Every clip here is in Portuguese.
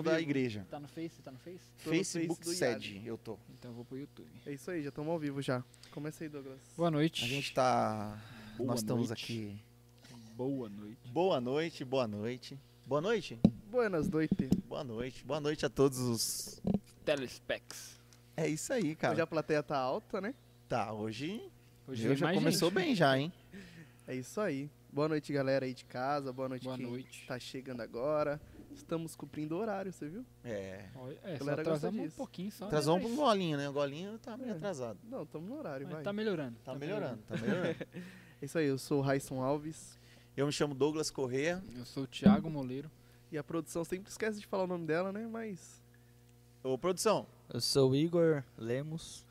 ao da vivo. igreja. Tá no Face? Tá no Face? Tô no Facebook Face do sede, eu tô. Então eu vou pro YouTube. É isso aí, já estamos ao vivo já. Começa aí, Douglas. Boa noite. A gente tá. Boa nós estamos noite. aqui. Boa noite. Boa noite, boa noite. Boa noite? Buenas noites. Boa noite. Boa noite a todos os. Telespecs. É isso aí, cara. Hoje a plateia tá alta, né? Tá, hoje. Hoje já mais começou gente. bem já, hein? É isso aí. Boa noite, galera aí de casa. Boa noite Boa quem noite. tá chegando agora. Estamos cumprindo o horário, você viu? É. É, só atrasamos um pouquinho só. Atrasou mas- um golinho, né? O golinho tá meio É. atrasado. Não, estamos no horário, mas vai. Tá melhorando. Tá melhorando, tá melhorando. É isso aí, eu sou o Raison Alves. Eu me chamo Douglas Corrêa. Eu sou o Thiago Moleiro. E a produção sempre esquece de falar o nome dela, né? Mas. Ô, produção. Eu sou o Igor Lemos.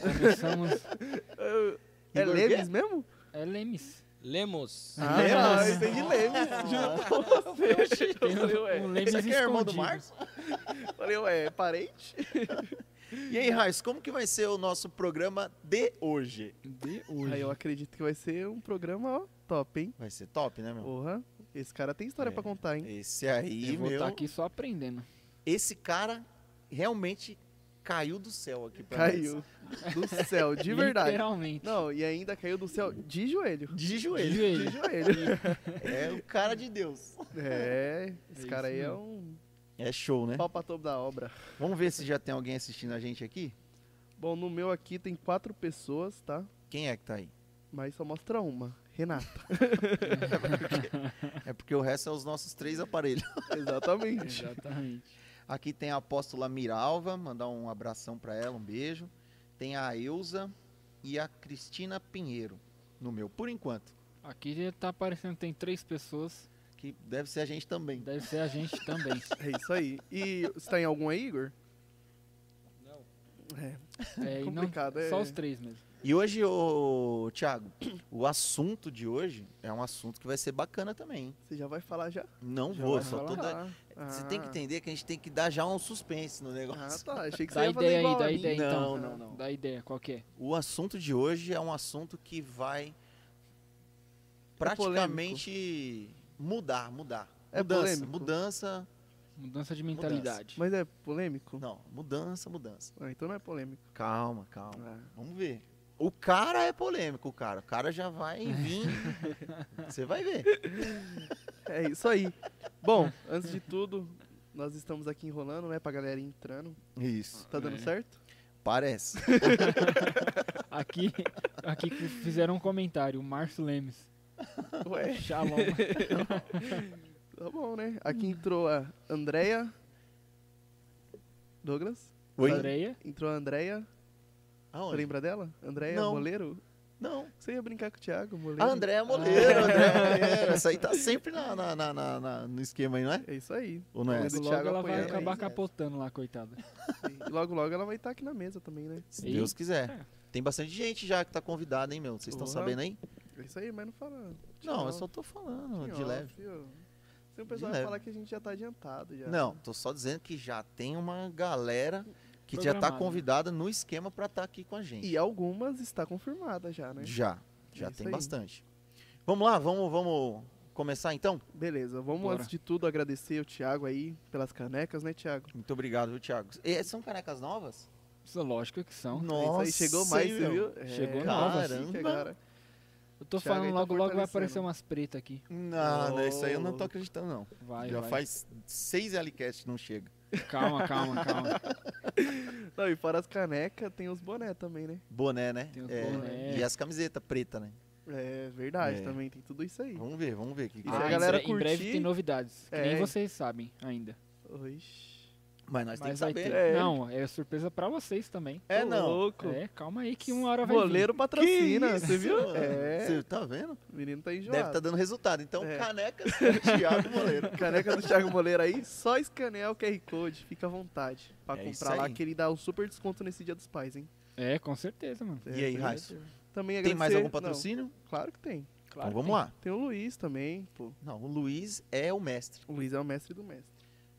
Começamos. É Igor Lemes quê? mesmo? É Lemes. Lemos. Ah, Lemos. eu entendi Lemes. Juro. Eu falei, um, Lemes Esse aqui é irmão do. Márcio? Falei, ué, é parente? E aí, Raiz, como que vai ser o nosso programa de hoje? De hoje. Aí eu acredito que vai ser um programa, ó, top, hein? Vai ser top, né, meu? Porra, esse cara tem história É. pra contar, hein? Esse aí, eu vou meu. estar aqui só aprendendo. Esse cara realmente caiu do céu aqui pra Caiu do céu, de verdade. Literalmente. Não, e ainda caiu do céu de joelho. nós. De De joelho. joelho. De joelho. É o cara de Deus. É, esse É cara aí é mesmo. um É show, né? pau pra topo da obra. Vamos ver se já tem alguém assistindo a gente aqui. Bom, no meu aqui tem quatro pessoas, tá? Quem é que tá aí? Mas só mostra uma. Renata. É porque o resto é os nossos três aparelhos. Exatamente. Exatamente. Aqui tem a apóstola Miralva, mandar um abração pra ela, um beijo. Tem a Eusa e a Cristina Pinheiro no meu, por enquanto. Aqui já tá aparecendo, tem três pessoas. Que deve ser a gente também. Deve ser a gente também. É isso aí. E você tá em algum aí, Igor? Não. É. É, e não, Complicado, é. Só os três mesmo. E hoje, ô, Thiago, o assunto de hoje é um assunto que vai ser bacana também. hein? Você já vai falar já? Não Já vou, só tô falar? Ah, Você tem que ah. entender que a gente tem que dar já um suspense no Ah, negócio. tá. Achei que Dá você ia fazer ideia aí, dá a ideia então. Não, não, não. Dá ideia, qual que é? O assunto de hoje é um assunto que vai É praticamente mudar, mudar. É mudança, polêmico? mudança. Mudança de mentalidade. Mas é polêmico? Não, mudança, mudança. Ah, então não é polêmico. Calma, calma. Ah. Vamos ver. O cara é polêmico, o cara. O cara já vai vir. Você vai ver. É isso aí. Bom, antes de tudo, nós estamos aqui enrolando, né? Pra galera ir entrando. Isso. Tá dando É. certo? Parece. Aqui, aqui que fizeram um comentário, o Márcio Lemes. Ué, Shalom. tá bom, né? Aqui entrou a Andrea. Douglas? Oi? Andreia. Entrou a Andrea. Você Aonde? lembra dela? Não. Moleiro? Não. Você ia brincar com o Thiago, Moleiro? A Andréa Moleiro, Andréa Moleiro. Essa aí tá sempre na, na- na- na- na- no esquema aí, não é? É isso aí. Ou não é? Logo do Logo Thiago ela vai apoiando aí. acabar capotando lá, coitada. E logo, logo ela vai estar aqui na mesa também, né? Se E- Deus quiser. É. Tem bastante gente já que tá convidada, hein, meu? Vocês estão sabendo aí? É isso aí, mas não fala. Não, eu só tô falando de leve. Se o pessoal De falar que a gente já tá adiantado já. Não, tô só dizendo que já tem uma galera que já tá Programada. convidada no esquema pra estar aqui com a gente. E algumas está confirmada já, né? Já, já É tem aí. bastante. Vamos lá, vamos, vamos começar então? Beleza, vamos Bora. antes de tudo agradecer o Thiago aí pelas canecas, né, Thiago? Muito obrigado, viu, Thiago? E são canecas novas? Isso lógico que são. Isso aí, chegou mais, você viu? Chegou é, nova, chique assim. agora. Eu tô Thiago falando tá logo, logo vai aparecer umas pretas aqui. Não, não, isso aí eu não tô acreditando, não. Vai, Já vai. faz seis LCast que não chega. Calma, calma, calma. Não, e fora as canecas, tem os boné também, né? Boné, né? Tem os É, boné. E as camisetas preta, né? É verdade, É. também tem tudo isso aí. Vamos ver, vamos ver. o Que que E se vai a Ah, galera em, bre- em breve curtir- tem novidades. Que É. nem vocês sabem ainda. Oxi. Mas nós temos que saber. ter. É. Não, é surpresa pra vocês também. É, Ô, não. louco. É, calma aí que uma hora vai vir. Boleiro patrocina, Que você viu? É. Você tá vendo? O menino tá enjoado. Deve estar dando resultado. Então, É. canecas Thiago Moleiro. Caneca do Thiago Moleiro aí, só escanear o QR Code, fica à vontade. Pra É comprar lá, que ele dá um super desconto nesse Dia dos Pais, hein? É, com certeza, mano. E aí, é. Raiz? Também Tem mais agradecer- algum patrocínio? Não, claro que tem. Claro então vamos lá. Tem o Luiz também, pô. Não, o Luiz é o mestre. O Luiz é o mestre do mestre.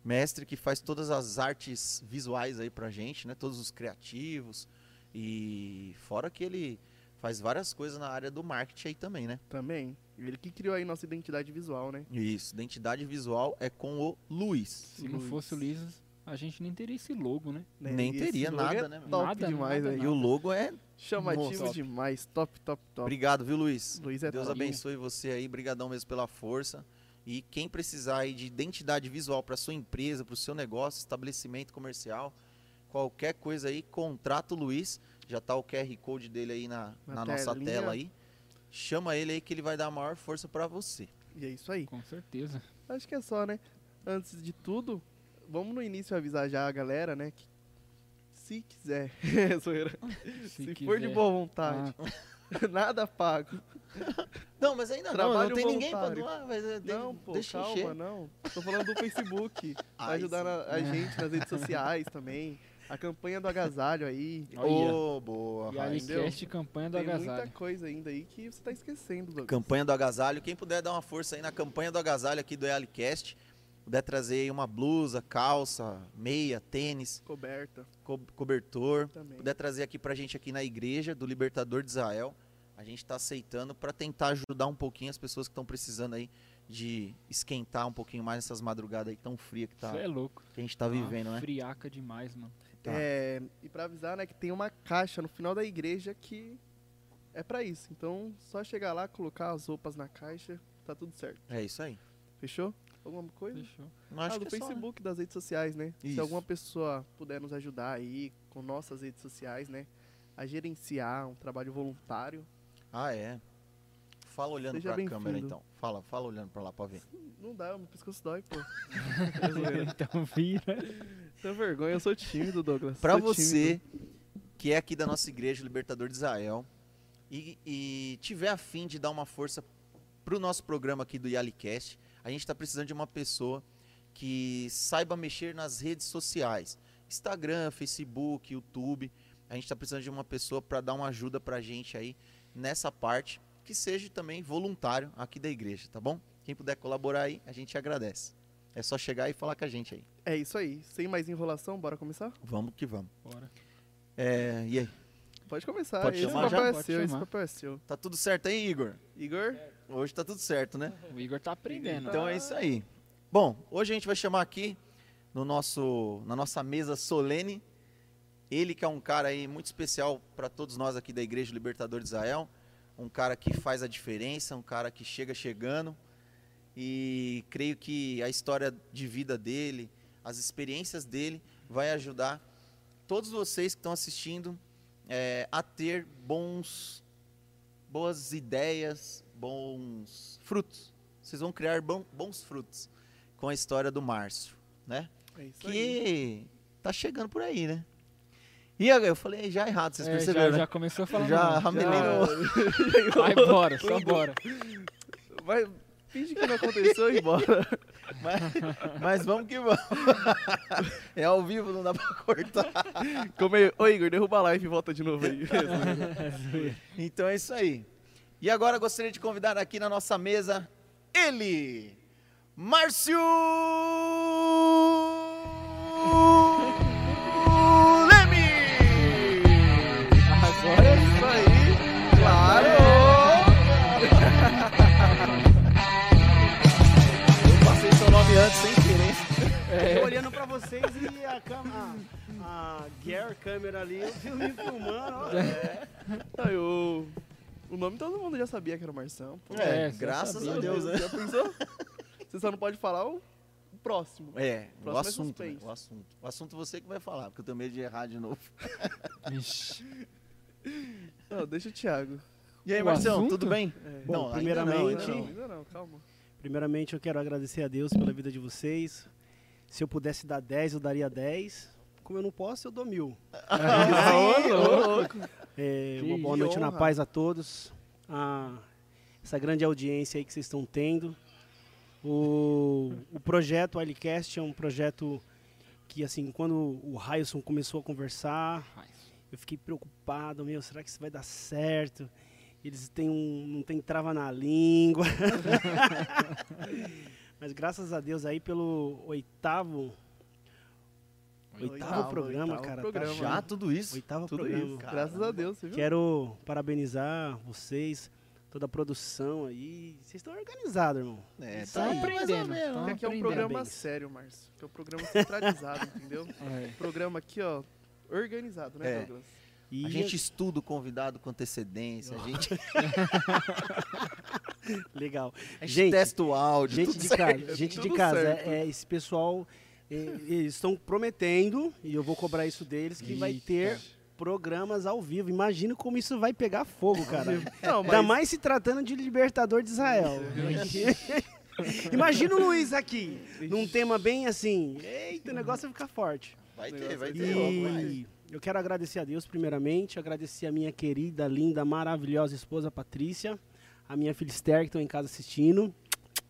Mestre que faz todas as artes visuais aí pra gente, né? Todos os criativos. E fora que ele faz várias coisas na área do marketing aí também, né? Também. Ele que criou aí nossa identidade visual, né? Isso, identidade visual é com o Luiz. Se não Luiz. fosse o Luiz, a gente nem teria esse logo, né? Né? Nem E teria logo nada, é né? Top Nada, demais, nada, aí. E o logo é. Chamativo Nossa. demais. Top, top, top. Obrigado, viu, Luiz? Luiz é Deus top. abençoe você aí, brigadão mesmo pela força. E quem precisar aí de identidade visual para sua empresa, para o seu negócio, estabelecimento comercial, qualquer coisa aí, contrata o Luiz. Já tá o QR Code dele aí na, Na na nossa tela aí. Chama ele aí que ele vai dar a maior força para você. E é isso aí. Com certeza. Acho que é só, né? Antes de tudo, vamos no início avisar já a galera, né? Que se quiser, zoeira. se, Se for de quiser. boa vontade, Ah, nada pago. Não, mas ainda não, Trabalho não tem ninguém para voluntário. doar. Mas, é, de- Não, pô, deixa calma, encher. não. Tô falando do Facebook. pra Ai, ajudar na- a gente nas redes sociais também. A campanha do agasalho aí. Ô, boa, e a? Alicast campanha do Tem agasalho. muita coisa ainda aí que você tá esquecendo, Douglas. Campanha do agasalho. Quem puder dar uma força aí na campanha do agasalho aqui do Realicast, puder trazer aí uma blusa, calça, meia, tênis, Coberta co- cobertor, também. puder trazer aqui pra gente aqui na igreja do Libertador de Israel, a gente tá aceitando para tentar ajudar um pouquinho as pessoas que estão precisando aí de esquentar um pouquinho mais nessas madrugadas aí tão fria que, tá, Isso é louco. que a gente tá vivendo, Uma né? Friaca demais, mano. Tá. É, e pra avisar, né, que tem uma caixa no final da igreja que é pra isso. Então, só chegar lá, colocar as roupas na caixa, tá tudo certo. É isso aí. Fechou? Alguma coisa? Fechou. Não acho ah, do que é só, né? Facebook, das redes sociais, né? Isso. Se alguma pessoa puder nos ajudar aí com nossas redes sociais, né? A gerenciar um trabalho voluntário. Ah, é. Fala olhando Seja pra câmera então. Fala, fala olhando pra lá pra ver. Não dá, meu pescoço dói, pô. Então vira. Tenho vergonha, eu sou tímido, Douglas. Pra Sou você tímido. que é aqui da nossa igreja Libertador de Israel e, e tiver a fim de dar uma força pro nosso programa aqui do Yalicast, a gente está precisando de uma pessoa que saiba mexer nas redes sociais, Instagram, Facebook, YouTube. A gente está precisando de uma pessoa para dar uma ajuda pra gente aí nessa parte, que seja também voluntário aqui da igreja, tá bom? Quem puder colaborar aí, a gente agradece. É só chegar e falar com a gente aí. É isso aí. Sem mais enrolação, bora começar? Vamos que vamos. Bora. É, e aí? Pode começar. Pode esse chamar papel já? é Pode seu, esse papel é seu. Tá tudo certo aí, Igor? Igor? Hoje tá tudo certo, né? O Igor tá aprendendo. Então é isso aí. Bom, hoje a gente vai chamar aqui no nosso, na nossa mesa solene ele que é um cara aí muito especial para todos nós aqui da Igreja Libertador de Israel, um cara que faz a diferença, um cara que chega chegando e creio que a história de vida dele, as experiências dele vai ajudar todos vocês que estão assistindo é, a ter bons boas ideias, bons frutos. Vocês vão criar bom- bons frutos com a história do Márcio, né? É isso aí. Que tá chegando por aí, né? E agora, eu falei já errado, vocês É, perceberam, já, né? já começou falando. Já mal. ramelei no... Vai embora, só bora. Vai, finge que não aconteceu e bora. Mas, mas vamos que vamos. É ao vivo, não dá pra cortar. Como é... Ô Igor, derruba a live e volta de novo aí. Então é isso aí. E agora gostaria de convidar aqui na nossa mesa ele, Márcio olhando pra vocês e a, cam- a, a Gear câmera ali, eu vi me filmando. ó. Aí, o... o nome todo mundo já sabia que era o Marção. Pô. É, É, graças sabia, a Deus, né? Já pensou? Você só não pode falar o o próximo. É, o Próximo é assunto, né? suspense. o assunto. O assunto você que vai falar, porque eu tenho medo de errar de novo. Ixi. Não, deixa o Thiago. E aí, O assunto? tudo bem? É. Bom, ainda primeiramente- não, Ainda não, não. ainda não, calma. Primeiramente, eu quero agradecer a Deus pela vida de vocês. Se eu pudesse dar 10, eu daria 10. Como eu não posso, eu dou mil. Louco. É, uma boa noite na honra. paz a todos. Ah, essa grande audiência aí que vocês estão tendo. O, o projeto Alicast é um projeto que, assim, quando o Railson começou a conversar, eu fiquei preocupado, meu, será que isso vai dar certo? Eles têm um, não tem trava na língua. Mas graças a Deus aí pelo oitavo, Oitavo programa, oitavo cara. programa. Tá Já tudo isso? Oitavo Tudo programa. isso. Graças a Deus, você viu? Quero parabenizar vocês, toda a produção aí. Vocês estão organizados, irmão. É, Estão tá aí, mais ou aprendendo. Porque aqui é um programa Parabéns. sério, Márcio. Que é um programa centralizado, entendeu? É. Programa aqui, ó, organizado, né, É. Douglas? E A gente estuda o convidado com antecedência, a gente, legal. gente testa o áudio. Gente de certo. casa, gente de casa, é, é, esse pessoal, é, eles estão prometendo, e eu vou cobrar isso deles, que vai Eita. ter programas ao vivo. Imagina como isso vai pegar fogo, cara. Não, Ainda mas mais se tratando de Libertador de Israel. Imagina o Luiz aqui, num tema bem assim. Eita, o negócio vai ficar forte. Vai ter, vai ter. vai. E eu quero agradecer a Deus, primeiramente, agradecer a minha querida, linda, maravilhosa esposa Patrícia, a minha filha Esther, que estão em casa assistindo.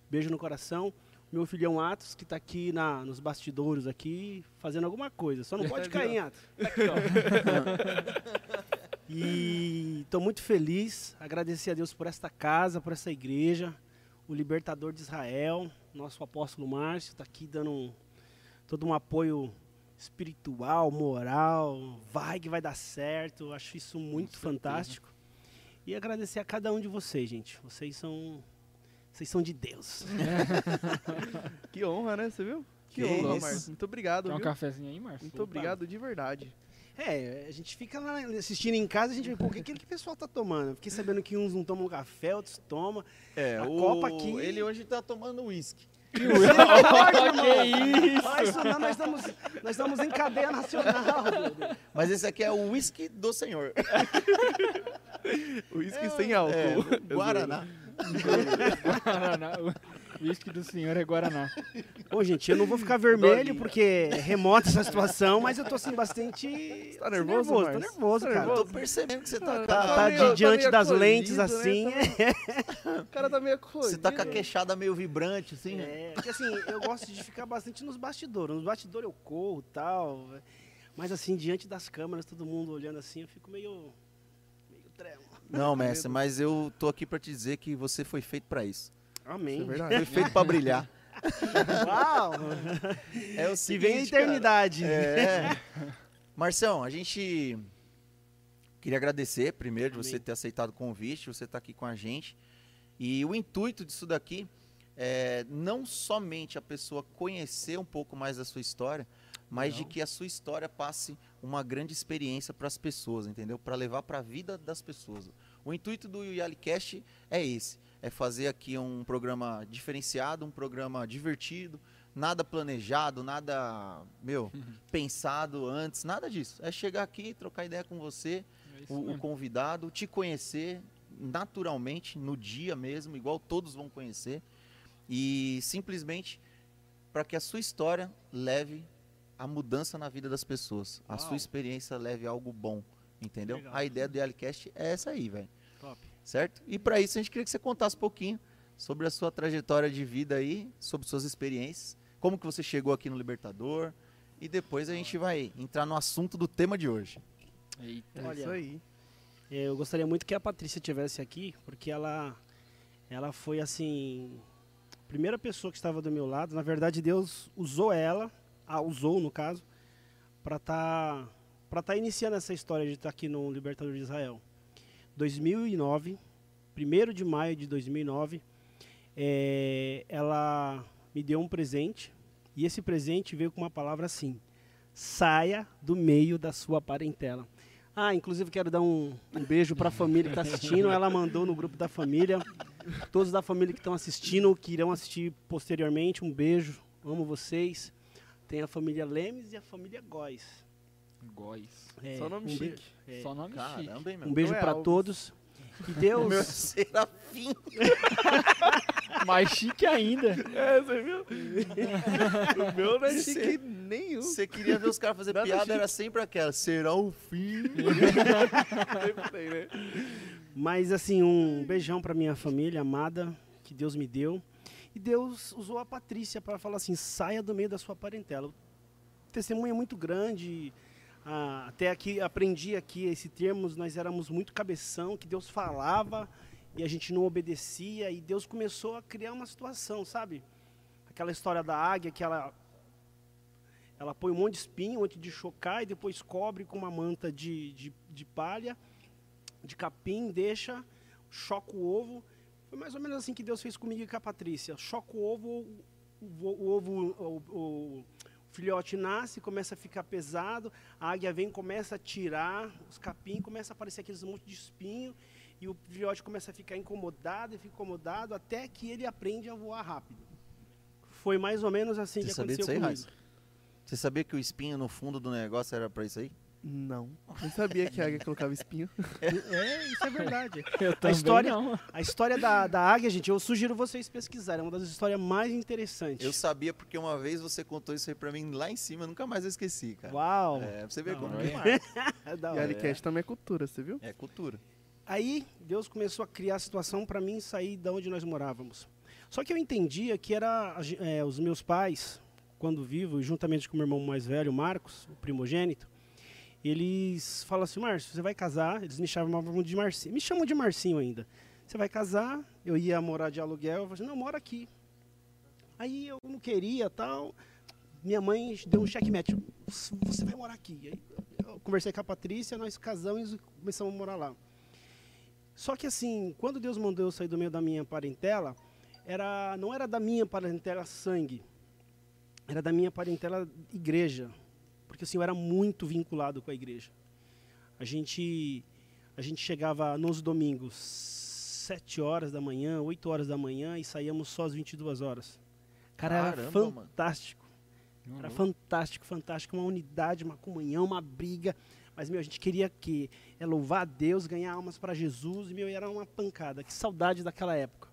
Beijo no coração. Meu filhão Atos, que está aqui na, nos bastidores aqui, fazendo alguma coisa. Só não pode cair, Atos. Tá aqui. E estou muito feliz, agradecer a Deus por esta casa, por essa igreja, o Libertador de Israel, nosso apóstolo Márcio, está aqui dando um, todo um apoio espiritual, moral, vai que vai dar certo, acho isso muito fantástico. E agradecer a cada um de vocês, gente. Vocês são vocês são de Deus. que honra, né? Você viu? Que, Que honra. Márcio. Muito obrigado, Quer um viu? cafezinho aí, Márcio? Muito obrigado de verdade. É, a gente fica lá assistindo em casa, a gente vê, pô, o que, que que o pessoal tá tomando? Eu Fiquei sabendo que uns não tomam café, outros tomam. É, A o... Copa aqui- Ele hoje tá tomando uísque. que isso? Fala isso não, nós estamos, nós estamos em cadeia nacional. Mas esse aqui é o uísque do senhor. Uísque sem álcool. É, Guaraná. Guaraná. O uísque do senhor é Guaraná. Ô, gente, eu não vou ficar vermelho porque é remota essa situação, mas eu tô assim bastante. Tá nervoso, Tô Márcio? nervoso, Tá cara. Eu nervoso? tô percebendo que você tá, Ah, Tá, tá- tá meio- de, tá diante meio das acolhido, lentes né? assim. O cara tá meio acolhido. Você tá com a né? queixada meio vibrante, assim. né? É, porque assim, eu gosto de ficar bastante nos bastidores. Nos bastidores eu corro e tal. Mas assim, diante das câmeras, todo mundo olhando assim, eu fico meio. meio tremo. Não, mestre, mas eu tô aqui pra te dizer que você foi feito pra isso. Amém. Isso é verdade. Foi feito pra brilhar. Uau! É o Se vem a seguinte, cara. eternidade. É. Marcião, a gente queria agradecer primeiro de você Amém. ter aceitado o convite, você estar aqui com a gente. E o intuito disso daqui é não somente a pessoa conhecer um pouco mais da sua história, mas de que a sua história passe uma grande experiência para as pessoas, entendeu? Para levar para a vida das pessoas. O intuito do YaliCast é esse, é fazer aqui um programa diferenciado, um programa divertido, nada planejado, nada, meu, pensado antes, nada disso. É chegar aqui, trocar ideia com você, É o, o convidado, te conhecer naturalmente, no dia mesmo, igual todos vão conhecer, e simplesmente para que a sua história leve a mudança na vida das pessoas, a Uau. sua experiência leve algo bom, entendeu? Legal. A ideia do Yalicast é essa aí, velho, Top. Certo? E para isso a gente queria que você contasse um pouquinho sobre a sua trajetória de vida aí, sobre suas experiências, como que você chegou aqui no Libertador, e depois a gente vai entrar no assunto do tema de hoje. Eita. É Olha, isso aí. É, Eu gostaria muito que a Patrícia tivesse aqui, porque ela, ela foi assim, a primeira pessoa que estava do meu lado. Na verdade, Deus usou ela, a usou no caso, para estar para estar iniciando essa história de estar aqui no Libertador de Israel. 2009, 1 de maio de 2009, é, ela me deu um presente e esse presente veio com uma palavra assim: saia do meio da sua parentela. Ah, inclusive quero dar um, um beijo para a família que está assistindo. Ela mandou no grupo da família. Todos da família que estão assistindo, que irão assistir posteriormente, um beijo. Amo vocês. Tem a família Lemes e a família Góes. Góis. É, Só nome um be- chique. é, Só nome chique. Caramba, hein, meu? Um beijo é para Alves. todos. E O Deus. meu serafim. Mais chique ainda. É, você viu? o meu não é Você- chique nenhum. Você queria ver os caras fazer Nada piada, chique. era sempre aquela. Será o fim. Mas assim, um beijão para minha família amada, que Deus me deu. E Deus usou a Patrícia para falar assim: saia do meio da sua parentela. O testemunho é muito grande. Ah, até aqui, aprendi aqui esse termo, nós éramos muito cabeção, que Deus falava e a gente não obedecia. E Deus começou a criar uma situação, sabe? Aquela história da águia que ela. ela põe um monte de espinho antes de chocar e depois cobre com uma manta de, de, de palha, de capim, deixa, choca o ovo. Foi mais ou menos assim que Deus fez comigo e com a Patrícia. Choca o ovo, o, o ovo, o, o filhote nasce, começa a ficar pesado, a águia vem, começa a tirar os capim, começa a aparecer aqueles monte de espinho, e o filhote começa a ficar incomodado e fica incomodado até que ele aprende a voar rápido. Foi mais ou menos assim Você que sabia aconteceu disso aí, comigo. Raíssa? Você sabia que o espinho no fundo do negócio era pra isso aí? Não. Não sabia que a águia colocava espinho. É, isso é verdade. Eu também história- não. A história da, da águia, gente, eu sugiro vocês pesquisarem. É uma das histórias mais interessantes. Eu sabia porque uma vez você contou isso aí pra mim lá em cima, eu nunca mais eu esqueci, cara. Uau! É, pra você ver como é. É E hora. Alicast também é cultura, você viu? É cultura. Aí Deus começou a criar a situação para mim sair da onde nós morávamos. Só que eu entendia que era a é, os meus pais, quando vivo, juntamente com o meu irmão mais velho, Marcos, o primogênito, eles falam assim, Márcio, você vai casar, eles me chamavam de Marcinho, me chamam de Marcinho ainda. Você vai casar, eu ia morar de aluguel, eu falei assim, não, mora aqui. Aí eu não queria, tal. Minha mãe deu um checkmate, você vai morar aqui. Aí eu conversei com a Patrícia, nós casamos e começamos a morar lá. Só que assim, quando Deus mandou eu sair do meio da minha parentela, era, não era da minha parentela sangue, era da minha parentela igreja. Porque assim, eu era muito vinculado com a igreja. A gente, a gente chegava nos domingos, 7 horas da manhã, 8 horas da manhã e saíamos só às 22 horas. Cara, era Caramba, mano. fantástico. Era fantástico, fantástico. Uma unidade, uma comunhão, uma briga. Mas, meu, a gente queria que é louvar a Deus, ganhar almas para Jesus. E, meu, era uma pancada. Que saudade daquela época.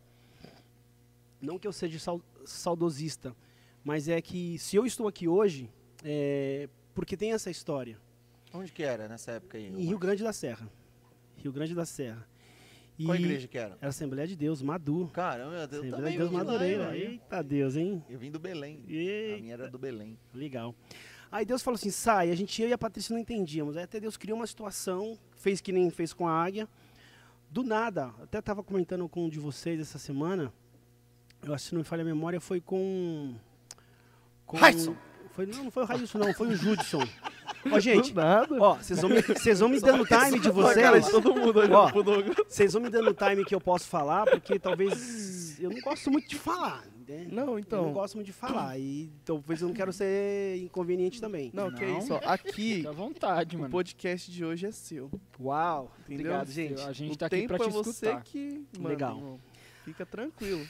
Não que eu seja sau- saudosista, mas é que se eu estou aqui hoje, é porque tem essa história. Onde que era nessa época aí? Em Rio Grande da Serra. Rio Grande da Serra. E Qual igreja que era? Era Assembleia de Deus, Madu. Caramba, eu Assembleia também de Deus lá, Madureira. hein? Eita Deus, hein? Eu vim do Belém. A Eita. minha era do Belém. Legal. Aí Deus falou assim, sai. A gente, eu e a Patrícia não entendíamos. Aí até Deus criou uma situação, fez que nem fez com a águia. Do nada, até estava comentando com um de vocês essa semana, eu acho que se não me falha a memória, foi com... com Raisson. Foi, não, não foi o Railson, não, foi o Judson. Ó, gente, ó, vocês vão, me- vão me dando time de vocês. todo mundo Ó. Vocês vão me dando time que eu posso falar, porque talvez eu não gosto muito de falar. Né? Não, Eu não então. gosto muito de falar. E talvez eu não quero ser inconveniente também. Não, que Não. isso, ó. Aqui, Fica à vontade, o mano. podcast de hoje é seu. Uau, Entendeu? obrigado, gente. A gente o tá aqui tempo pra te é você escutar. que manda, Legal. irmão. Fica tranquilo.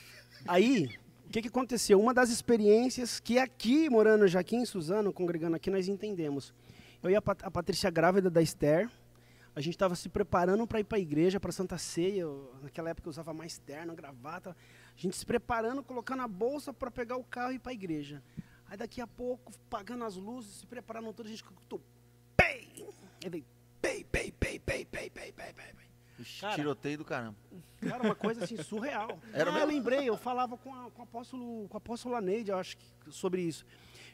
Aí, o que, que aconteceu? Uma das experiências que aqui, morando já aqui em Suzano, congregando aqui, nós entendemos. Eu e a, Pat a Patrícia grávida da Esther, a gente estava se preparando para ir para a igreja, para Santa Ceia. Eu, naquela época eu usava mais terno, gravata. A gente se preparando, colocando a bolsa para pegar o carro e ir para a igreja. Aí daqui a pouco, pagando as luzes, se preparando tudo, a gente escutou pei! Veio pei, pei, pei, pei, pei, pei, pei, pei. Cara. Tiroteio do caramba. Cara, uma coisa assim surreal. Era ah, mesmo? eu lembrei, eu falava com, a, com o apóstolo, com o apóstolo Aneide, eu acho que, sobre isso.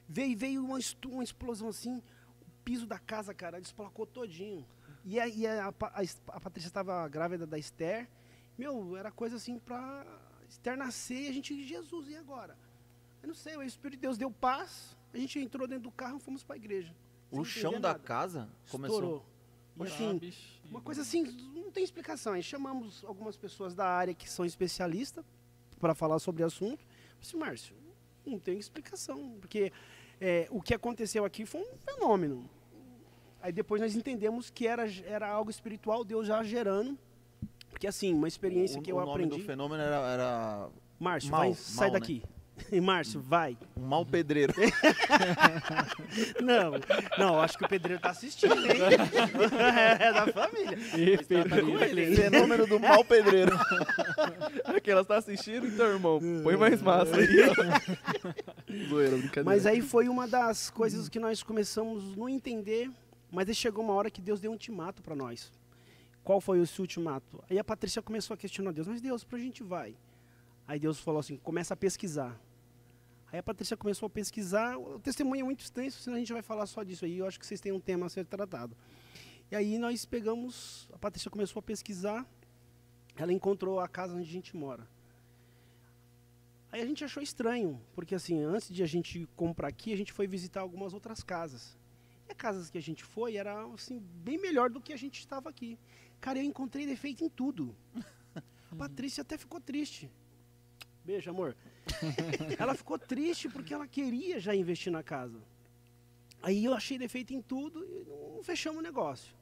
Veio, veio uma, uma explosão assim, o piso da casa, cara, desplacou todinho. E a, e a, a, a Patrícia estava grávida da Esther. Meu, era coisa assim pra Esther nascer e a gente, Jesus, e agora? Eu não sei, o Espírito de Deus deu paz, a gente entrou dentro do carro e fomos para a igreja. O chão da nada. casa começou. Estourou. E Ah, assim, bicho. uma coisa assim, não tem explicação. Aí chamamos algumas pessoas da área que são especialistas para falar sobre o assunto. Eu disse, Márcio, não tem explicação, porque é, o que aconteceu aqui foi um fenômeno. Aí depois nós entendemos que era, era algo espiritual, Deus já gerando. Porque assim, uma experiência o, que eu o nome aprendi. do fenômeno era, era Márcio, Mal, vai, mal, sai né? E Márcio, vai. um mau pedreiro. Não, não, acho que o pedreiro tá assistindo, hein? É da família. E Pedrinho. ele, hein? fenômeno do mau pedreiro. Aquelas tá assistindo, então, irmão, põe mais massa aí. ó. Zoeira, brincadeira. Mas aí foi uma das coisas que nós começamos a não entender, mas aí chegou uma hora que Deus deu um ultimato para nós. Qual foi esse ultimato? Aí a Patrícia começou a questionar Deus, mas Deus, para a gente vai? Aí Deus falou assim, começa a pesquisar. Aí a Patrícia começou a pesquisar, o testemunho é muito extenso, senão a gente vai falar só disso aí, eu acho que vocês têm um tema a ser tratado. E aí nós pegamos, a Patrícia começou a pesquisar, ela encontrou a casa onde a gente mora. Aí a gente achou estranho, porque assim, antes de a gente comprar aqui, a gente foi visitar algumas outras casas. E as casas que a gente foi era assim, bem melhor do que a gente estava aqui. Cara, eu encontrei defeito em tudo. A Patrícia até ficou triste. Beijo, amor. ela ficou triste porque ela queria já investir na casa. Aí eu achei defeito em tudo e não fechamos o negócio.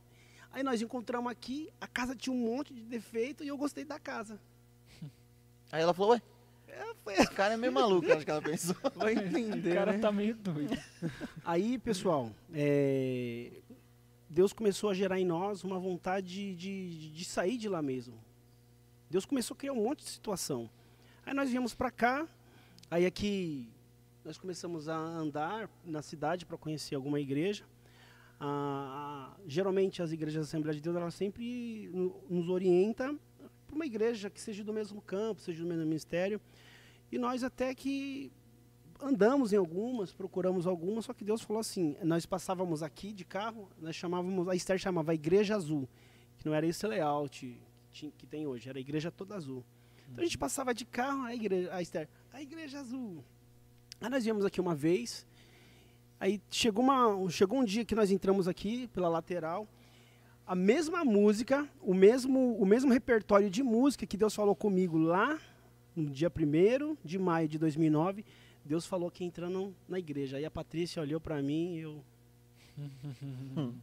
Aí nós encontramos aqui, a casa tinha um monte de defeito e eu gostei da casa. Aí ela falou, ué, É, foi- esse cara é meio maluco, acho que ela pensou. Vai O entender, cara né? tá meio doido. Aí, pessoal, é, Deus começou a gerar em nós uma vontade de, de, de sair de lá mesmo. Deus começou a criar um monte de situação. Aí nós viemos para cá, aí aqui nós começamos a andar na cidade para conhecer alguma igreja. Ah, geralmente as igrejas da Assembleia de Deus, elas sempre no- nos orientam para uma igreja que seja do mesmo campo, seja do mesmo ministério. E nós até que andamos em algumas, procuramos algumas, só que Deus falou assim, nós passávamos aqui de carro, nós chamávamos, a Esther chamava a Igreja Azul, que não era esse layout que tem hoje, era a igreja toda azul. Então a gente passava de carro, a igreja, a Esther, a Igreja Azul. Aí nós viemos aqui uma vez, aí chegou, uma, chegou um dia que nós entramos aqui pela lateral, a mesma música, o mesmo, o mesmo repertório de música que Deus falou comigo lá no dia 1 de maio de 2009, Deus falou que entrando na igreja. Aí a Patrícia olhou para mim e eu.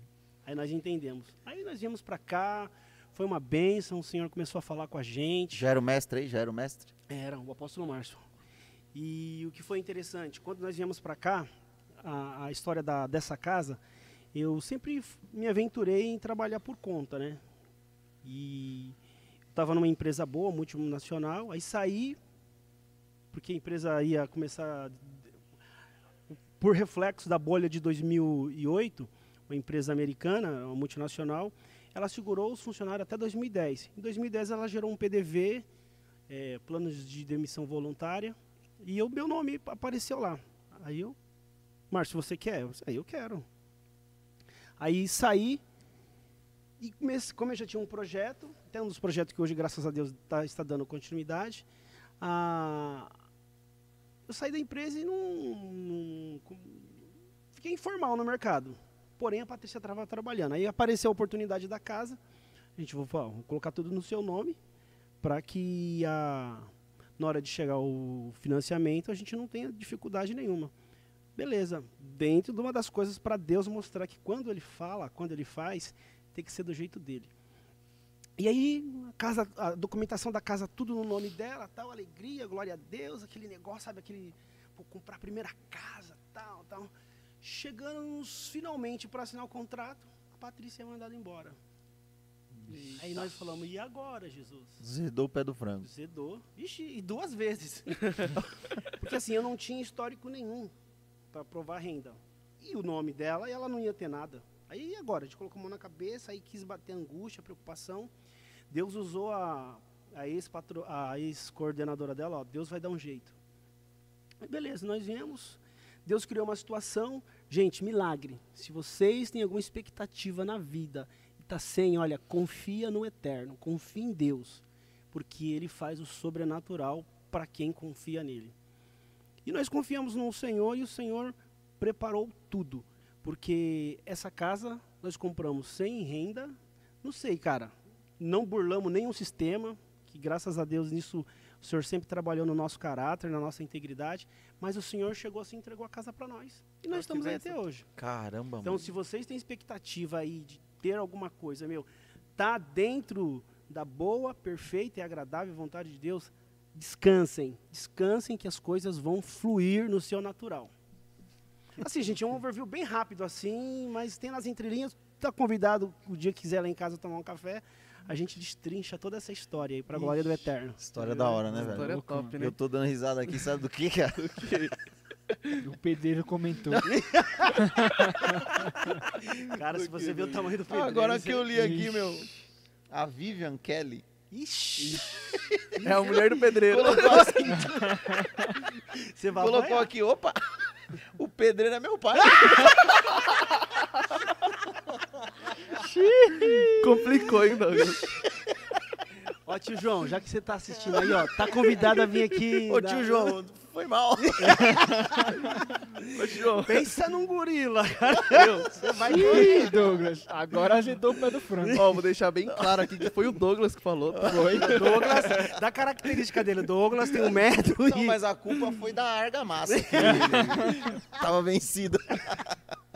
Aí nós entendemos. Aí nós viemos para cá, foi uma bênção, o Senhor começou a falar com a gente. Já era o mestre aí, já era o mestre. Era o apóstolo Márcio. E o que foi interessante, quando nós viemos para cá, a, a história da, dessa casa, eu sempre me aventurei em trabalhar por conta, né? E estava numa empresa boa, multinacional, aí saí, porque a empresa ia começar, por reflexo da bolha de 2008, uma empresa americana, uma multinacional, ela segurou os funcionários até 2010. Em 2010 ela gerou um PDV, é, planos de demissão voluntária, e o meu nome apareceu lá. Aí eu, Márcio, você quer? Eu Aí eu quero. Aí saí, e como eu já tinha um projeto, até um dos projetos que hoje, graças a Deus, tá- está dando continuidade, ah, eu saí da empresa e não, não- fiquei informal no mercado. Porém, a Patrícia estava trabalhando. Aí apareceu a oportunidade da casa. A gente vou, vou colocar tudo no seu nome para que a, na hora de chegar o financiamento a gente não tenha dificuldade nenhuma. Beleza, dentro de uma das coisas para Deus mostrar que quando ele fala, quando ele faz, tem que ser do jeito dele. E aí, a, casa, a documentação da casa, tudo no nome dela, tal, alegria, glória a Deus, aquele negócio, sabe, aquele, comprar a primeira casa, tal, tal. Chegamos finalmente para assinar o contrato, a Patrícia é mandada embora. Aí nós falamos, e agora, Jesus? Zedou o pé do frango. Zedou. Vixe, e duas vezes. Porque assim, eu não tinha histórico nenhum para provar renda. E o nome dela, e ela não ia ter nada. Aí e agora, a gente colocou a mão na cabeça, aí quis bater angústia, preocupação. Deus usou a, a ex-coordenadora dela, ó, Deus vai dar um jeito. Aí, beleza, nós viemos, Deus criou uma situação. Gente, milagre. Se vocês têm alguma expectativa na vida e tá sem, olha, confia no eterno, confia em Deus porque ele faz o sobrenatural para quem confia nele. E nós confiamos no Senhor e o Senhor preparou tudo, porque essa casa nós compramos sem renda, não sei, cara, não burlamos nenhum sistema, que graças a Deus nisso o Senhor sempre trabalhou no nosso caráter, na nossa integridade, mas o Senhor chegou assim e entregou a casa para nós. E nós estamos aí até hoje. Caramba, Então, mano. se vocês têm expectativa aí de ter alguma coisa, meu, tá dentro da boa, perfeita e agradável vontade de Deus, descansem. Descansem que as coisas vão fluir no seu natural. Assim, gente, é um overview bem rápido assim, mas tem nas entrelinhas. Tá convidado o dia que quiser lá em casa tomar um café, a gente destrincha toda essa história aí para glória do eterno. História da hora, né, História velho? Louco, top, né? Eu tô dando risada aqui, sabe do que, cara? O pedreiro comentou. Cara, se você vê o tamanho do pedreiro, Agora que eu li aqui, Ixi. meu. A Vivian Kelly Ixi, É a mulher do pedreiro. colocou, assim, você vai colocou aqui, opa, o pedreiro é meu pai. Complicou, hein, Douglas? Ó, tio João, já que você tá assistindo aí, ó, tá convidado a vir aqui. Ô tio João, foi mal. Ô, João, Pensa num gorila, cara. Você vai Ih, Douglas, agora azedou o pé do frango. ó, vou deixar bem claro aqui que foi o Douglas que falou. Foi. Douglas, da característica dele, Douglas tem um metro Não, e... mas a culpa foi da argamassa. Tava vencido.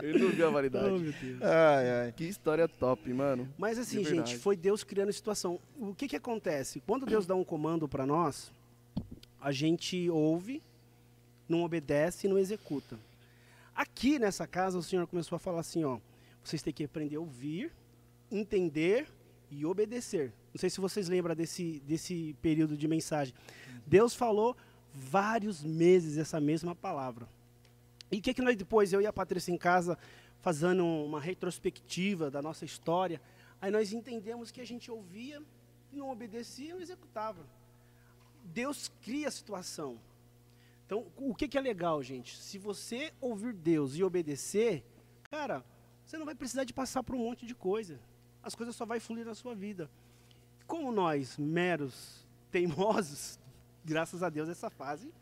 Ele não viu a Oh, validade. Deus. Ai, ai. Que história top, mano. Mas assim, gente, foi Deus criando a situação. O que que acontece? Quando Deus dá um comando para nós, a gente ouve, não obedece e não executa. Aqui nessa casa, o Senhor começou a falar assim, ó, vocês têm que aprender a ouvir, entender e obedecer. Não sei se vocês lembram desse, desse período de mensagem. Deus falou vários meses essa mesma palavra. E o que, que nós depois, eu e a Patrícia em casa, fazendo uma retrospectiva da nossa história, aí nós entendemos que a gente ouvia, não obedecia não executava. Deus cria a situação. Então, o que, que é legal, gente? Se você ouvir Deus e obedecer, cara, você não vai precisar de passar por um monte de coisa. As coisas só vai fluir na sua vida. Como nós, meros teimosos, graças a Deus essa fase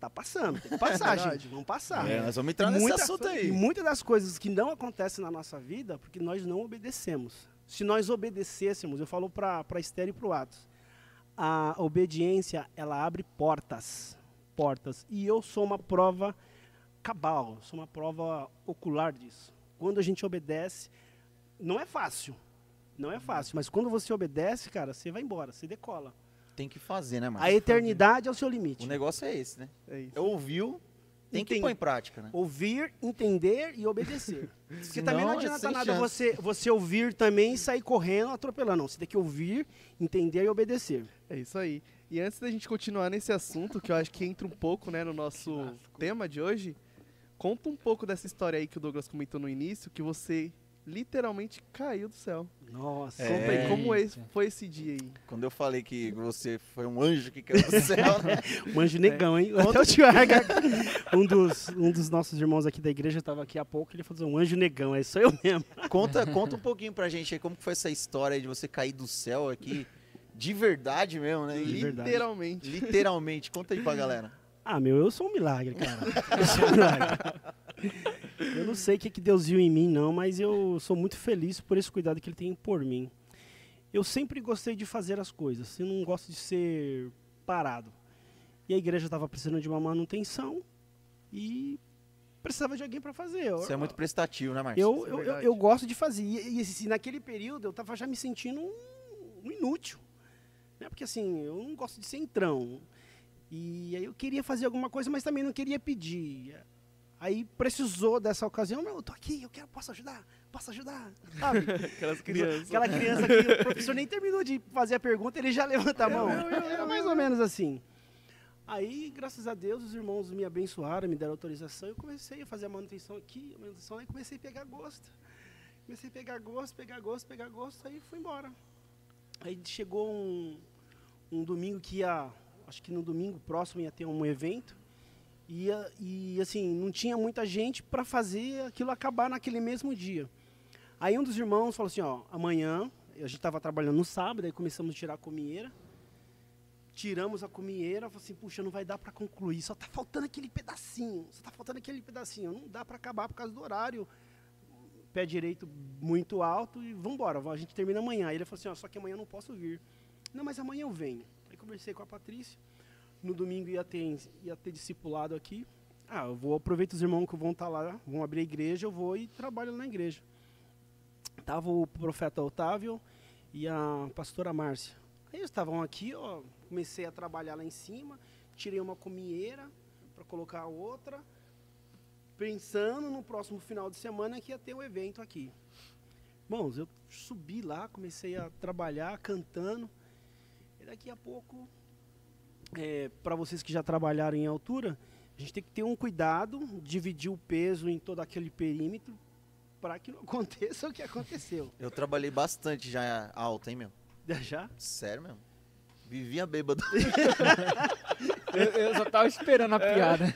tá passando. Tem que passar, Verdade. gente. Vamos passar. É, nós vamos entrar nesse Muita- assunto E aí. muitas das coisas que não acontecem na nossa vida, porque nós não obedecemos. Se nós obedecêssemos, eu falo para Esther e para o Atos, a obediência, ela abre portas. Portas. E eu sou uma prova cabal, sou uma prova ocular disso. Quando a gente obedece, não é fácil. Não é fácil, mas quando você obedece, cara, você vai embora, você decola. Tem que fazer, né, A Marcos? eternidade é o seu limite. O negócio é esse, né? É isso. Ouviu, tem que Entendi. pôr em prática, né? Ouvir, entender e obedecer. Porque também não é adianta nada chance. você, você ouvir também e sair correndo, atropelando. Não, você tem que ouvir, entender e obedecer. É isso aí. E antes da gente continuar nesse assunto, que eu acho que entra um pouco né, no nosso tema de hoje, conta um pouco dessa história aí que o Douglas comentou no início, que você literalmente caiu do céu. Nossa. É. Conta aí como Eita. esse- foi esse dia aí. Quando eu falei que você foi um anjo que caiu do céu, né? Manjo negão, hein? Até o tio Arga, um dos, um dos nossos irmãos aqui da igreja estava aqui há pouco, ele falou assim, um anjo negão, é só eu mesmo. Conta, conta um pouquinho pra gente aí como que foi essa história de você cair do céu aqui, de verdade mesmo, né? De verdade. Literalmente. Literalmente. Conta aí pra galera. Ah, meu, eu sou um milagre, cara. Eu sou um milagre. Eu não sei o que, que Deus viu em mim, não, mas eu sou muito feliz por esse cuidado que Ele tem por mim. Eu sempre gostei de fazer as coisas, eu não gosto de ser parado. E a igreja estava precisando de uma manutenção e precisava de alguém para fazer. Eu- Você é muito prestativo, né, Marcos? eu, é eu, eu, eu gosto de fazer. E, e, assim, naquele período eu estava já me sentindo um, um inútil. Né? Porque assim, eu não gosto de ser entrão. E aí eu queria fazer alguma coisa, mas também não queria pedir. Aí precisou dessa ocasião, não, eu tô aqui, eu quero, posso ajudar, posso ajudar, sabe? Aquelas crianças. Aquela criança que o professor nem terminou de fazer a pergunta, ele já levanta a mão. Era mais ou menos assim. Aí, graças a Deus, os irmãos me abençoaram, me deram autorização, eu comecei a fazer a manutenção aqui, a manutenção, aí comecei a pegar gosto. Comecei a pegar gosto, pegar gosto, pegar gosto, aí fui embora. Aí chegou um, um domingo que ia, acho que no domingo próximo ia ter um evento, ia, e assim, não tinha muita gente para fazer aquilo acabar naquele mesmo dia. Aí um dos irmãos falou assim, ó, amanhã, a gente estava trabalhando no sábado, aí começamos a tirar a comieira, tiramos a comieira, falei assim, puxa, não vai dar para concluir, só tá faltando aquele pedacinho, só tá faltando aquele pedacinho, não dá para acabar por causa do horário, pé direito muito alto e vamos embora, a gente termina amanhã. Aí ele falou assim, ó, só que amanhã eu não posso vir. Não, mas amanhã eu venho. Aí conversei com a Patrícia, no domingo ia ter, ia ter discipulado aqui, ah, eu vou aproveitar os irmãos que vão estar lá, vão abrir a igreja, eu vou e trabalho na igreja. Tava o profeta Otávio e a pastora Márcia. Aí eles estavam aqui, ó, comecei a trabalhar lá em cima, tirei uma comieira para colocar outra, pensando no próximo final de semana que ia ter o evento aqui. Bom, eu subi lá, comecei a trabalhar cantando, e daqui a pouco, para vocês que já trabalharam em altura, a gente tem que ter um cuidado, dividir o peso em todo aquele perímetro, para que não aconteça o que aconteceu. Eu trabalhei bastante já alto, hein, meu? Já? Sério mesmo. Vivia bêbado. Eu, eu só tava esperando a piada.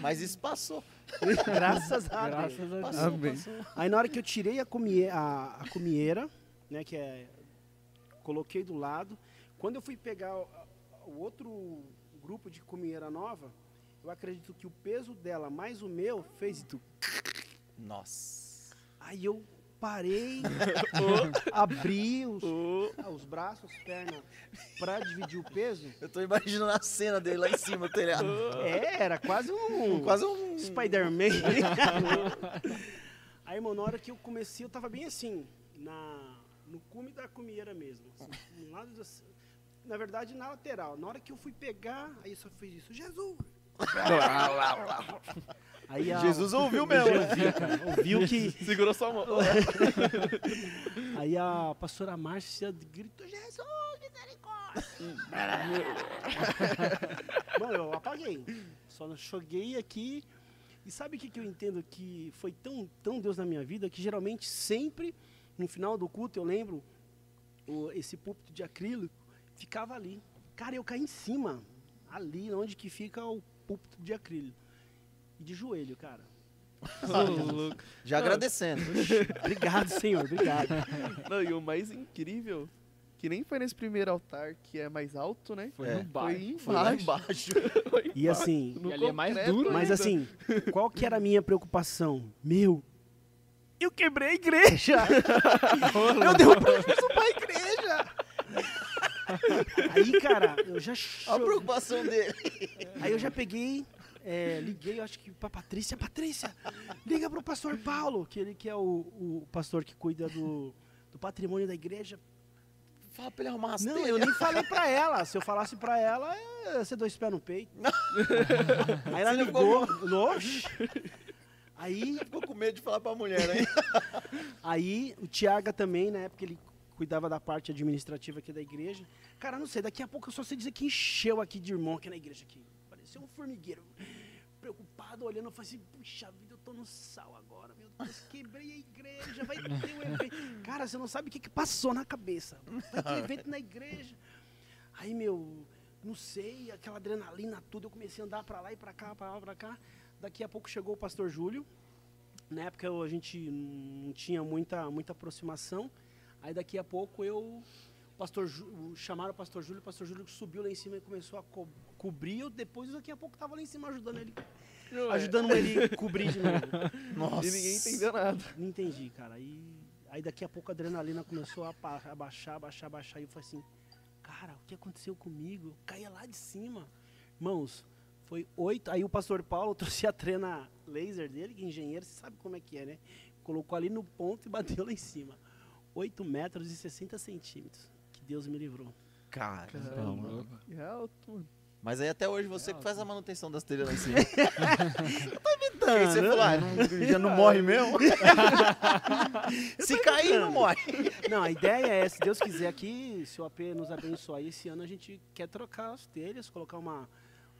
Mas isso passou. Graças a Deus. Graças a Deus. Passou, Amém. passou. Aí na hora que eu tirei a, comie a, a comieira, né, que é coloquei do lado. Quando eu fui pegar o, o outro grupo de comieira nova, eu acredito que o peso dela mais o meu fez tu. Nossa. Aí eu parei, abri os, ah, os braços, as pernas, pra dividir o peso. Eu tô imaginando a cena dele lá em cima, do telhado. É, era quase um. Quase um. Spider-Man. Aí, mano, na hora que eu comecei, eu tava bem assim, na, no cume da comieira mesmo. assim, no lado da- na verdade, na lateral. Na hora que eu fui pegar, aí só fez isso, Jesus! Aí a, Jesus ouviu mesmo. ouviu, cara, ouviu que. Segurou sua mão. Aí a pastora Márcia gritou, Jesus, misericórdia! Mano, eu apaguei. Só joguei aqui. E sabe o que, que eu entendo que foi tão, tão Deus na minha vida? Que geralmente sempre, no final do culto, eu lembro, o- esse púlpito de acrílico ficava ali. Cara, eu caí em cima, ali onde que fica o púlpito de acrílico. E de joelho, cara. Já agradecendo. Obrigado, Senhor, obrigado. Não, e o mais incrível, que nem foi nesse primeiro altar, que é mais alto, né? Foi É. no baixo. Foi Foi lá embaixo. embaixo. Foi E assim, no E ali é mais duro Mas ainda. assim, qual que era a minha preocupação? Meu, eu quebrei a igreja! eu dei um prejuízo pra igreja! Aí, cara, eu já Olha a preocupação dele. Aí eu já peguei, é, liguei, eu acho que pra Patrícia. Patrícia, liga pro pastor Paulo, que ele que é o, o pastor que cuida do, do patrimônio da igreja. Fala pra ele arrumar as Não, telhas. eu nem falei pra ela. Se eu falasse pra ela, é, você dois pés no peito. Aí ela Você ligou. Oxi. Aí Ficou com medo de falar pra mulher, hein? Aí o Tiaga também, na época ele cuidava da parte administrativa aqui da igreja. Cara, não sei, daqui a pouco eu só sei dizer que encheu aqui de irmão aqui na igreja aqui. Parecia um formigueiro. Preocupado, olhando, eu falei assim, puxa vida, eu tô no sal agora, meu Deus, quebrei a igreja, vai ter um evento. Cara, você não sabe o que, que passou na cabeça. Vai ter evento na igreja. Aí, meu, não sei, aquela adrenalina, tudo, eu comecei a andar pra lá e pra cá, pra lá, pra cá. Daqui a pouco chegou o pastor Júlio. Na época a gente não tinha muita, muita aproximação. Aí daqui a pouco eu. O pastor chamaram o pastor Júlio, o pastor Júlio subiu lá em cima e começou a co- cobrir. Eu depois daqui a pouco tava lá em cima ajudando ele. Não, é. Ajudando ele a cobrir de novo. Nossa. E ninguém entendeu nada. Não entendi, cara. Aí, aí daqui a pouco a adrenalina começou a pa- a baixar, baixar, baixar. E eu falei assim, cara, o que aconteceu comigo? Eu caía lá de cima. Irmãos, foi oito. Aí o pastor Paulo trouxe a trena laser dele, que é engenheiro, você sabe como é que é, né? Colocou ali no ponto e bateu lá em cima. 8 metros e 60 centímetros. Que Deus me livrou. Cara. Caramba. É alto, mano. Mas aí até hoje você que faz a manutenção das telhas lá em cima. Tá, Aí você falou, ah, não- já não morre mesmo? Se cair, não morre. Não, a ideia é, se Deus quiser aqui, se o AP nos abençoar, esse ano a gente quer trocar as telhas, colocar uma,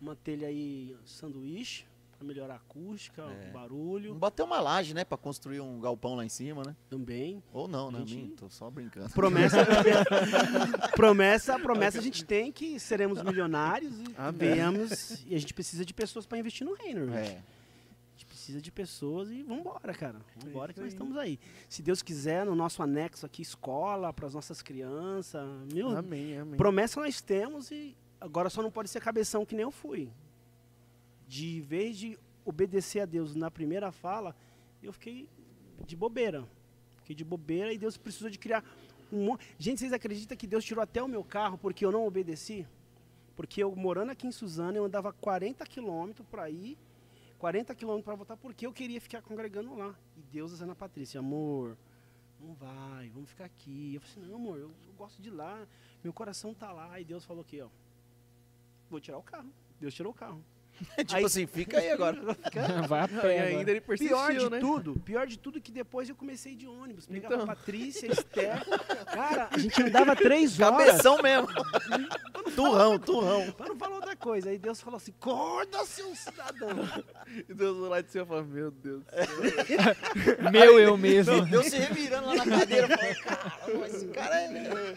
uma telha aí sanduíche, para melhorar a acústica, É. o barulho Bater uma laje, né? Pra construir um galpão lá em cima, né? também. Ou não, né? Gente- Minto, Tô só brincando. Promessa, promessa, promessa a gente tem que seremos milionários e Amém. venhamos, e a gente precisa de pessoas para investir no reino, irmão. É. A gente precisa de pessoas e vambora, cara. Vambora que nós estamos aí. Se Deus quiser, no nosso anexo aqui, escola para as nossas crianças. Meu, Amém, amém. Promessa nós temos e agora só não pode ser cabeção que nem eu fui. De vez de obedecer a Deus na primeira fala, eu fiquei de bobeira. Fiquei de bobeira e Deus precisou de criar um monte. Gente, vocês acreditam que Deus tirou até o meu carro porque eu não obedeci? Porque eu morando aqui em Suzano, eu andava 40 quilômetros para ir, 40 quilômetros para voltar, porque eu queria ficar congregando lá. E Deus a Patrícia, amor, não vai, vamos ficar aqui. Eu falei assim, não, amor, eu, eu gosto de lá, meu coração tá lá. E Deus falou aqui, ó, vou tirar o carro. Deus tirou o carro. tipo Aí- assim, fica aí agora. Vai a pé. ainda ele persistiu, Pior de né? tudo, pior de tudo que depois eu comecei de ônibus. Pegava Então. a Patrícia, Esther. Cara, a gente andava três horas. Cabeção mesmo. turrão, turrão. Pra não falar outra coisa. Aí Deus falou assim: acorda, seu cidadão. E Deus lá de cima e fala, meu Deus. Meu eu mesmo. Deus se revirando lá na cadeira, falando, cara, esse cara é...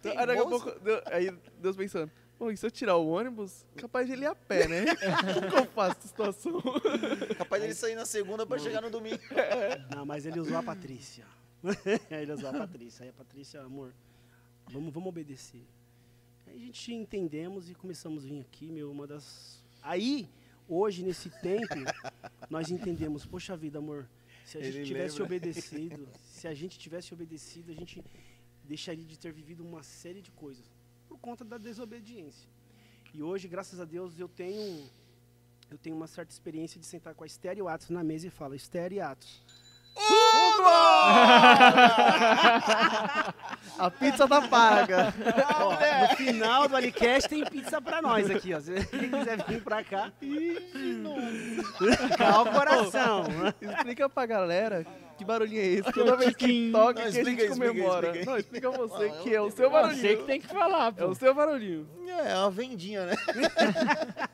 Então, aí daqui a pouco, Deus- aí Deus pensando, pô, e se eu tirar o ônibus, capaz de ele ir a pé, né? Como que eu faço essa situação? Capaz dele sair na segunda pra chegar no domingo. Não, mas ele usou a Patrícia. ele usou a Patrícia. Aí a Patrícia, amor, Vamos, vamos obedecer. Aí a gente entendemos e começamos a vir aqui, meu, uma das. Aí, hoje, nesse tempo, nós entendemos, poxa vida, amor, se a gente Ele tivesse lembra. obedecido, se a gente tivesse obedecido, a gente deixaria de ter vivido uma série de coisas conta da desobediência. E hoje, graças a Deus, eu tenho eu tenho uma certa experiência de sentar com a Esther e o Atos na mesa e falar, Esther e Atos, A pizza tá paga. Ó, no final do Alicast tem pizza pra nós aqui, ó. Se quem quiser vir pra cá. Calma o coração. Explica pra galera que barulhinho é esse. Toda vez que toca, Não, que a gente explica explica comemora. explica aí. Não, explica você que é o seu barulhinho. Você que tem que falar, É pô. o seu barulhinho. É, é uma vendinha, né?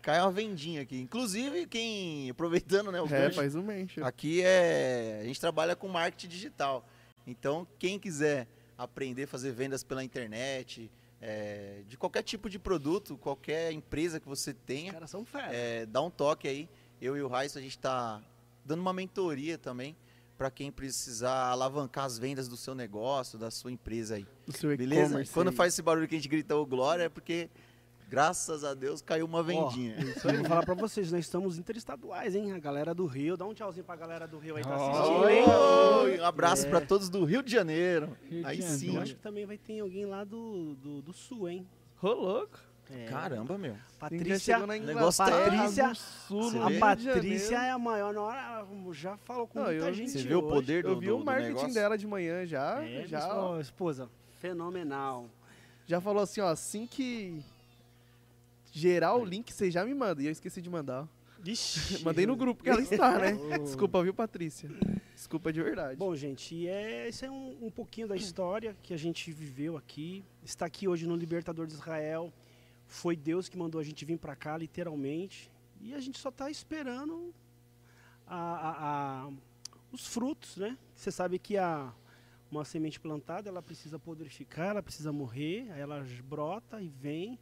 Cai uma vendinha aqui. Inclusive, quem. Aproveitando, né? O É, gancho, faz um mention. Aqui é. A gente trabalha com marketing digital. Então, quem quiser aprender a fazer vendas pela internet, é, de qualquer tipo de produto, qualquer empresa que você Os tenha, caras são fera. é, dá um toque aí. Eu e o Raiz, a gente está dando uma mentoria também para quem precisar alavancar as vendas do seu negócio, da sua empresa aí. O seu Beleza? Quando aí. faz esse barulho que a gente grita o glória é porque, graças a Deus, caiu uma vendinha. Isso aí, vou falar pra vocês, nós estamos interestaduais, hein? A galera do Rio, dá um tchauzinho pra galera do Rio aí, tá Oh. assistindo, hein? Oi, um abraço É. para todos do Rio de Janeiro. Rio de aí Janeiro. sim. Eu acho que também vai ter alguém lá do, do, do Sul, hein? Ô, louco. É. Caramba, meu. Patrícia, na negócio Inglaterra, Patrícia- sul, a Patrícia é a maior, na hora, já falou com Não, muita eu- gente Você vê o poder do, Eu vi do, o marketing negócio? dela de manhã já. É, já, já, esposa, fenomenal. já falou assim, ó, assim que gerar o link, você já me manda. E eu esqueci de mandar. Ixi. Mandei no grupo que ela está, né? Desculpa, viu, Patrícia? Desculpa de verdade. Bom, gente, e é, esse é um, um pouquinho da história que a gente viveu aqui. Está aqui hoje no Libertador de Israel. Foi Deus que mandou a gente vir para cá, literalmente. E a gente só está esperando a- a- a- os frutos, né? Você sabe que a, uma semente plantada, ela precisa podrificar, ela precisa morrer, aí ela brota e vem.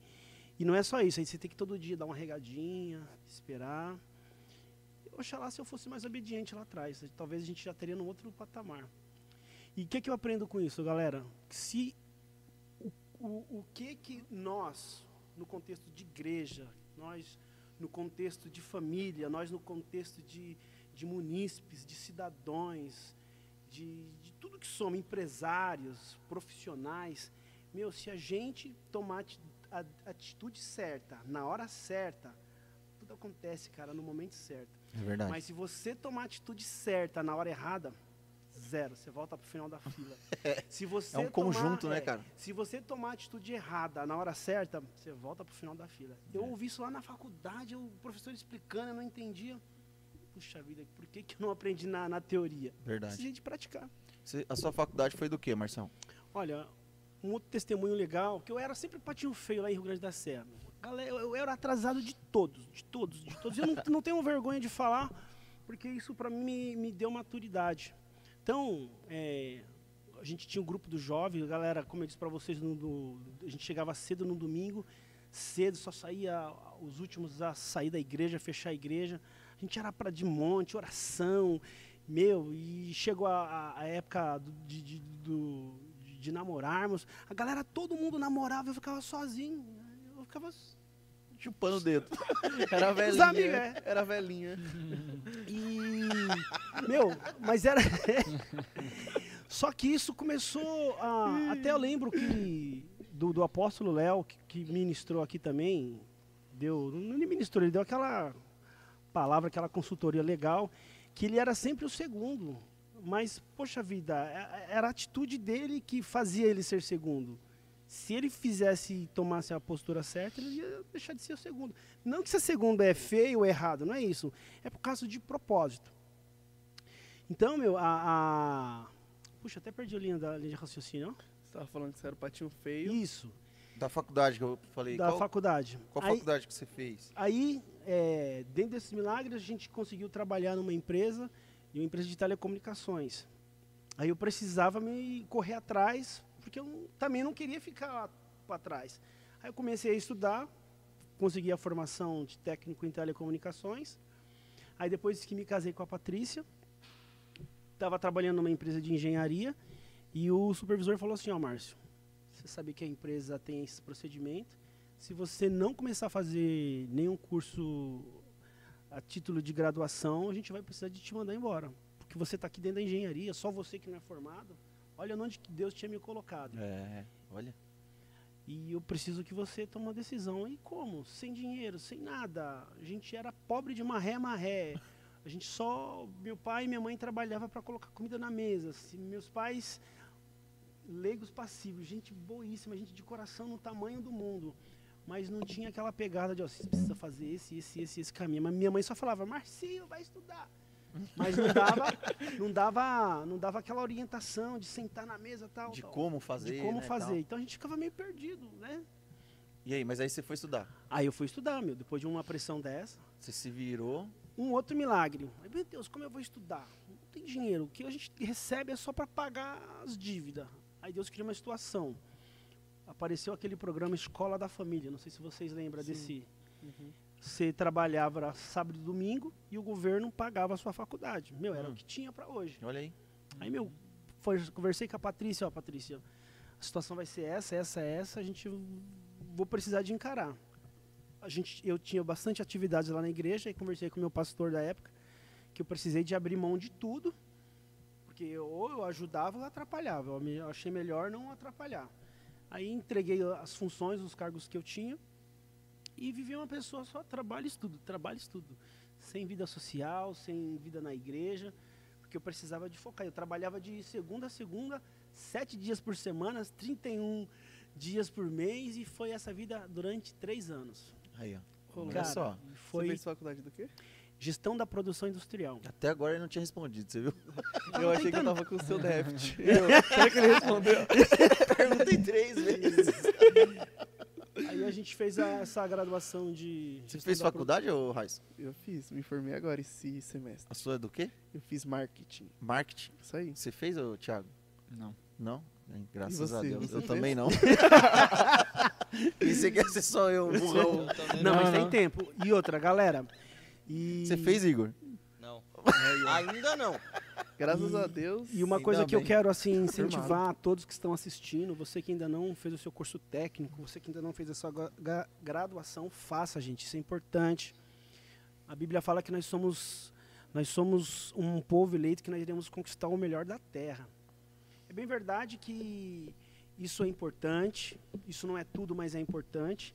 E não é só isso, aí você tem que todo dia dar uma regadinha, esperar. Oxalá se eu fosse mais obediente lá atrás. Talvez a gente já teria num outro patamar. E o que, que eu aprendo com isso, galera? Se o, o, o que que nós, no contexto de igreja, nós no contexto de família, nós no contexto de, de munícipes, de cidadãos, de, de tudo que somos, empresários, profissionais, meu, se a gente tomar a atitude certa, na hora certa, tudo acontece, cara, no momento certo. É verdade. Mas se você tomar a atitude certa na hora errada, zero, você volta pro final da fila. Se você é um tomar- conjunto, né, é, cara? Se você tomar a atitude errada na hora certa, você volta pro final da fila. Eu É. ouvi isso lá na faculdade, o professor explicando, eu não entendia. Puxa vida, por que, que eu não aprendi na, na teoria? Verdade. Precisei de praticar. Você- a sua faculdade foi do quê, Marcelo? Olha, um outro testemunho legal, que eu era sempre patinho feio lá em Rio Grande da Serra. Galera, eu, eu era atrasado de todos, de todos, de todos. Eu não, não tenho vergonha de falar, porque isso para mim me, me deu maturidade. Então, é, a gente tinha um grupo dos jovens, a galera, como eu disse para vocês, no, do- a gente chegava cedo no domingo, cedo, só saía os últimos a sair da igreja, fechar a igreja. A gente era para de monte, oração, meu, e chegou a, a- época de, de, do- de namorarmos. A galera, todo mundo namorava, eu ficava sozinho. Eu ficava. Chupando o dedo. Era velhinha. amigos, é. Era velhinha. E. Meu, mas era. Só que isso começou a. Até eu lembro que. Do, do apóstolo Léo, que, que ministrou aqui também. Deu. Não ministrou, ele deu aquela palavra, aquela consultoria legal. Que ele era sempre o segundo. Mas, poxa vida, é- era a atitude dele que fazia ele ser segundo. Se ele fizesse tomasse a postura certa, ele ia deixar de ser o segundo. Não que ser segundo é feio ou errado, não é isso. É por causa de propósito. Então, meu, a. a- Puxa, até perdi a linha da linha de raciocínio. ó. Você tava falando que você era o patinho feio. Isso, Da faculdade que eu falei. da qual faculdade. qual Aí- faculdade que você fez? Aí, é, dentro desses milagres, a gente conseguiu trabalhar numa empresa, uma empresa de telecomunicações. Aí eu precisava me correr atrás, porque eu também não queria ficar para trás. Aí eu comecei a estudar, consegui a formação de técnico em telecomunicações. Aí depois que me casei com a Patrícia, estava trabalhando numa empresa de engenharia, e o supervisor falou assim, ó Márcio, você sabe que a empresa tem esse procedimento. Se você não começar a fazer nenhum curso a título de graduação, a gente vai precisar de te mandar embora. Porque você está aqui dentro da engenharia, só você que não é formado. Olha onde que Deus tinha me colocado. É, olha. E eu preciso que você tome uma decisão. E como? Sem dinheiro, sem nada. A gente era pobre de maré, maré. A gente só. Meu pai e minha mãe trabalhavam para colocar comida na mesa. Se meus pais, leigos passivos, gente boíssima, gente de coração no tamanho do mundo. Mas não tinha aquela pegada de, ó, você precisa fazer esse, esse, esse, esse caminho. Mas minha mãe só falava, Marcinho, vai estudar. Mas não dava, não dava, não dava aquela orientação de sentar na mesa tal. De tal, como fazer. de como né, fazer. tal. Então a gente ficava meio perdido, né? E aí, mas aí você foi estudar. Aí eu fui estudar, meu, depois de uma pressão dessa. Você se virou. Um outro milagre. Meu Deus, como eu vou estudar? Não tem dinheiro. O que a gente recebe é só para pagar as dívidas. Aí Deus cria uma situação. Apareceu aquele programa Escola da Família. Não sei se vocês lembram Sim. desse. Uhum. Você trabalhava sábado e domingo e o governo pagava a sua faculdade. Meu, era Hum. o que tinha para hoje. Olha aí. Aí, meu, foi, conversei com a Patrícia, ó, Patrícia, a situação vai ser essa, essa, essa, a gente vou precisar de encarar. A gente, eu tinha bastante atividades lá na igreja e conversei com o meu pastor da época que eu precisei de abrir mão de tudo, porque ou eu ajudava ou eu atrapalhava. Eu achei melhor não atrapalhar. Aí entreguei as funções, os cargos que eu tinha e vivi uma pessoa só trabalho e estudo, trabalho e estudo, sem vida social, sem vida na igreja porque eu precisava de focar. Eu trabalhava de segunda a segunda, sete dias por semana, 31 dias por mês, e foi essa vida durante três anos. Aí, ó. Olha Cara, só. e Você Foi fez faculdade do quê? gestão da produção industrial. Até agora ele não tinha respondido, você viu? Eu achei que eu tava com o seu déficit. Eu- Será que ele respondeu? Perguntei três vezes. Aí a gente fez a- essa graduação de. Você fez da faculdade, ô Raiz? Eu fiz, me formei agora esse semestre. A sua é do quê? Eu fiz marketing. Marketing. Isso aí. Você fez, ô Thiago? Não. Não? Graças a Deus. Você eu também não. Pensei que ia ser só eu, burrão. Não, Não, mas tem tempo. E outra, galera. E, Você fez, Igor? Não. Ainda não. Graças E- a Deus. E uma coisa que eu bem. quero assim incentivar a todos que estão assistindo, você que ainda não fez o seu curso técnico, você que ainda não fez a sua gra- graduação, faça, gente, isso é importante. A Bíblia fala que nós somos nós somos um povo eleito que nós iremos conquistar o melhor da terra. É bem verdade que isso é importante, isso não é tudo, mas é importante.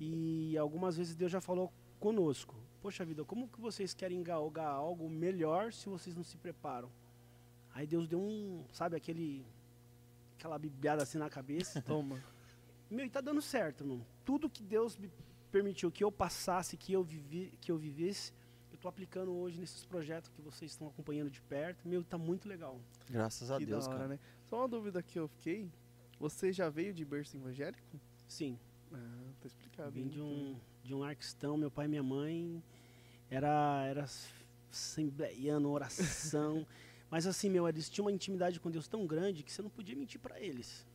E algumas vezes Deus já falou conosco. Poxa vida, como que vocês querem galgar algo melhor se vocês não se preparam? Aí Deus deu um, sabe, aquele aquela bibiada assim na cabeça. Toma. Meu, e tá dando certo, meu. Tudo que Deus me permitiu que eu passasse, que eu vivi, que eu vivesse, eu tô aplicando hoje nesses projetos que vocês estão acompanhando de perto. Meu, tá muito legal. Graças a que Deus, hora, cara. né? Só uma dúvida que eu fiquei. Você já veio de berço evangélico? Sim, Ah, tá explicado. vim de um de um lar cristão, meu pai e minha mãe era era assembleiano, oração, mas assim, meu, eles tinham uma intimidade com Deus tão grande que você não podia mentir para eles,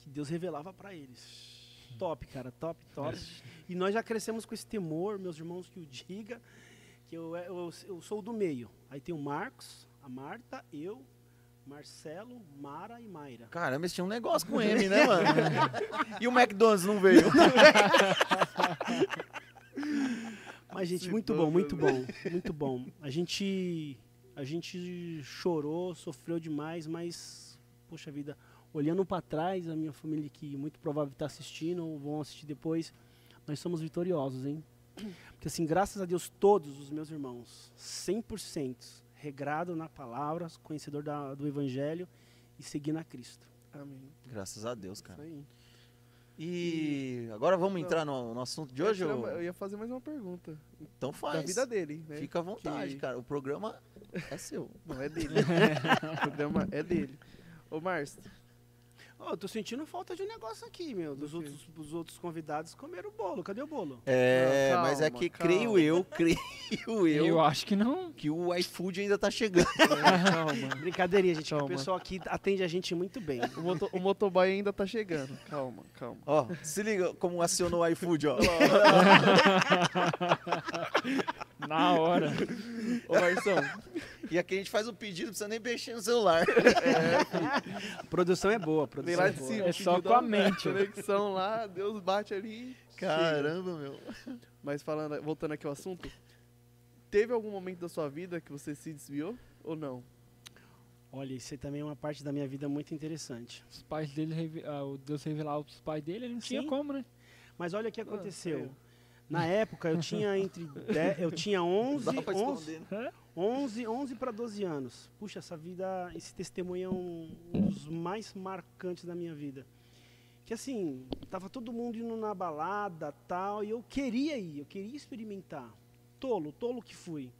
que Deus revelava para eles. Top, cara, top, top. E nós já crescemos com esse temor, meus irmãos que o diga, que eu, eu, eu sou do meio. Aí tem o Marcos, a Marta, eu, Marcelo, Mara e Mayra. Caramba, esse tinha um negócio com M, né, mano? e o McDonald's não veio? Mas, gente, Se muito bom, muito bom, muito bom. A gente, a gente chorou, sofreu demais, mas, poxa vida, olhando para trás, a minha família que muito provável está assistindo ou vão assistir depois, nós somos vitoriosos, hein? Porque, assim, graças a Deus, todos os meus irmãos, 100%, regrado na palavra, conhecedor da- do Evangelho e seguindo a Cristo. Amém. Graças a Deus, Isso cara. aí. E agora vamos entrar no, no assunto de hoje? Eu ia ou- Eu ia fazer mais uma pergunta. Então faz. Da vida dele, né? Fica à vontade, Que- cara. O programa é seu. Não, é dele. o programa é dele. Ô, Márcio, Ó, eu tô sentindo falta de um negócio aqui, meu. Dos outros, os outros convidados comeram o bolo. Cadê o bolo? É, Não, mas é calma, que calma. creio eu, creio eu, Eu acho que não. que o iFood ainda tá chegando. calma. Brincadeirinha, gente. que O Calma. pessoal aqui atende a gente muito bem. O, moto, o motoboy ainda tá chegando. Calma, calma. Ó, se liga como acionou o iFood, ó. Na hora. Ô, Marção, E aqui a gente faz o pedido, não precisa nem mexer no celular. A produção é boa, a vem produção lá é de boa. cima. É só com a mente, ó. Conexão lá, Deus bate ali. Caramba, meu. Mas falando, voltando aqui ao assunto, teve algum momento da sua vida que você se desviou ou não? Olha, isso aí também é uma parte da minha vida muito interessante. Os pais dele, ah, o Deus revelar os pais dele, ele não tinha Sim. como, né? Mas olha o que Ah, aconteceu. sério? Na época eu tinha entre de- eu tinha 11, Dá pra 11, esconder. né? 11, 11 para 12 anos. Puxa, essa vida, esse testemunho é um, um dos mais marcantes da minha vida. Que assim, tava todo mundo indo na balada, tal, e eu queria ir, eu queria experimentar. Tolo, tolo que fui.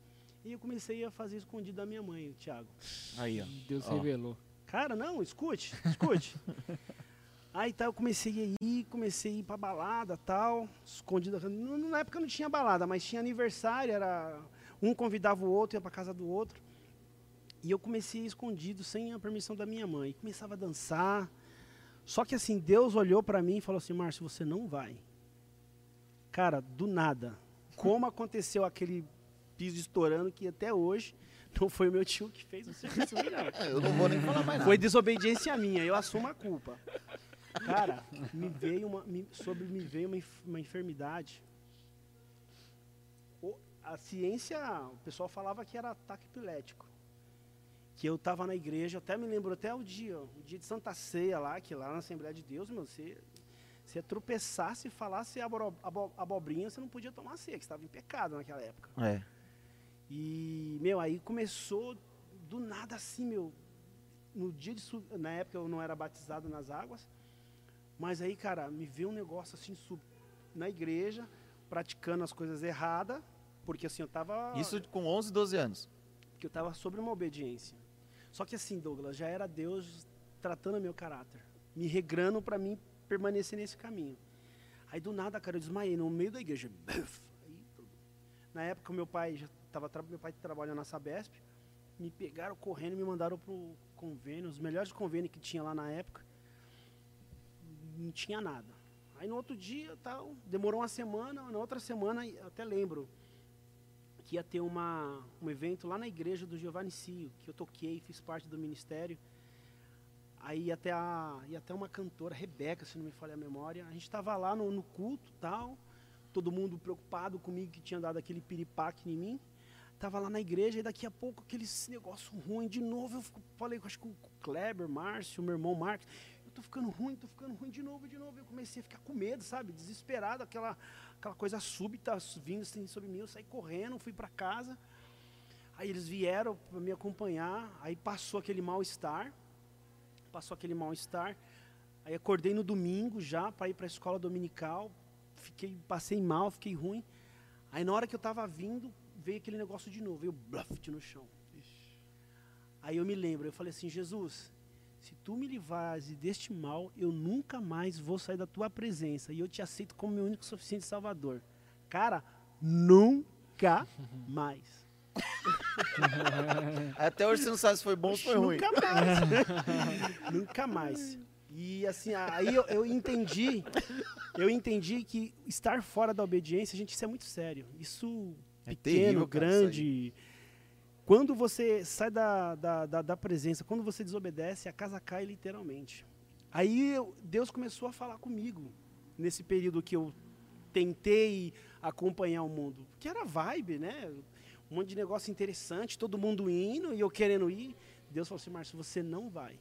E eu comecei a fazer escondido da minha mãe, Thiago. Aí, ó. Deus Ó. revelou. Cara, não, escute, escute. Aí tá, eu comecei a ir, comecei a ir pra balada tal, escondida. Na época não tinha balada, mas tinha aniversário, era um convidava o outro, ia pra casa do outro. E eu comecei a ir escondido, sem a permissão da minha mãe. Começava a dançar. Só que assim, Deus olhou pra mim e falou assim: Márcio, você não vai. Cara, do nada. Como aconteceu aquele piso estourando que até hoje não foi o meu tio que fez o serviço, Eu não vou nem falar mais nada. Foi desobediência minha, eu assumo a culpa. Cara, me veio uma, me- sobre me veio uma, uma enfermidade. O- a ciência, o pessoal falava que era ataque epilético. Que eu estava na igreja, até me lembro até o dia, o dia de Santa Ceia lá, que lá na Assembleia de Deus, meu, você, você tropeçasse e falasse abro- abo- abobrinha, você não podia tomar ceia, que estava em pecado naquela época. É. E, meu, aí começou do nada assim, meu. No dia de. Na época eu não era batizado nas águas. Mas aí, cara, me veio um negócio assim, sub, na igreja, praticando as coisas erradas. Porque assim, eu tava. Isso com 11, 12 anos. Porque eu tava sobre uma obediência. Só que assim, Douglas, já era Deus tratando meu caráter. Me regrando para mim permanecer nesse caminho. Aí do nada, cara, eu desmaiei no meio da igreja. Aí, na época, meu pai já tava meu pai trabalhando na Sabesp. Me pegaram correndo e me mandaram pro convênio, os melhores convênios que tinha lá na época. Não tinha nada. Aí no outro dia, tal, demorou uma semana, na outra semana, até lembro que ia ter uma, um evento lá na igreja do Giovanni Cio, que eu toquei, fiz parte do ministério. Aí ia até, a, ia até uma cantora, Rebeca, se não me falha a memória. A gente estava lá no, no culto tal, todo mundo preocupado comigo que tinha dado aquele piripaque em mim. Tava lá na igreja e daqui a pouco aquele negócio ruim de novo. Eu falei, acho que o Kleber, Márcio, meu irmão Marcos, tô ficando ruim, tô ficando ruim de novo, de novo. Eu comecei a ficar com medo, sabe? Desesperado, aquela, aquela coisa súbita vindo assim sobre mim. Eu saí correndo, fui para casa. Aí eles vieram para me acompanhar. Aí passou aquele mal-estar. Passou aquele mal-estar. Aí acordei no domingo já para ir para a escola dominical. Fiquei, passei mal, fiquei ruim. Aí na hora que eu estava vindo, veio aquele negócio de novo, veio bluff no chão. Aí eu me lembro, eu falei assim, Jesus, se tu me livrares deste mal, eu nunca mais vou sair da tua presença e eu te aceito como meu único e suficiente Salvador. Cara, nunca mais. Até hoje você não sabe se foi bom ou se foi ruim. Nunca mais. Nunca mais. E assim, aí eu, eu entendi, eu entendi que estar fora da obediência, gente, isso é muito sério. Isso É pequeno, terrível, cara, isso grande. Quando você sai da, da, da, da presença, quando você desobedece, a casa cai literalmente. Aí eu- Deus começou a falar comigo nesse período que eu tentei acompanhar o mundo. Que era vibe, né? Um monte de negócio interessante, todo mundo indo e eu querendo ir. Deus falou assim, Márcio, você não vai.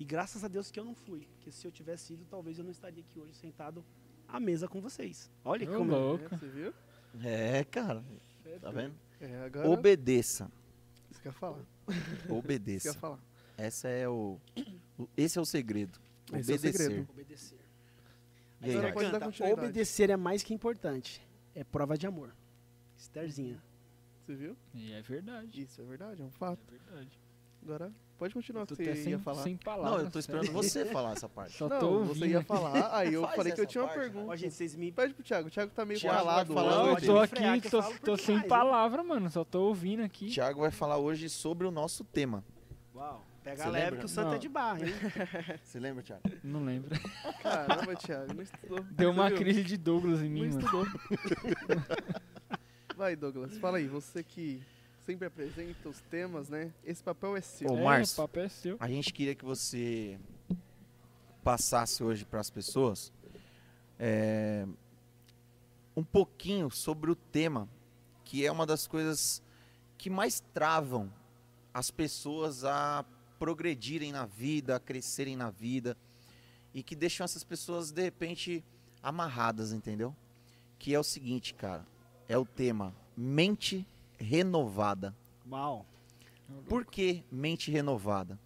E graças a Deus que eu não fui. Porque se eu tivesse ido, talvez eu não estaria aqui hoje sentado à mesa com vocês. Olha Ô, como louco. É, você viu? É, cara. Tá vendo? É, agora. Obedeça. Você quer falar? Você Obedeça. quer falar? Essa é o, o- esse é o segredo. Esse é o Obedecer. segredo. obedecer. E aí, Canta, obedecer é mais que importante. É prova de amor. Estherzinha. Você viu? E é verdade. Isso é verdade, é um fato. É verdade. Agora, pode continuar você sem, ia falar. sem palavras. Não, eu tô esperando sério. você falar essa parte. Só não, tô ouvindo. você ia falar, aí eu Faz falei que eu tinha uma parte, pergunta. Ó, gente, vocês me Pede pro Thiago, o Thiago tá meio Thiago calado. Não, eu tô aqui, eu tô, tô sem hein? palavra, mano. Só tô ouvindo aqui. Tiago vai falar hoje sobre o nosso tema. Uau, pega Você leve lembra? que o santo Não. é de barra, hein? Você lembra, Tiago? Não lembro. Caramba, Thiago, não estudou. Deu uma viu? crise de Douglas em Não mim, mano. estudou. Vai, Douglas, fala aí, você que sempre apresenta os temas, né? Esse papel é seu. Ô, é, Márcio. o papel é seu. A gente queria que você passasse hoje para as pessoas é, um pouquinho sobre o tema, que é uma das coisas que mais travam as pessoas a progredirem na vida, a crescerem na vida e que deixam essas pessoas de repente amarradas, entendeu? Que é o seguinte, cara, é o tema mente renovada. Uau. Por que mente renovada?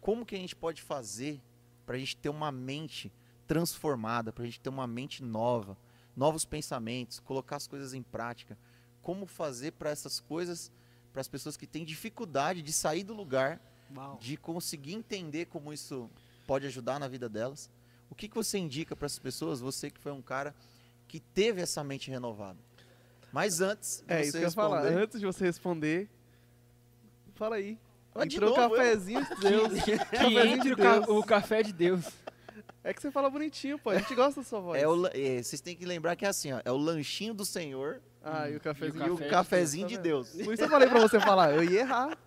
Como que a gente pode fazer para a gente ter uma mente transformada, para a gente ter uma mente nova, novos pensamentos, colocar as coisas em prática? Como fazer para essas coisas, para as pessoas que têm dificuldade de sair do lugar, Uau. de conseguir entender como isso pode ajudar na vida delas? O que, que você indica para essas pessoas, você que foi um cara que teve essa mente renovada? Mas antes de É você isso que eu ia falar. responder- Antes de você responder, fala aí. Ah, Entrou o novo, eu? cafezinho de Deus. Que Cafezinho entre de o, ca- Deus. o café de Deus. É que você fala bonitinho, pô. A gente gosta da sua voz. É o é, vocês têm que lembrar que é assim, ó, é o lanchinho do Senhor Ah, e o cafezinho E e o o Café de cafezinho Deus, de Deus. Por isso eu falei pra você falar. Eu ia errar.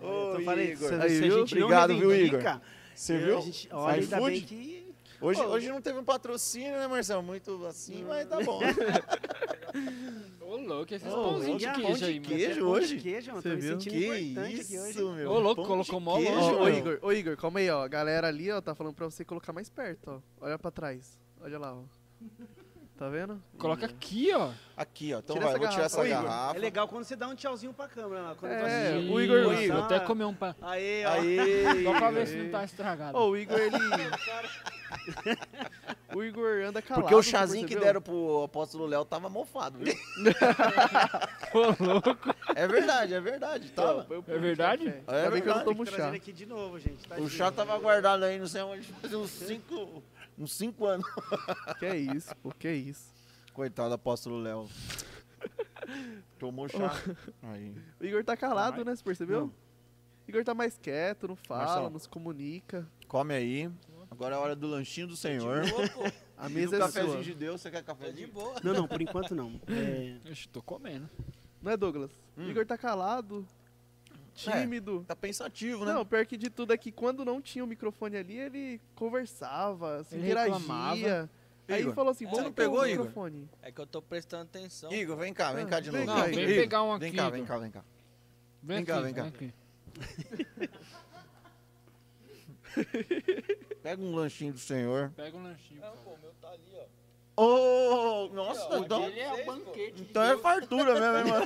Ô, eu falei, Igor. Aí, viu? Obrigado, viu, Igor? Você viu? a gente- olha, ainda bem que... Hoje, Ô, hoje não teve um patrocínio, né, Marcelo? Muito assim, mas tá bom. Ô, louco, esses Ô, pãozinhos de queijo pão de aí, mano. queijo Pão de hoje? Queijo, Você me viu? sentindo que importante aqui hoje. isso, meu. Ô, louco, colocou mó queijo, Ó, ô. Igor, ô Igor, calma aí, ó. A galera ali, ó, tá falando pra você colocar mais perto, ó. Olha pra trás. Olha lá, ó. Tá vendo? Coloca aqui, ó. Aqui, ó. Então Tira vai, essa eu vou tirar garrafa. essa Ô, Igor, garrafa. É legal quando você dá um tchauzinho pra câmera lá. Quando É, tá assistindo. o Igor- Isso, Igor. até comer um pão. Aí, ó. Aí, Só pra ver se não tá estragado. Ô, o Igor, ele. o Igor anda calado. Porque o você chazinho que percebeu? deram pro apóstolo Léo tava mofado, viu? Ô, louco. É verdade, é verdade. Tava. O É verdade? É Ainda bem que eu não verdade. tomo chá. aqui de novo, gente. tá O tadinho. chá tava guardado aí, não sei onde, faz uns cinco, uns cinco anos. Que é isso, pô, que é isso. Coitado do apóstolo Léo. Tomou chá. Aí. O Igor tá calado, né? Você percebeu? Não. O Igor tá mais quieto, não fala, Marcelo. não se comunica. Come aí. Agora é a hora do lanchinho do Senhor. De boa, pô. A E mesa é cafezinho sua. de Deus, você quer Tô de cafezinho? boa. Não, não, por enquanto não. É, Ixi, tô comendo. Não é, Douglas? Hum. O Igor tá calado, tímido. Tá pensativo, né? Não, pior que de tudo é que quando não tinha o microfone ali, ele conversava, se Ele interagia. reclamava. Aí Igor, falou assim, você vamos não pôr pegou, o Igor? microfone. É que eu tô prestando atenção. Igor, vem cá, vem cá de vem novo. cá, Não, vem Igor, pegar um Vem aqui, cá, Igor. vem cá, vem cá. Vem, Vem cá, aqui, vem cá. aqui. Pega um lanchinho do Senhor. Pega um lanchinho. Não, pô, o meu tá ali, ó. Ô, nossa, Ó, então, Ele é banquete. então é fartura mesmo, hein, mano?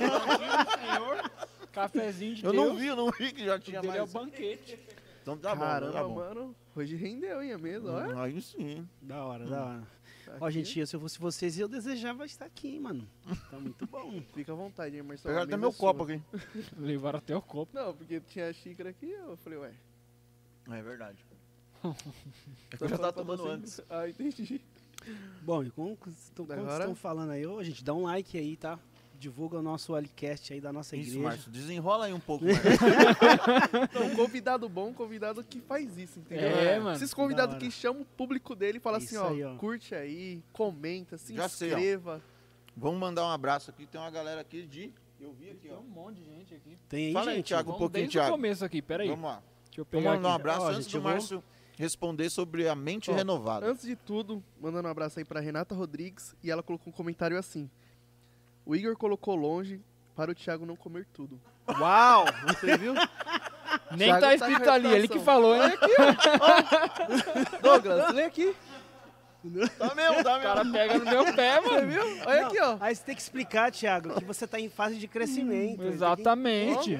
Cafezinho de Eu Deus. não vi, eu não vi que já tinha Dele é o mais. banquete. Então tá bom, Caramba, tá bom. mano. Hoje rendeu, hein, a mesa, olha. Hum, Aí sim. da hora, da hora. Tá Ó, aqui. gente, se eu fosse vocês, eu desejava estar aqui, hein, mano. Tá muito bom. Fica à vontade, hein, Marcelo. Pegaram até meu é copo aqui. Levaram até o copo. Não, porque tinha a xícara aqui, eu falei, ué. É verdade. É que eu já tava tomando antes. Ah, entendi. Bom, e como vocês estão como vocês estão falando aí, ô, gente, dá um like aí, tá? Divulga o nosso Alicast aí da nossa Isso, igreja. Márcio, desenrola aí um pouco, Márcio. Não, convidado bom, convidado que faz isso, entendeu? É, mano. Esses convidados que chamam o público dele e falam assim, Isso ó, aí, ó. curte aí, comenta, se Já sei, inscreva. Vamos mandar um abraço aqui. Tem uma galera aqui de. Eu vi aqui, Tem ó. um monte de gente aqui. Tem aí, Fala aí, gente. Thiago, um Vamos pouquinho, Thiago. começo aqui, peraí. Vamos lá. Deixa eu Vamos pegar mandar um abraço Ó, antes gente, do Márcio responder sobre a mente Ó, renovada. Antes de tudo, mandando um abraço aí pra Renata Rodrigues e ela colocou um comentário assim. O Igor colocou longe para o Thiago não comer tudo. Uau! Você viu? Nem Thiago tá tá escrito em ali, ele que falou, hein? Douglas, lê aqui. Tá mesmo, tá O cara pega no meu pé, Você mano. viu? Olha Não, aqui, ó. Aí você tem que explicar, Thiago, que você tá em fase de crescimento. Exatamente.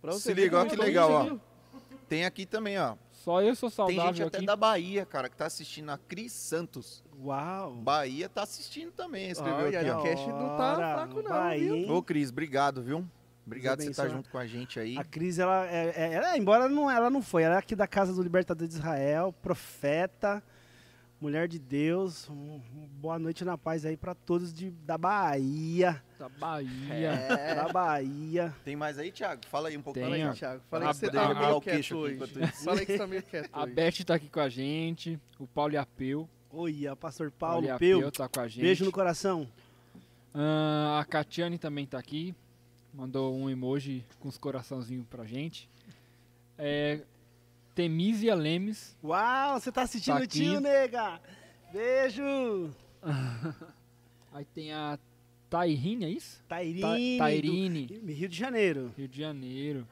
Pra Se ver liga, como que legal, ó. Tem aqui também, ó. Só eu sou Tem gente saudável até aqui. da Bahia, cara, que tá assistindo. A Cris Santos. Uau! Bahia tá assistindo também. Escreveu e aqui, a ó. Cash não tá fraco não, Bahia, viu? hein? Ô, Cris, obrigado, viu? Obrigado por você estar abençoe. junto com a gente aí. A Cris, ela, é, é- ela, embora não, ela não foi, ela é aqui da casa do Libertador de Israel, profeta, mulher de Deus. Um- boa noite na paz aí pra todos de, da Bahia. Da Bahia. É. Da Bahia. Tem mais aí, Thiago? Fala aí um pouco Tem, Fala aí. Thiago. Fala aí que você tá meio quieto aqui hoje. Fala aí que você tá meio quieto A. Beth tá aqui com a gente. O Paulo Apeu. Olha, pastor Paulo Olha, a Peu. Peu tá com a gente. Beijo no coração. Ah, a Catiane também tá aqui. Mandou um emoji com os coraçãozinhos pra gente. É, Temísia Lemes. Uau, você tá assistindo Tá o tio, aqui. nega. Beijo. Aí tem a Tairine, é isso? Tairine. Ta do- Tairine, Rio de Janeiro. Rio de Janeiro.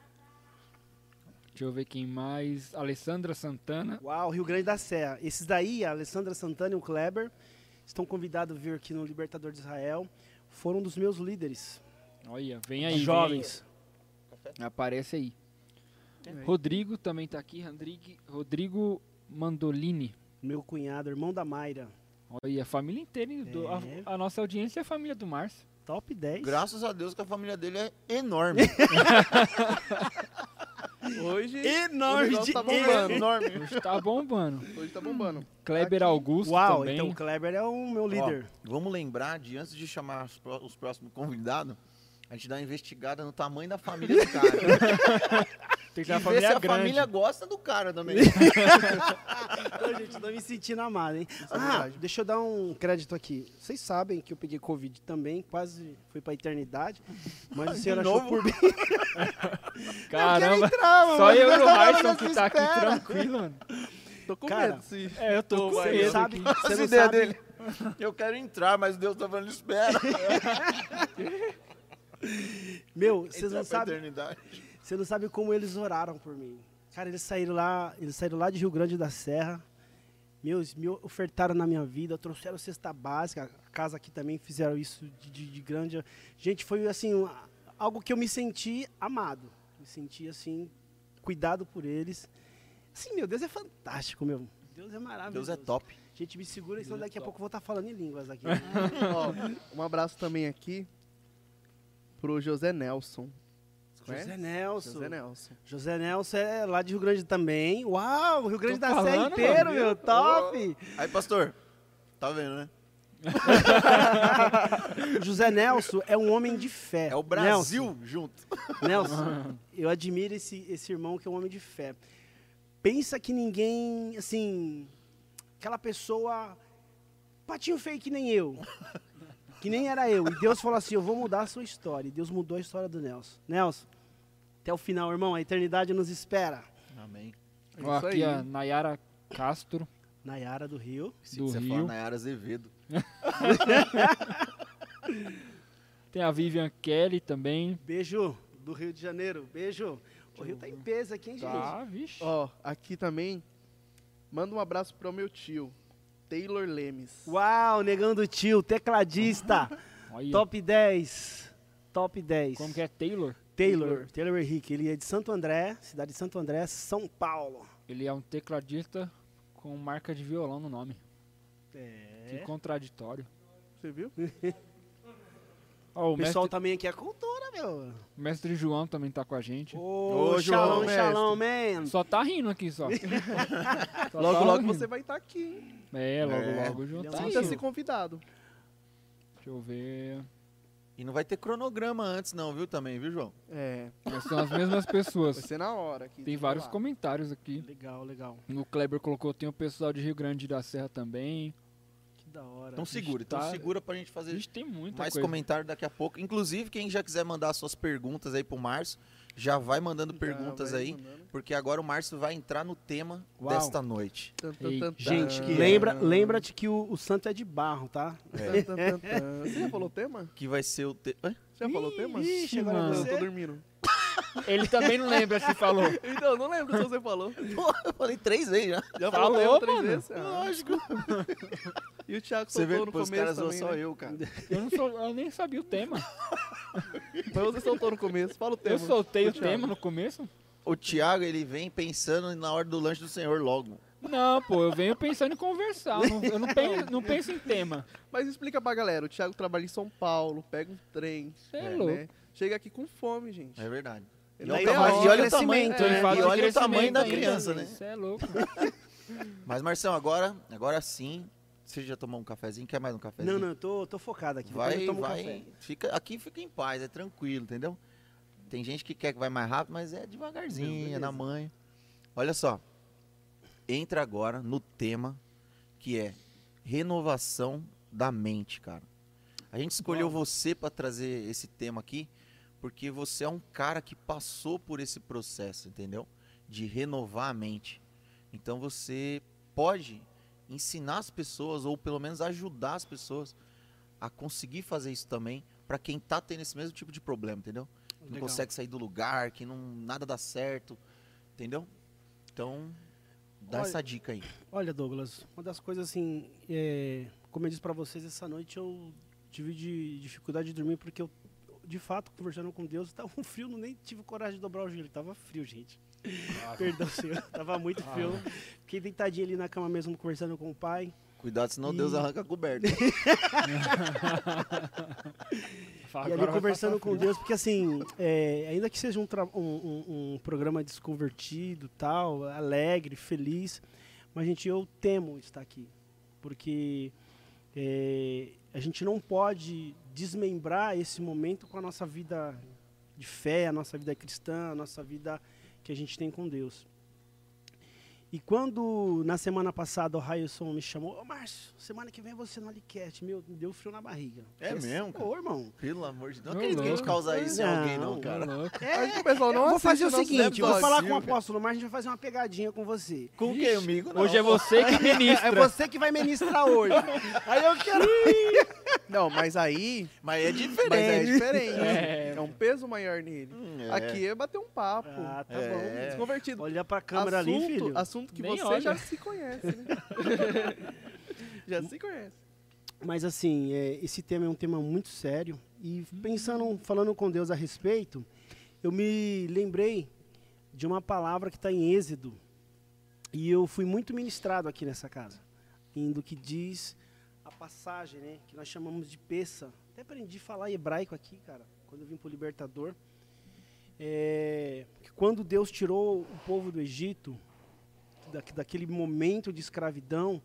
Deixa eu ver quem mais. Alessandra Santana. Uau, Rio Grande da Serra. Esses daí, a Alessandra Santana e o Kleber, estão convidados a vir aqui no Libertador de Israel. Foram um dos meus líderes. Olha, vem aí. vem jovens. aí. Aparece aí. Rodrigo também tá aqui. Rodrigo, Rodrigo Mandolini. Meu cunhado, irmão da Mayra. Olha, a família inteira. do- a- É. a, nossa audiência é a família do Márcio. Top 10. Graças a Deus que a família dele é enorme. Hoje, Enorme de tá bombando. enorme. Hoje tá bombando. Hoje tá bombando. Kleber Aqui. Augusto Uau, também. então o Kleber é o meu líder. Ó, vamos lembrar de antes de chamar os, pró- os próximos convidados, a gente dá uma investigada no tamanho da família do cara. Tem que e ter uma ver se família a grande. família gosta do cara também. Então, gente, tô me sentindo amado, hein? é ah, verdade. deixa eu dar um crédito aqui. Vocês sabem que eu peguei Covid também, quase fui pra eternidade. Mas o senhor achou por bem. Caramba, entrar, mano, só eu e o Harrison se que tá aqui tranquilo, mano. Tô com Cara, medo. Se... É, eu tô Tô, com Você medo não sabe, você ideia sabe, dele. Eu quero entrar, mas Deus tá falando, espera. Meu, vocês não sabem, eternidade. Você não sabe como eles oraram por mim. Cara, eles saíram lá, eles saíram lá de Rio Grande da Serra. Meus, me ofertaram na minha vida, trouxeram cesta básica, a casa aqui também fizeram isso de, de- de grande. Gente, foi assim, algo que eu me senti amado. Me senti assim, cuidado por eles. Assim, meu Deus é fantástico, meu. Deus é maravilhoso. Deus é top. Gente, me segura, senão daqui a pouco eu vou estar falando em línguas aqui. Ó, um abraço também aqui pro José Nelson. Conhece? José Nelson. José Nelson. José Nelson é lá de Rio Grande também. Uau, Rio Grande Tô da Serra inteiro, mano. meu. Top! Aí, pastor, tá vendo, né? José Nelson é um homem de fé. É o Brasil junto. Nelson, Nelson, eu admiro esse, esse irmão que é um homem de fé. Pensa que ninguém, assim, aquela pessoa, patinho feio que nem eu, que nem era eu. E Deus falou assim, eu vou mudar a sua história. E Deus mudou a história do Nelson. Nelson, até o final, irmão, a eternidade nos espera. Amém. Ó, Isso aqui aí. a Nayara Castro, Nayara do Rio. Se Do você Rio. falar Nayara Azevedo. tem a Vivian Kelly também. Beijo do Rio de Janeiro. Beijo. O Rio tá em peso aqui, hein, gente? Tá, vixe. Ó, aqui também, manda um abraço pro meu tio, Taylor Lemes. Uau, negão do tio, tecladista. Top 10. Top 10. como que é Taylor? Taylor, Taylor. Henrique. Ele é de Santo André, cidade de Santo André, São Paulo. Ele é um tecladista com marca de violão no nome. Que É. contraditório. Você viu? Ó, o O pessoal mestre, também aqui é cultura, meu. o mestre João também tá com a gente. Ô, Ô, shalom, João, shalom, man. Só tá rindo aqui só. Só Logo, tá logo rindo. você vai estar aqui, hein? É, logo, É. logo o João é tá aí. Sinta-se convidado. Deixa eu ver. E não vai ter cronograma antes, não, viu? Também, viu, João? É, Mas São as mesmas vai pessoas. ser na hora aqui. Tem vários falar. comentários aqui. Legal, legal. O Kleber colocou, tem o pessoal de Rio Grande da Serra também. Que da hora. Então segura, então tá- segura pra gente A fazer gente tem muita mais coisa. comentário daqui a pouco. Inclusive, quem já quiser mandar suas perguntas aí pro Márcio, já vai mandando Já perguntas vai aí, mandando. porque agora o Márcio vai entrar no tema Uau. desta noite. Ei, Gente, tan. lembra, lembra-te que o, o santo é de barro, tá? Tan. Você já falou o tema? Que vai ser o te... Hã? Você já falou o tema? Ixi, agora mano. Eu tô dormindo. Ele também não lembra se falou. Então, não lembro se você falou. Pô, eu falei três vezes já. Já Falou, falou o três mano. vezes? Ah. Lógico. E o Thiago Você vê soltou que no os começo caras zoam também, só né? eu, cara. Eu, não sou, eu nem sabia o tema. Mas você soltou no começo. Fala o tema. Eu soltei o Thiago. tema no começo? O Thiago, ele vem pensando na hora do lanche do senhor logo. Não, pô, eu venho pensando em conversar. Eu não, eu não penso, não penso em tema. Mas explica pra galera. O Thiago trabalha em São Paulo, pega um trem. Você é, É, louco. né? Chega aqui com fome, gente. É verdade. Ele E tamanho- e olha o tamanho, em né? E olha o tamanho da ainda, criança, gente. né? Você é louco. Mas, Marção, agora, agora sim, você já tomou um cafezinho? Quer mais um cafezinho? Não, não, eu tô, tô focado aqui. Vai, eu tomo um vai. café. Fica, aqui fica em paz, é tranquilo, entendeu? Tem gente que quer que vai mais rápido, mas é devagarzinho, é na manha. Olha só. Entra agora no tema que é renovação da mente, cara. A gente escolheu você para trazer esse tema aqui, porque você é um cara que passou por esse processo, entendeu? De renovar a mente. Então você pode ensinar as pessoas, ou pelo menos ajudar as pessoas a conseguir fazer isso também, para quem tá tendo esse mesmo tipo de problema, entendeu? Não Legal. consegue sair do lugar, que não nada dá certo, entendeu? Então, dá Olha- essa dica aí. Olha, Douglas, uma das coisas assim, é, como eu disse pra vocês, essa noite eu tive de dificuldade de dormir porque eu, de fato, conversando com Deus, tava um frio, não nem tive coragem de dobrar o joelho, tava frio, gente. Perdão, senhor, tava muito frio. Fiquei deitadinho ali na cama mesmo, conversando com o pai. Cuidado, senão E- Deus arranca a coberta. E ali conversando com. Deus, porque assim, é, ainda que seja um, tra- um- um- um programa desconvertido, tal, alegre, feliz, mas gente, eu temo estar aqui, porque é, a gente não pode desmembrar esse momento com a nossa vida de fé, a nossa vida cristã, a nossa vida que a gente tem com Deus. E quando na semana passada o Railson me chamou, ô Márcio, semana que vem você no Alicast, meu, me deu frio na barriga. É mesmo, cara? Ô, irmão, Pelo amor de Deus. Não acredito que a gente louco. causa isso em alguém, não, Não, cara. Ô, louco. Acho que o pessoal não vou fazer o seguinte, eu vou falar com o apóstolo, mas a gente vai fazer uma pegadinha com você. Com quem, amigo? Não. Hoje é você que ministra. É você que vai ministrar hoje. Aí eu quero. Não, mas aí. Mas é Mas é diferente. diferente. É. É, um peso maior nele. Hum, é. Aqui é bater um papo. Ah, tá É. bom. Desconvertido. Olha pra câmera assunto, ali, filho. Assunto que Nem você olha. já se conhece, né? já se conhece. Mas assim, é, esse tema é um tema muito sério. E pensando, falando com Deus a respeito, eu me lembrei de uma palavra que está em Êxodo. E eu fui muito ministrado aqui nessa casa. Indo que diz a passagem, né? Que nós chamamos de peça. Até aprendi a falar hebraico aqui, cara, quando eu vim para o Libertador. É, que quando Deus tirou o povo do Egito, da, daquele momento de escravidão,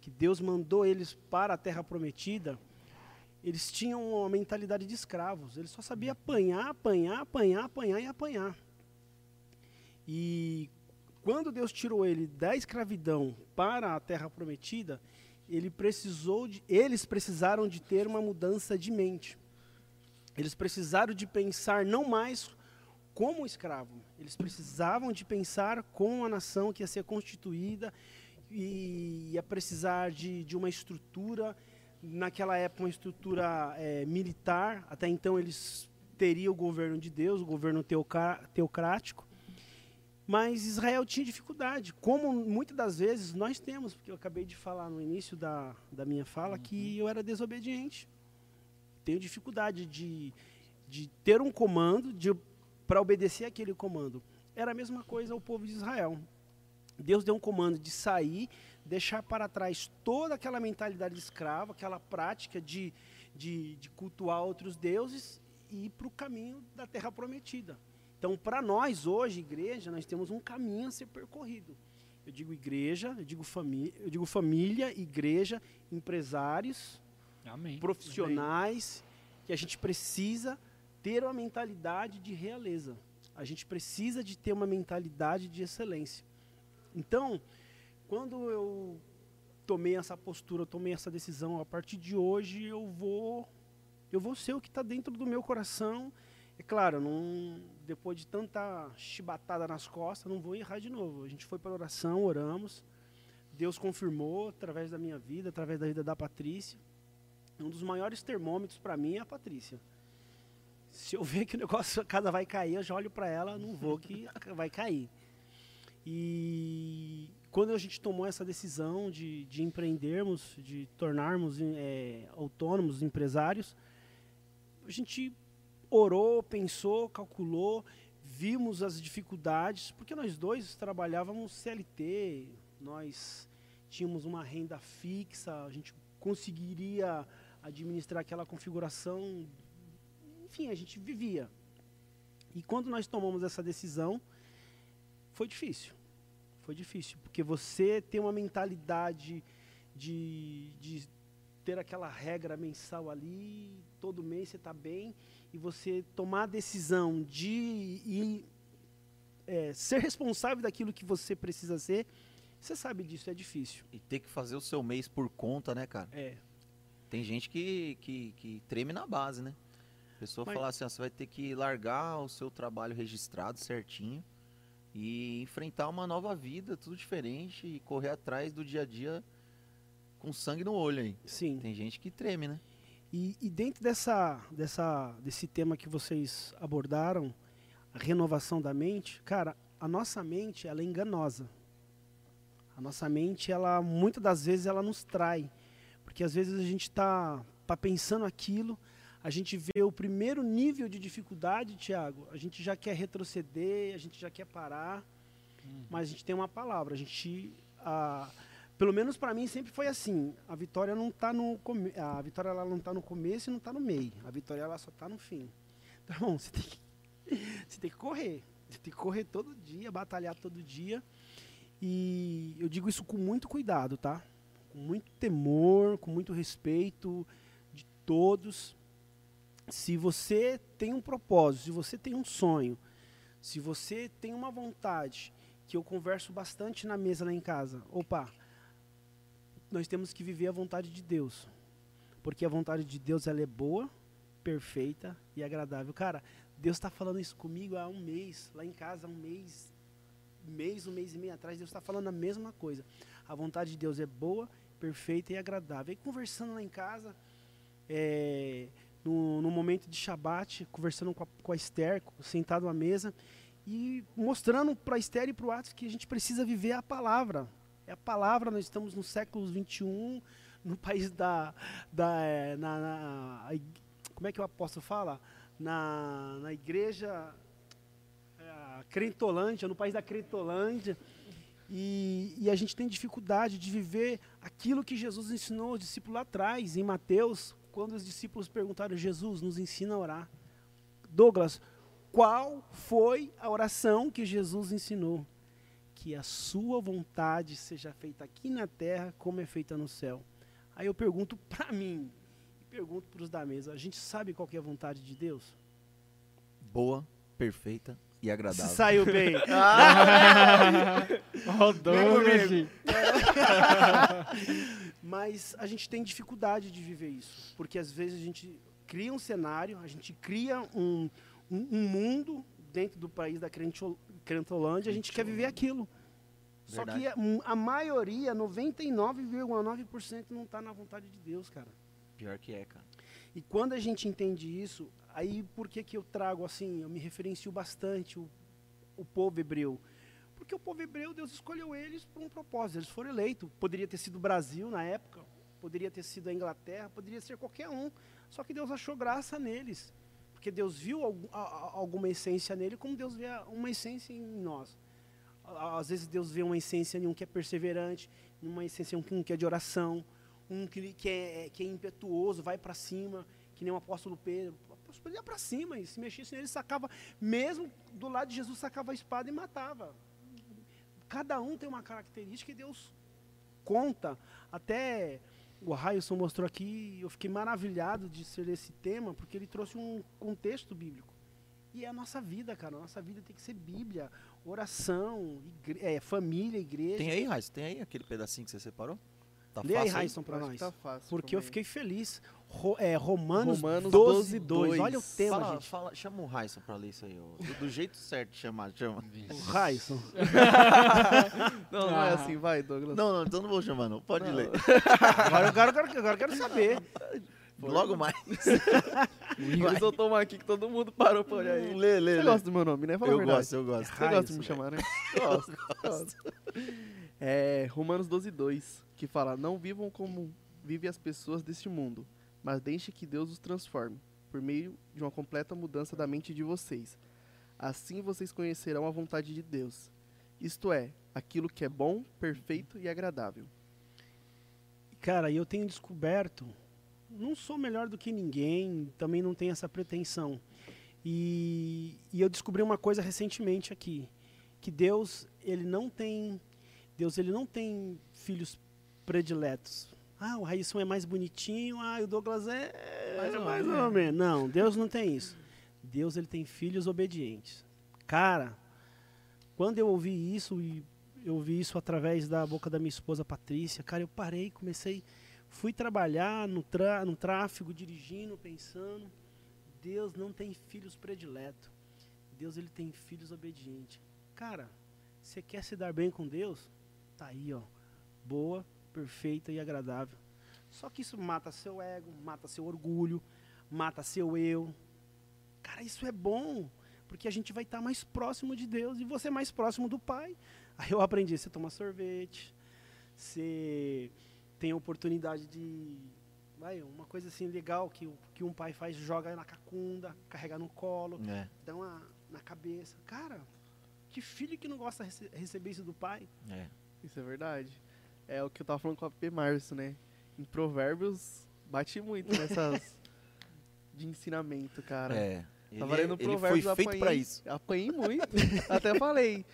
que Deus mandou eles para a terra prometida, eles tinham uma mentalidade de escravos. Eles só sabiam apanhar, apanhar, apanhar, apanhar e apanhar. E quando Deus tirou ele da escravidão para a terra prometida, ele precisou de, eles precisaram de ter uma mudança de mente. Eles precisaram de pensar não mais como escravo. Eles precisavam de pensar como a nação que ia ser constituída e ia precisar de, de uma estrutura, naquela época uma estrutura eh, militar, até então eles teriam o governo de Deus, o governo teocrático, mas Israel tinha dificuldade, como muitas das vezes nós temos, porque eu acabei de falar no início da, da minha fala que eu era desobediente. Tenho dificuldade de, de ter um comando, para obedecer aquele comando. Era a mesma coisa ao povo de Israel. Deus deu um comando de sair, deixar para trás toda aquela mentalidade escrava, aquela prática de, de, de cultuar outros deuses e ir para o caminho da terra prometida. Então, para nós hoje, igreja, nós temos um caminho a ser percorrido. Eu digo igreja, eu digo família, eu digo família, igreja, empresários, Amém. profissionais, que a gente precisa ter uma mentalidade de realeza. A gente precisa de ter uma mentalidade de excelência. Então, quando eu tomei essa postura, tomei essa decisão, a partir de hoje eu vou eu vou ser o que está dentro do meu coração. É claro, não, depois de tanta chibatada nas costas, não vou errar de novo. A gente foi para oração, oramos. Deus confirmou através da minha vida, através da vida da Patrícia. Um dos maiores termômetros para mim é a Patrícia. Se eu ver que o negócio, a casa vai cair, eu já olho para ela, não vou que vai cair. E quando a gente tomou essa decisão de, de empreendermos, de tornarmos é, autônomos, empresários, a gente orou, pensou, calculou, vimos as dificuldades, porque nós dois trabalhávamos CLT, nós tínhamos uma renda fixa, a gente conseguiria administrar aquela configuração, enfim, a gente vivia. E quando nós tomamos essa decisão, foi difícil. Foi difícil, porque você tem uma mentalidade de, de ter aquela regra mensal ali, todo mês você está bem, e você tomar a decisão de ir, é, ser responsável daquilo que você precisa ser, Você sabe disso, é difícil. E ter que fazer o seu mês por conta, né, cara? É. Tem gente que, que, que treme na base, né? A pessoa Mas- fala assim, ó, você vai ter que largar o seu trabalho registrado certinho e enfrentar uma nova vida, tudo diferente, e correr atrás do dia a dia com sangue no olho aí. Sim. Tem gente que treme, né? E, e dentro dessa, dessa, desse tema que vocês abordaram, a renovação da mente, cara, a nossa mente ela é enganosa. A nossa mente, ela muitas das vezes ela nos trai, porque às vezes a gente está tá pensando aquilo, a gente vê o primeiro nível de dificuldade, Tiago, a gente já quer retroceder, a gente já quer parar, mas a gente tem uma palavra, a gente a, pelo menos para mim sempre foi assim. A vitória não tá no a vitória ela não tá no começo e não tá no meio. A vitória ela só tá no fim. Então, irmão, você tem que você tem que correr. Você tem que correr todo dia, batalhar todo dia. E eu digo isso com muito cuidado, tá? Com muito temor, com muito respeito de todos. Se você tem um propósito, se você tem um sonho, se você tem uma vontade, que eu converso bastante na mesa lá em casa. Opa, nós temos que viver a vontade de Deus. Porque a vontade de Deus ela é boa, perfeita e agradável. Cara, Deus está falando isso comigo há um mês, lá em casa há um mês, mês, um mês e meio atrás, Deus está falando a mesma coisa. A vontade de Deus é boa, perfeita e agradável. E conversando lá em casa, é, no, no momento de Shabat, conversando com a, com a Esther, sentado à mesa, e mostrando para a Esther e para o Atos que a gente precisa viver a palavra. É a palavra, nós estamos no século XXI, no país da. da eh, na, na- como é que o apóstolo fala? Na, na igreja eh, Crentolândia, no país da Crentolândia. E, e a gente tem dificuldade de viver aquilo que Jesus ensinou aos discípulos lá atrás, em Mateus, quando os discípulos perguntaram: Jesus, nos ensina a orar. Douglas, qual foi a oração que Jesus ensinou? Que a sua vontade seja feita aqui na terra como é feita no céu. Aí eu pergunto para mim, e pergunto para os da mesa, a gente sabe qual que é a vontade de Deus? Boa, perfeita e Se agradável. saiu bem. Ó, o Douglas. Mas a gente tem dificuldade de viver isso, porque às vezes a gente cria um cenário, a gente cria um, um, um mundo dentro do país da Crentol- Crentolândia, a gente quer viver aquilo. Só que a, a maioria, 99,9% não está na vontade de Deus, cara. Pior que é, cara. E quando a gente entende isso, aí por que, que eu trago assim, eu me referencio bastante o, o povo hebreu? Porque o povo hebreu, Deus escolheu eles por um propósito, eles foram eleitos. Poderia ter sido o Brasil na época, poderia ter sido a Inglaterra, poderia ser qualquer um. Só que Deus achou graça neles. Porque Deus viu alguma essência nele, como Deus vê uma essência em nós. Às vezes Deus vê uma essência em um que é perseverante, uma essência em um que é de oração, um que, que, é, que é impetuoso, vai para cima, que nem o apóstolo Pedro. O apóstolo Pedro ia para cima e se mexesse nele, sacava, mesmo do lado de Jesus, sacava a espada e matava. Cada um tem uma característica e Deus conta. Até o Railson mostrou aqui, eu fiquei maravilhado de ser esse tema, porque ele trouxe um contexto bíblico. E é a nossa vida, cara. A nossa vida tem que ser Bíblia, oração, igre- é, família, igreja. Tem aí, Raiz? Tem aí aquele pedacinho que você separou? Tá Lê aí, fácil para Acho que nós. tá fácil Porque eu fiquei feliz. Ro- é, Romanos, Romanos 12, 12, 2. Olha o tema, fala, gente. fala- chama o Raison pra ler isso aí. ó. Do, do jeito certo de chamar, chama. O Raison. Não, não é Ah. assim, vai, Douglas. Não, não, então não vou chamar, não. Pode Não. ler. Agora, agora, agora, agora eu quero saber. Logo mais. Ele soltou uma aqui que todo mundo parou pra olhar aí. Lê, lê, Você lê. gosta do meu nome, né? Fala Eu gosto, eu gosto. Você gosta de Raíssa, me chamar, né? Gosto, gosto. É Romanos 12, 2, que fala, não vivam como vivem as pessoas deste mundo, mas deixe que Deus os transforme, por meio de uma completa mudança da mente de vocês. Assim vocês conhecerão a vontade de Deus, isto é, aquilo que é bom, perfeito e agradável. Cara, eu tenho descoberto, não sou melhor do que ninguém, também não tenho essa pretensão. E, e eu descobri uma coisa recentemente aqui, que Deus, ele não tem, Deus, ele não tem filhos prediletos. Ah, o Raíssa é mais bonitinho, ah, o Douglas é Mais é ou mais ou menos. Não, Deus não tem isso. Deus, ele tem filhos obedientes. Cara, quando eu ouvi isso, e eu vi isso através da boca da minha esposa Patrícia. Cara, eu parei, comecei, fui trabalhar no, tra, no tráfego, dirigindo, pensando. Deus não tem filhos prediletos. Deus ele tem filhos obedientes. Cara, você quer se dar bem com Deus? Tá aí, ó. Boa, perfeita e agradável. Só que isso mata seu ego, mata seu orgulho, mata seu eu. Cara, isso é bom, porque a gente vai estar mais próximo de Deus e você mais próximo do Pai. Aí eu aprendi, você toma sorvete, você tem a oportunidade de vai, uma coisa assim legal que, que um pai faz, joga na cacunda, carrega no colo, É, dá uma na cabeça. Cara, que filho que não gosta de rece- receber isso do pai? é. Isso é verdade. É o que eu tava falando com a P. Márcio, né? Em Provérbios, bate muito nessas de ensinamento, cara. É. Ele, Tava lendo ele foi Provérbios, feito apanhei, pra isso. Apanhei muito. Até falei.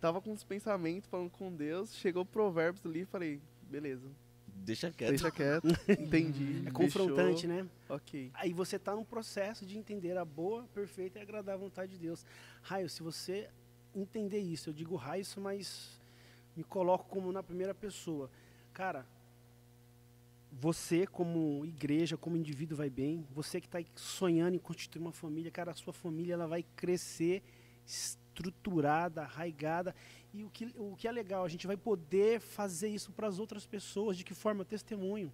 Tava com uns pensamentos falando com Deus, chegou Provérbios ali e falei, beleza, Deixa quieto. deixa quieto, entendi. É confrontante, né? Ok. Aí você está num processo de entender a boa, perfeita e agradável vontade de Deus. Raio, se você entender isso, eu digo raio, mas me coloco como na primeira pessoa. Cara, você como igreja, como indivíduo vai bem, você que está sonhando em constituir uma família, cara, a sua família ela vai crescer estruturada, arraigada. E o que, o que é legal, a gente vai poder fazer isso para as outras pessoas. De que forma? Testemunho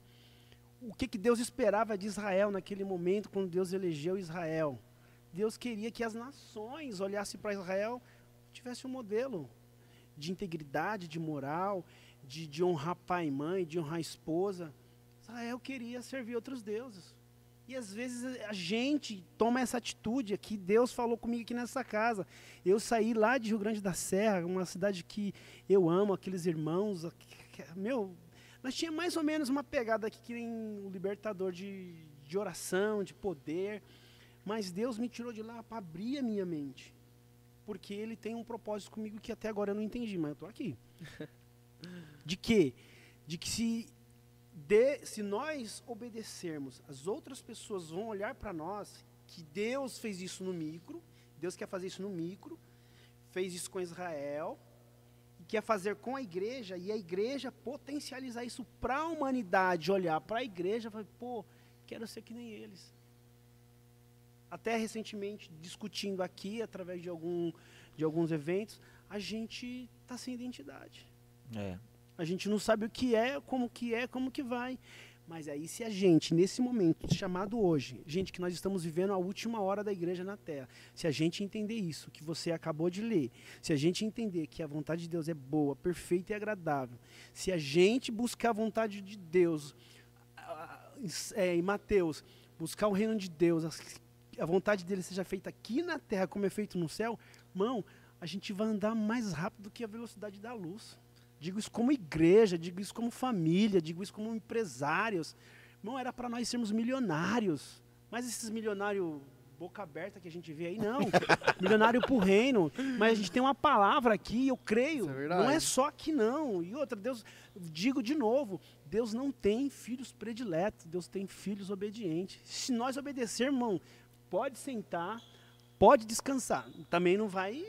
o que, que Deus esperava de Israel naquele momento, quando Deus elegeu Israel. Deus queria que as nações olhassem para Israel, tivesse um modelo de integridade, de moral, de, de honrar pai e mãe, de honrar esposa. Israel queria servir outros deuses. E às vezes a gente toma essa atitude aqui. Deus falou comigo aqui nessa casa. Eu saí lá de Rio Grande da Serra, uma cidade que eu amo, aqueles irmãos. Meu, nós tinha mais ou menos uma pegada aqui que nem o libertador de, de oração, de poder. Mas Deus me tirou de lá para abrir a minha mente. Porque Ele tem um propósito comigo que até agora eu não entendi, mas eu estou aqui. De quê? De que se, de, se nós obedecermos, as outras pessoas vão olhar para nós, que Deus fez isso no micro, Deus quer fazer isso no micro, fez isso com Israel, e quer fazer com a igreja, e a igreja potencializar isso para a humanidade, olhar para a igreja e falar, pô, quero ser que nem eles. Até recentemente, discutindo aqui, através de, algum, de alguns eventos, a gente está sem identidade. É. A gente não sabe o que é, como que é, como que vai. Mas aí se a gente, nesse momento, chamado hoje, gente, que nós estamos vivendo a última hora da igreja na Terra, se a gente entender isso, que você acabou de ler, se a gente entender que a vontade de Deus é boa, perfeita e agradável, se a gente buscar a vontade de Deus, é, em Mateus, buscar o reino de Deus, as- a vontade dele seja feita aqui na Terra como é feito no céu, mão, a gente vai andar mais rápido que a velocidade da luz. Digo isso como igreja, digo isso como família, digo isso como empresários. Não era para nós sermos milionários. Mas esses milionários boca aberta que a gente vê aí, não. Milionário pro reino. Mas a gente tem uma palavra aqui, eu creio. É não é só aqui, não. E outra, Deus, digo de novo, Deus não tem filhos prediletos, Deus tem filhos obedientes. Se nós obedecermos, irmão, pode sentar, pode descansar. Também não vai.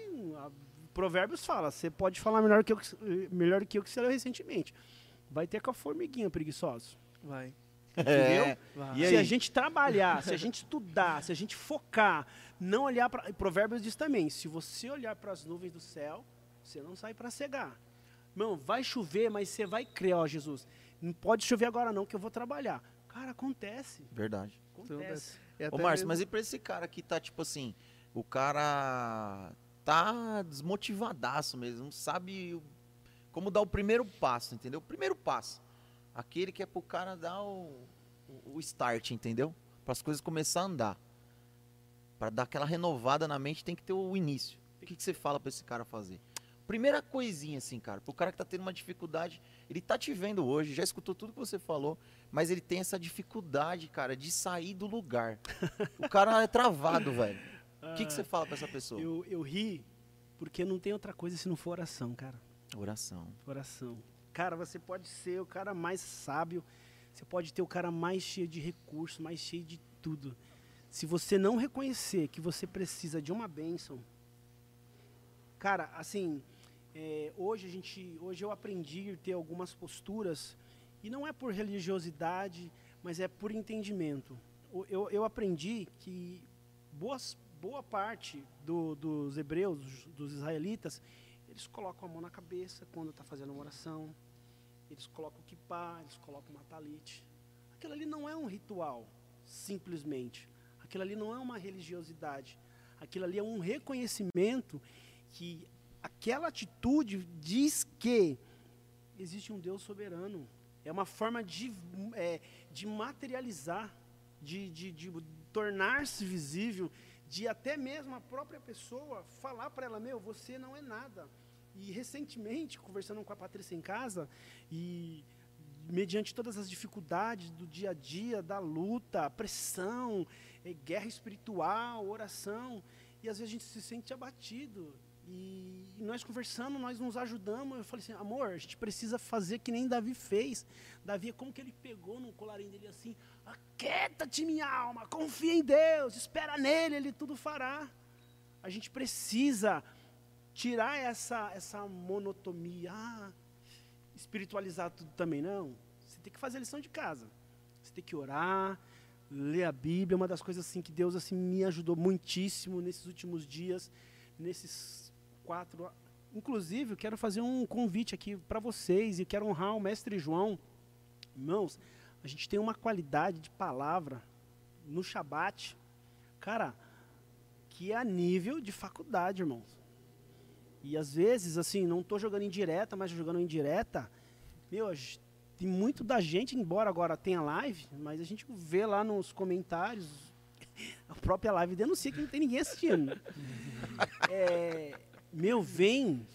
Provérbios fala, você pode falar melhor que eu, que- melhor que eu que você leu recentemente. Vai ter com a formiguinha preguiçoso. Vai. Entendeu? vai. E se a gente trabalhar, se a gente estudar, se a gente focar, não olhar para. Provérbios diz também: se você olhar para as nuvens do céu, você não sai para cegar. Não, vai chover, mas você vai crer, ó, Jesus. Não pode chover agora, não, que eu vou trabalhar. Cara, acontece. Verdade. Acontece. E Ô, Márcio, mesmo- mas e pra esse cara que tá, tipo assim, o cara tá desmotivadaço mesmo, não sabe como dar o primeiro passo, entendeu? O primeiro passo. Aquele que é pro cara dar o, o- start, entendeu? Para as coisas começar a andar. Para dar aquela renovada na mente, tem que ter o início. O que, que você fala pra esse cara fazer? Primeira coisinha, assim, cara, pro cara que tá tendo uma dificuldade, ele tá te vendo hoje, já escutou tudo que você falou, mas ele tem essa dificuldade, cara, de sair do lugar. O cara é travado, velho. O que, que você fala pra essa pessoa? Eu, eu ri porque não tem outra coisa se não for oração, cara. Oração. Oração. Cara, você pode ser o cara mais sábio, você pode ter o cara mais cheio de recursos, mais cheio de tudo. Se você não reconhecer que você precisa de uma bênção, cara, assim, É, hoje a gente, hoje eu aprendi a ter algumas posturas e não é por religiosidade, mas é por entendimento. Eu, eu aprendi que boas, boa parte do- dos hebreus, dos- israelitas, eles colocam a mão na cabeça quando está fazendo uma oração, eles colocam o kippah, eles colocam uma talite. Aquilo ali não é um ritual, simplesmente. Aquilo ali não é uma religiosidade. Aquilo ali é um reconhecimento que aquela atitude diz que existe um Deus soberano. É uma forma de, é, de materializar, de, de, de tornar-se visível, de até mesmo a própria pessoa falar para ela: Meu, você não é nada. E recentemente, conversando com a Patrícia em casa, e mediante todas as dificuldades do dia a dia, da luta, pressão, eh, guerra espiritual, oração, e às vezes a gente se sente abatido. E, nós conversando, nós nos ajudamos. Eu falei assim, amor, a gente precisa fazer que nem Davi fez. Davi, como que ele pegou no colarinho dele assim, aquieta-te minha alma, confia em Deus, espera nele, ele tudo fará. A gente precisa tirar essa, essa monotonia, ah, espiritualizar tudo também, não. Você tem que fazer a lição de casa. Você tem que orar, ler a Bíblia, uma das coisas assim que Deus assim me ajudou muitíssimo nesses últimos dias, nesses Inclusive, eu quero fazer um convite aqui para vocês e quero honrar o mestre João. Irmãos, a gente tem uma qualidade de palavra no Shabat, cara, que é a nível de faculdade, irmãos. E às vezes, assim, não estou jogando em direta, mas jogando em direta, meu, tem muito da gente, embora agora tenha live, mas a gente vê lá nos comentários, a própria live denuncia que não tem ninguém assistindo. É, meu, vem,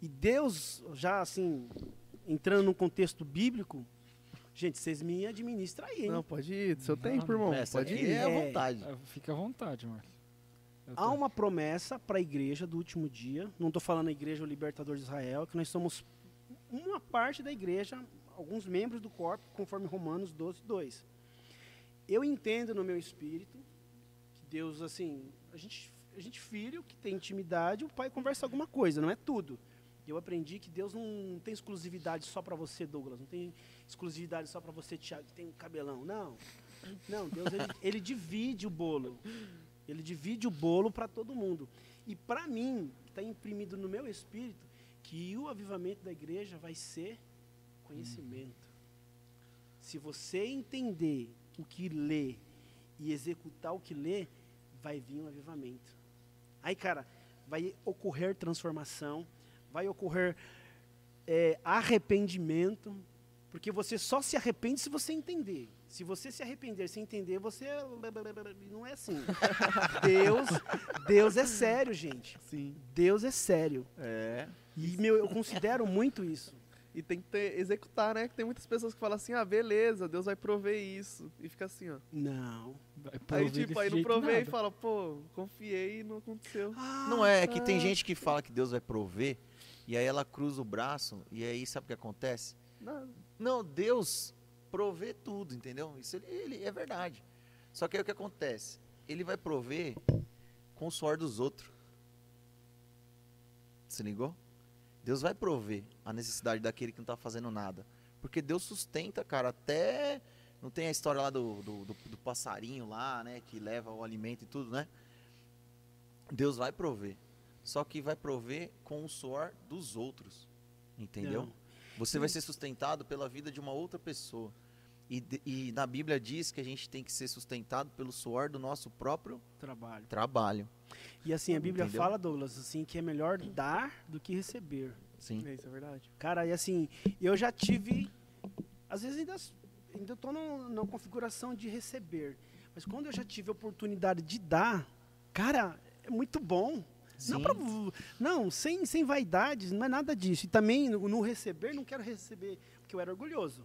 e Deus, já assim, entrando num contexto bíblico, gente, vocês me administram aí, hein? Não, pode ir, do seu Não, tempo, irmão. Essa Pode ir. é à É. vontade. Ah, Fica à vontade, Marcos. Eu Há tô- uma promessa para a igreja do último dia. Não estou falando a igreja o Libertador de Israel, que nós somos uma parte da igreja, alguns membros do corpo, conforme Romanos 12, 2. Eu entendo no meu espírito que Deus, assim, a gente, a gente filho que tem intimidade, o pai conversa alguma coisa, não é tudo. Eu aprendi que Deus não tem exclusividade só para você, Douglas, não tem exclusividade só para você, Tiago, que tem um cabelão. Não. Não, Deus ele, ele divide o bolo. Ele divide o bolo para todo mundo. E para mim, está imprimido no meu espírito que o avivamento da igreja vai ser conhecimento. Se você entender o que lê e executar o que lê, vai vir um avivamento. Aí, cara, vai ocorrer transformação, vai ocorrer é, arrependimento, porque você só se arrepende se você entender. Se você se arrepender sem entender, você não é assim. Deus, Deus é sério, gente. Sim. Deus é sério. É. E meu, eu considero muito isso. E tem que ter, executar, né? Que tem muitas pessoas que falam assim, ah, beleza, Deus vai prover isso. E fica assim, ó. Não. Vai Aí, tipo, aí não provei e fala, pô, confiei e não aconteceu. Não é, é que tem gente que fala que Deus vai prover, e aí ela cruza o braço, e aí sabe o que acontece? Nada. Não, Deus provê tudo, entendeu? Isso ele, ele- é verdade. Só que aí o que acontece? Ele vai prover com o suor dos outros. Se ligou? Deus vai prover a necessidade daquele que não está fazendo nada. Porque Deus sustenta, cara, até. Não tem a história lá do, do, do- do passarinho lá, né? Que leva o alimento e tudo, né? Deus vai prover. Só que vai prover com o suor dos outros. Entendeu? Não. Você vai ser sustentado pela vida de uma outra pessoa. E, e na Bíblia diz que a gente tem que ser sustentado pelo suor do nosso próprio Trabalho. trabalho. E assim, a Bíblia Entendeu? fala, Douglas, assim, que é melhor dar do que receber. Sim. É, isso é verdade. Cara, e assim, eu já tive. Às vezes ainda, ainda estou na configuração de receber. Mas quando eu já tive a oportunidade de dar, cara, é muito bom. Não, Sim. pra- não sem, sem vaidades, não é nada disso. E também no, no receber, não quero receber, porque eu era orgulhoso.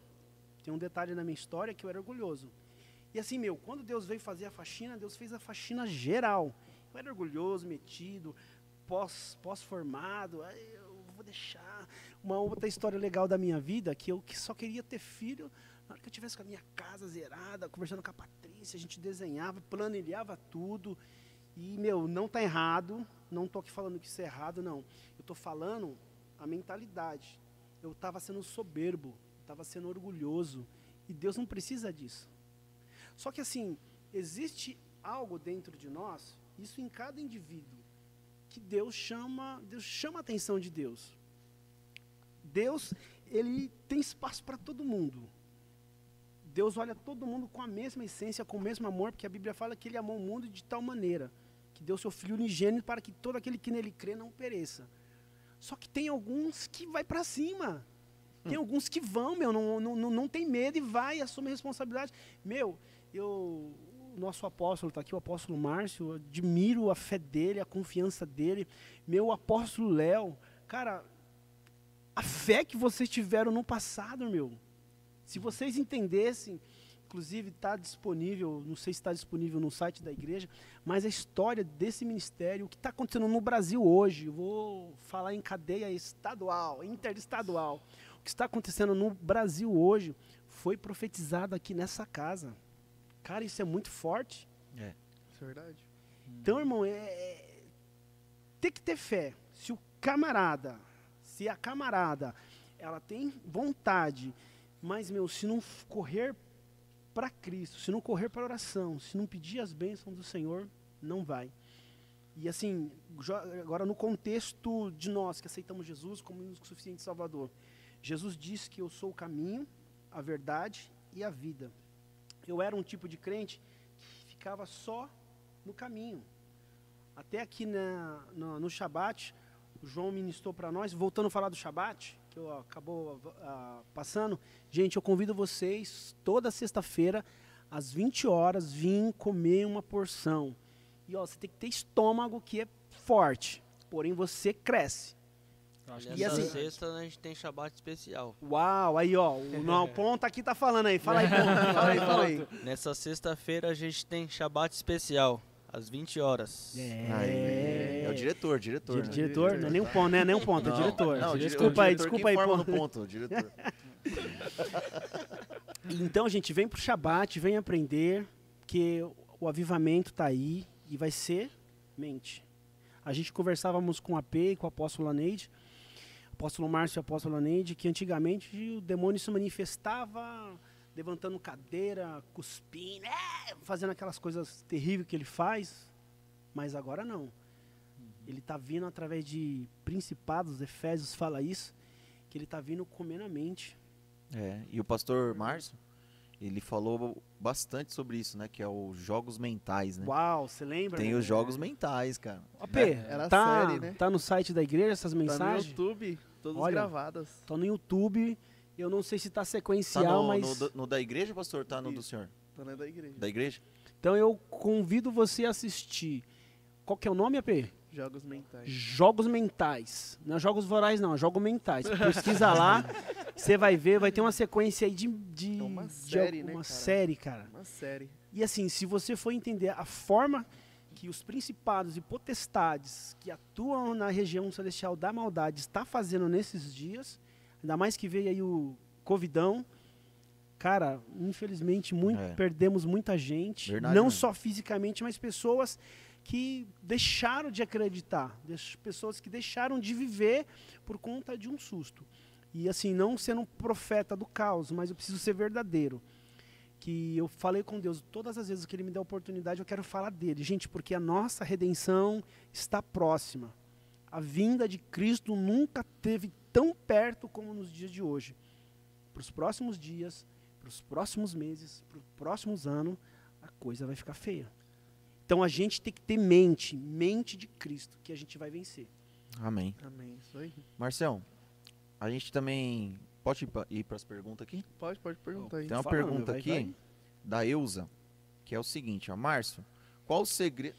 Tem um detalhe na minha história que eu era orgulhoso. E assim, meu, quando Deus veio fazer a faxina, Deus fez a faxina geral. Eu era orgulhoso, metido, pós- pós-formado. aí eu vou deixar. Uma outra história legal da minha vida, que eu que só queria ter filho na hora que eu tivesse com a minha casa zerada, conversando com a Patrícia, a gente desenhava, planilhava tudo. E, meu, não tá errado, não tô aqui falando que isso é errado, não. Eu tô falando a mentalidade. Eu estava sendo soberbo, estava sendo orgulhoso. E Deus não precisa disso. Só que assim, existe algo dentro de nós, isso em cada indivíduo, que Deus chama, Deus chama a atenção de Deus. Deus, ele tem espaço para todo mundo. Deus olha todo mundo com a mesma essência, com o mesmo amor, porque a Bíblia fala que ele amou o mundo de tal maneira que deu seu filho unigênito para que todo aquele que nele crê não pereça. Só que tem alguns que vai para cima. Tem alguns que vão, meu, não, não, não, não tem medo e vai, assume a responsabilidade. Meu, eu, o nosso apóstolo está aqui, o apóstolo Márcio, admiro a fé dele, a confiança dele. Meu apóstolo Léo, cara, a fé que vocês tiveram no passado, meu. Se vocês entendessem, inclusive está disponível, não sei se está disponível no site da igreja, mas a história desse ministério, o que está acontecendo no Brasil hoje, vou falar em cadeia estadual, interestadual. O que está acontecendo no Brasil hoje foi profetizado aqui nessa casa. Cara, isso é muito forte. Isso é verdade. Então, irmão, é, é- tem que ter fé. Se o camarada, se a camarada, ela tem vontade, mas, meu, se não correr para Cristo, se não correr para oração, se não pedir as bênçãos do Senhor, não vai. E assim, agora no contexto de nós que aceitamos Jesus como único e suficiente Salvador, Jesus disse que eu sou o caminho, a verdade e a vida. Eu era um tipo de crente que ficava só no caminho. Até aqui na, no, no Shabat, o João ministrou para nós, voltando a falar do Shabat, que eu, acabou ah, passando. Gente, eu convido vocês toda sexta-feira, às 20 horas, vir comer uma porção. E ó, você tem que ter estômago que é forte, porém você cresce. Acho E E assim- sexta a gente tem Shabat especial. Uau, aí ó, o não, Ponta aqui tá falando aí, fala aí, Ponta, Fala aí, fala aí. Nessa sexta-feira a gente tem Shabat especial, às 20 horas. Aí, é o diretor, diretor. Dire- né? diretor, não é nem um ponto, não é nem um ponto, é Não, diretor. Não, o desculpa o aí, desculpa aí, informa ponto. no ponto, o diretor. Então, gente, vem pro Shabat, vem aprender, que o avivamento tá aí e vai ser mente. A gente conversávamos com a P e com o apóstolo Aneide, apóstolo Márcio e apóstolo Aneide, que antigamente o demônio se manifestava levantando cadeira, cuspindo, é, fazendo aquelas coisas terríveis que ele faz, mas agora não. Ele está vindo através de principados, Efésios fala isso, que ele está vindo comendo a mente. É, e o pastor Márcio, ele falou bastante sobre isso, né? Que é os jogos mentais, né? Uau, você lembra? Tem né? os jogos mentais, cara. Ó, P, Era tá, série, né? tá no site da igreja essas Tá no mensagens? YouTube, todas Olha, gravadas. Tô no YouTube. Eu não sei se tá Tá sequencial, no, mas. no da- no da igreja, pastor? Tá no do senhor? Tá na da igreja. Da igreja? Então eu convido você a assistir. Qual que é o nome, AP? Jogos mentais. Jogos mentais. Não é jogos vorais, não, é jogos mentais. Pesquisa lá, você vai ver, vai ter uma sequência aí de. de É uma de série, né, Uma cara? série, cara. Uma série. E assim, se você for entender a forma que os principados e potestades que atuam na região celestial da maldade está fazendo nesses dias, ainda mais que veio aí o Covidão, cara, infelizmente muito, É. perdemos muita gente, Verdade não mesmo. só fisicamente, mas pessoas que deixaram de acreditar, pessoas que deixaram de viver por conta de um susto. E assim, não sendo um profeta do caos, mas eu preciso ser verdadeiro que eu falei com Deus todas as vezes que Ele me dá a oportunidade, eu quero falar dele. Gente, porque a nossa redenção está próxima. A vinda de Cristo nunca teve tão perto como nos dias de hoje. Para os próximos dias, para os próximos meses, para os próximos anos, a coisa vai ficar feia. Então a gente tem que ter mente, mente de Cristo, que a gente vai vencer. Amém. Amém. Isso aí. Marcião, a gente também. Pode ir pra- para as perguntas aqui? Pode, pode perguntar aí. Tem uma Fala, meu, pergunta vai, aqui vai. da Eusa, que é o seguinte, ó. Márcio, qual o segredo.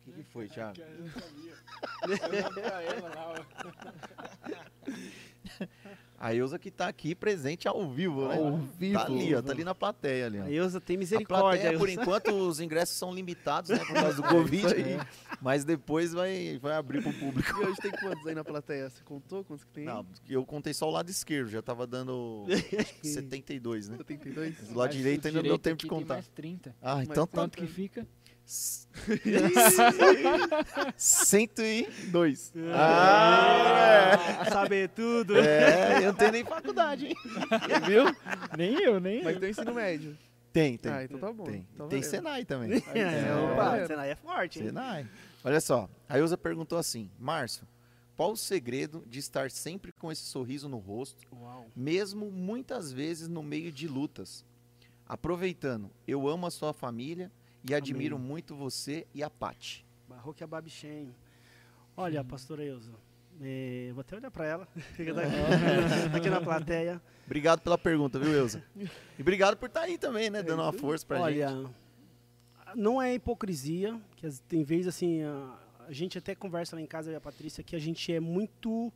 O que, que foi, Thiago? A Eusa que tá aqui presente ao vivo, né? Ao vivo. Tá ali, ó. Tá ali na plateia ali, ó. A Eusa tem A misericórdia. plateia, por enquanto, os ingressos são limitados, né? Por causa do É Covid. né, Mas depois vai, vai abrir pro público. E hoje tem quantos aí na plateia? Você contou quantos que tem? Não, eu contei só o lado esquerdo, já tava dando 72, né? 72? Do lado direito o ainda não deu tempo de contar. mais 30. Ah, então tá. Quanto que fica? 102. Ah, saber tudo. É, eu não tenho nem faculdade, hein? Viu? Nem eu, nem Mas eu. tem ensino médio. Tem, tem. Ah, então tá bom. Tem, Então tem. Senai também. É, É, opa, é. Senai é forte, hein? Senai. Olha só, a Ilza perguntou assim: Márcio, qual o segredo de estar sempre com esse sorriso no rosto, Uau. mesmo muitas vezes no meio de lutas? Aproveitando, eu amo a sua família e admiro muito você e a Pati. Barroque a Babichem. Olha, pastora Elza, é, vou até olhar para ela, fica É. aqui na plateia. Obrigado pela pergunta, viu, Elza? E obrigado por estar aí também, né? Dando uma força pra Olha, gente. não é hipocrisia, que tem vezes assim, a, a gente até conversa lá em casa, eu e a Patrícia, que a gente é muito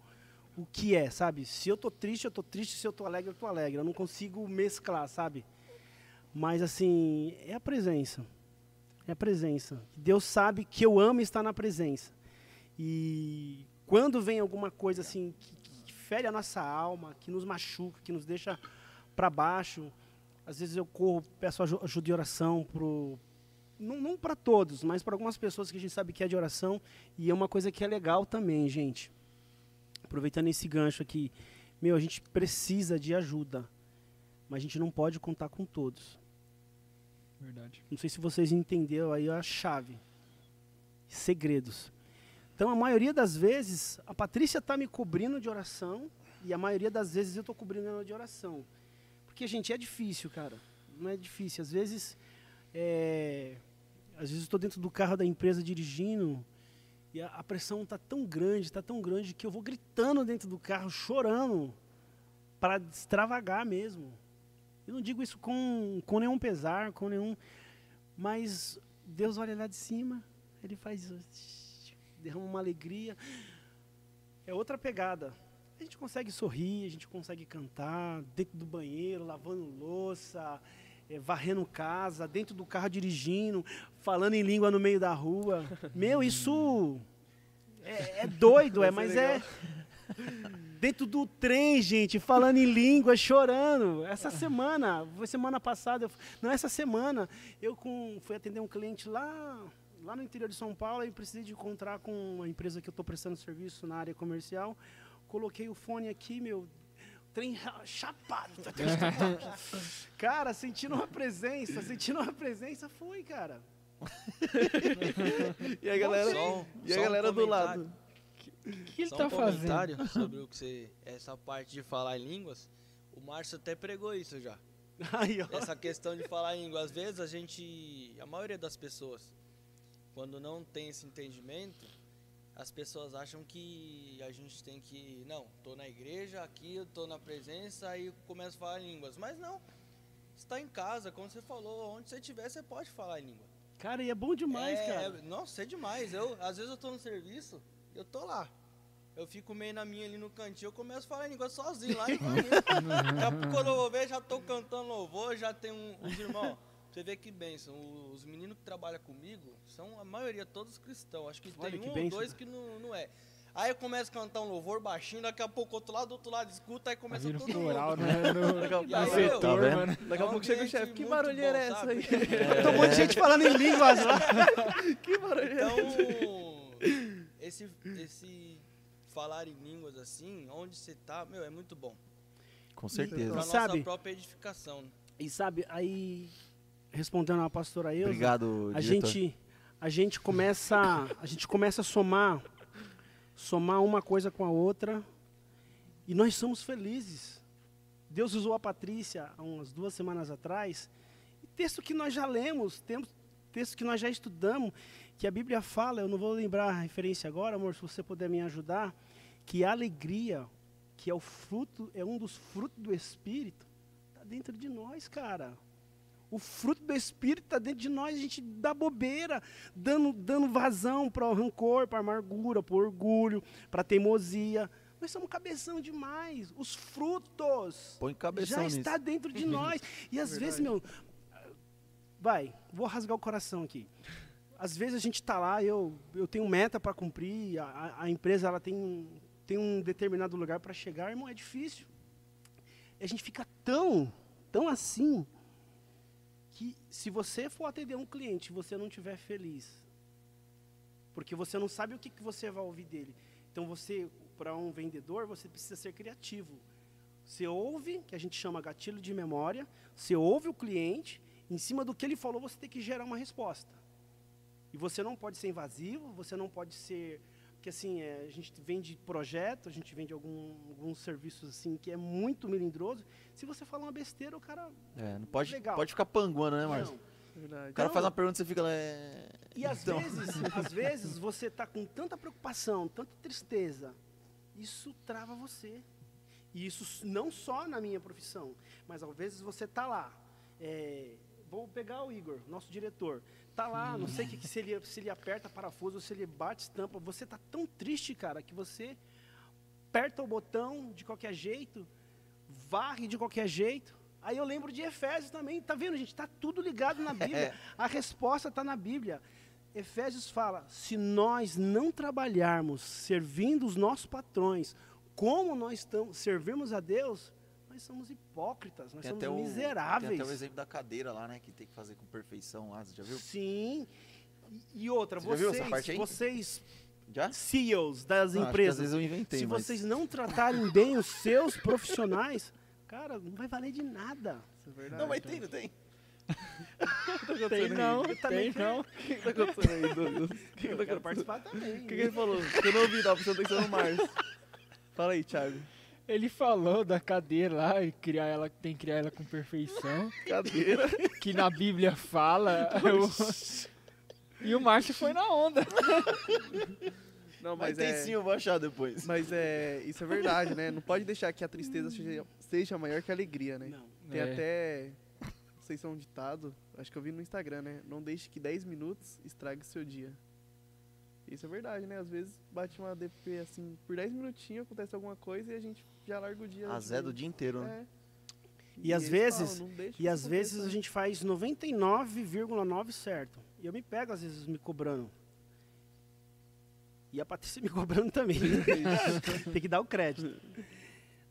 o que é, sabe? Se eu tô triste, eu tô triste, se eu tô alegre, eu tô alegre. Eu não consigo mesclar, sabe? Mas assim, é a presença. É a presença. Deus sabe que eu amo estar na presença. E quando vem alguma coisa assim que, que fere a nossa alma, que nos machuca, que nos deixa para baixo, às vezes eu corro, peço aju- ajuda de oração pro não, não para todos, mas para algumas pessoas que a gente sabe que é de oração e é uma coisa que é legal também, gente. Aproveitando esse gancho aqui, meu, a gente precisa de ajuda, mas a gente não pode contar com todos. Verdade. Não sei se vocês entenderam aí a chave. Segredos. Então, a maioria das vezes, a Patrícia está me cobrindo de oração e a maioria das vezes eu estou cobrindo ela de oração. Porque, gente, é difícil, cara. Não é difícil. Às vezes, é, às vezes estou dentro do carro da empresa dirigindo e a, a pressão está tão grande, está tão grande que eu vou gritando dentro do carro, chorando, para extravagar mesmo. Eu não digo isso com, com nenhum pesar, com nenhum. Mas Deus olha lá de cima, Ele faz. derrama uma alegria. É outra pegada. A gente consegue sorrir, a gente consegue cantar, dentro do banheiro, lavando louça, eh, varrendo casa, dentro do carro dirigindo, falando em língua no meio da rua. Meu, isso é, é doido, é, mas ser é. Dentro do trem, gente, falando em língua, chorando. Essa semana, foi semana passada, eu- não essa semana, eu com, fui atender um cliente lá, lá no interior de São Paulo e precisei de encontrar com uma empresa que eu estou prestando serviço na área comercial. Coloquei o fone aqui, meu, trem ra- chapado. cara, sentindo uma presença, sentindo uma presença, foi, cara. E a galera, Só e a só um galera do lado. O que ele Só tá um fazendo? comentário sobre o que você, essa parte de falar em línguas. O Márcio até pregou isso já. Aí. Essa questão de falar em língua. Às vezes a gente, a maioria das pessoas, quando não tem esse entendimento, as pessoas acham que a gente tem que, não, tô na igreja, aqui eu tô na presença, aí começo a falar em línguas. Mas não. Está em casa, como você falou, onde você estiver, você pode falar em língua. Cara, e é bom demais, é, cara. é- nossa, é demais. Eu, às vezes eu tô no serviço, eu tô lá. Eu fico meio na minha ali no cantinho, eu começo a falar em língua sozinho lá e. Daqui a pouco quando eu vou ver, já tô cantando louvor, já tem um, os irmãos. Você vê que bênção. Os meninos que trabalham comigo são a maioria todos cristãos. Acho que Olha tem que um ou dois que não, não é. Aí eu começo a cantar um louvor baixinho, daqui a pouco outro lado, do outro lado escuta, aí começa um todo plural, mundo. né? No, E aí, no meu, setor, Tá vendo? mano. Daqui a É um pouco chega o chefe. Que barulheira é essa aí? Tem um monte de gente falando em línguas lá. que barulheira Então, esse, esse falar em línguas assim, onde você tá, meu, é muito bom. Com Pra certeza. nossa Sabe- própria edificação. E sabe, aí, respondendo a pastora Elza, Obrigado, a diretor. gente, a gente começa, a gente começa a somar, somar uma coisa com a outra, e nós somos felizes. Deus usou a Patrícia há umas duas semanas atrás, e texto que nós já lemos, temos texto que nós já estudamos, que a Bíblia fala, eu não vou lembrar a referência agora, amor, se você puder me ajudar, que a alegria, que é o fruto, é um dos frutos do Espírito, está dentro de nós, cara. O fruto do Espírito está dentro de nós, a gente dá bobeira, dando, dando vazão para o rancor, para a amargura, para o orgulho, para a teimosia. Nós somos cabeção demais. Os frutos Põe cabeção já nisso. está dentro de nós. E às vezes, meu, vai, vou rasgar o coração aqui. Às vezes a gente está lá, eu, eu tenho meta para cumprir, a- a, empresa ela tem, um- tem um determinado lugar para chegar, irmão, é difícil. E a gente fica tão, tão assim, que se você for atender um cliente e você não estiver feliz, porque você não sabe o que, que você vai ouvir dele. Então você, para um vendedor, você precisa ser criativo. Você ouve, que a gente chama gatilho de memória, você ouve o cliente, em cima do que ele falou, você tem que gerar uma resposta. E você não pode ser invasivo, você não pode ser. Porque assim, é, a gente vende projeto, a gente vende algum, alguns serviços assim que é muito melindroso. Se você falar uma besteira, o cara. É, não pode, Legal. pode ficar panguando, né, Márcio? Não. Verdade. O cara Não. faz uma pergunta e você fica lá. É... E às Então. vezes, às vezes você está com tanta preocupação, tanta tristeza, isso trava você. E isso não só na minha profissão, mas às vezes você está lá. é, vou pegar o Igor, nosso diretor. Tá lá, não sei que, que se, ele, se ele aperta parafuso, se ele bate estampa. Você tá tão triste, cara, que você aperta o botão de qualquer jeito, varre de qualquer jeito. Aí eu lembro de Efésios também, tá vendo, gente? Tá tudo ligado na Bíblia. A resposta está na Bíblia. Efésios fala: se nós não trabalharmos servindo os nossos patrões, como nós estamos, servimos a Deus, nós somos hipócritas, nós Tem somos até, o, tem miseráveis. até o exemplo da cadeira lá, né? Que tem que fazer com perfeição lá, você já viu? Sim. E- E outra, Você já viu vocês, vocês Já? CEOs das Ah, que empresas, vezes eu inventei, se mas... vocês não tratarem bem os seus profissionais, cara, não vai valer de nada. Isso é verdade. Não, mas tem, não tem? Tem não, Eu também tem não. O que que tá acontecendo aí, Douglas? O que, que Eu tá acontecendo? participar também. O que, que ele falou? Eu não ouvi, tava prestando atenção no Márcio. Fala aí, Thiago. Ele falou da cadeira lá e criar ela, tem que criar ela com perfeição, Cadeira. que na Bíblia fala. eu- E o Márcio foi na onda. Não, Mas, mas, tem é... sim, eu vou achar depois. Mas é, isso é verdade, né? Não pode deixar que a tristeza seja, seja maior que a alegria, né? Não. Tem É. até. Não sei se é um ditado, acho que eu vi no Instagram, né? Não deixe que 10 minutos estrague o seu dia. Isso é verdade, né? Às vezes bate uma DP assim, por 10 minutinhos acontece alguma coisa e a gente já larga o dia. A Zé do dia inteiro, né? É. E às eles vezes- falam, "Não deixa E às vezes aconteça." a gente faz 99,9 certo. E eu me pego às vezes me cobrando. E a Patrícia me cobrando também. Tem que dar o crédito.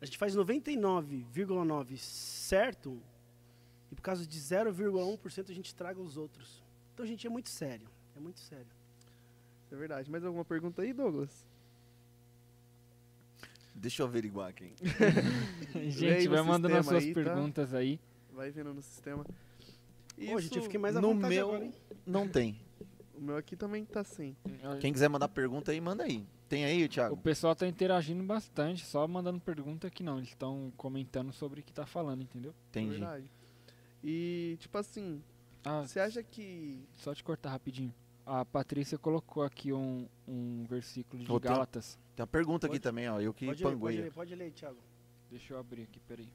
A gente faz 99,9 certo e por causa de 0,1% a gente traga os outros. Então, gente, é muito sério. É muito sério. Isso é verdade. Mais alguma pergunta aí, Douglas? Deixa eu averiguar aqui. Gente, vai mandando as suas aí, tá? perguntas aí. Vai vendo no sistema. Pô, gente, eu fiquei mais à no vontade meu agora, hein? não tem. O meu aqui também tá sem. Quem quiser mandar pergunta aí, manda aí. Tem aí, O Thiago? pessoal tá interagindo bastante, só mandando pergunta que não. Eles estão comentando sobre o que tá falando, entendeu? É Entendi. verdade. E, tipo assim, Ah, você acha que. só te cortar rapidinho. A Patrícia colocou aqui um, um versículo de tem- Gálatas. Tem uma pergunta aqui Pode- também, ó. Eu que Pode ler, pode panguei. ler, pode ler, Thiago. Deixa eu abrir aqui, peraí.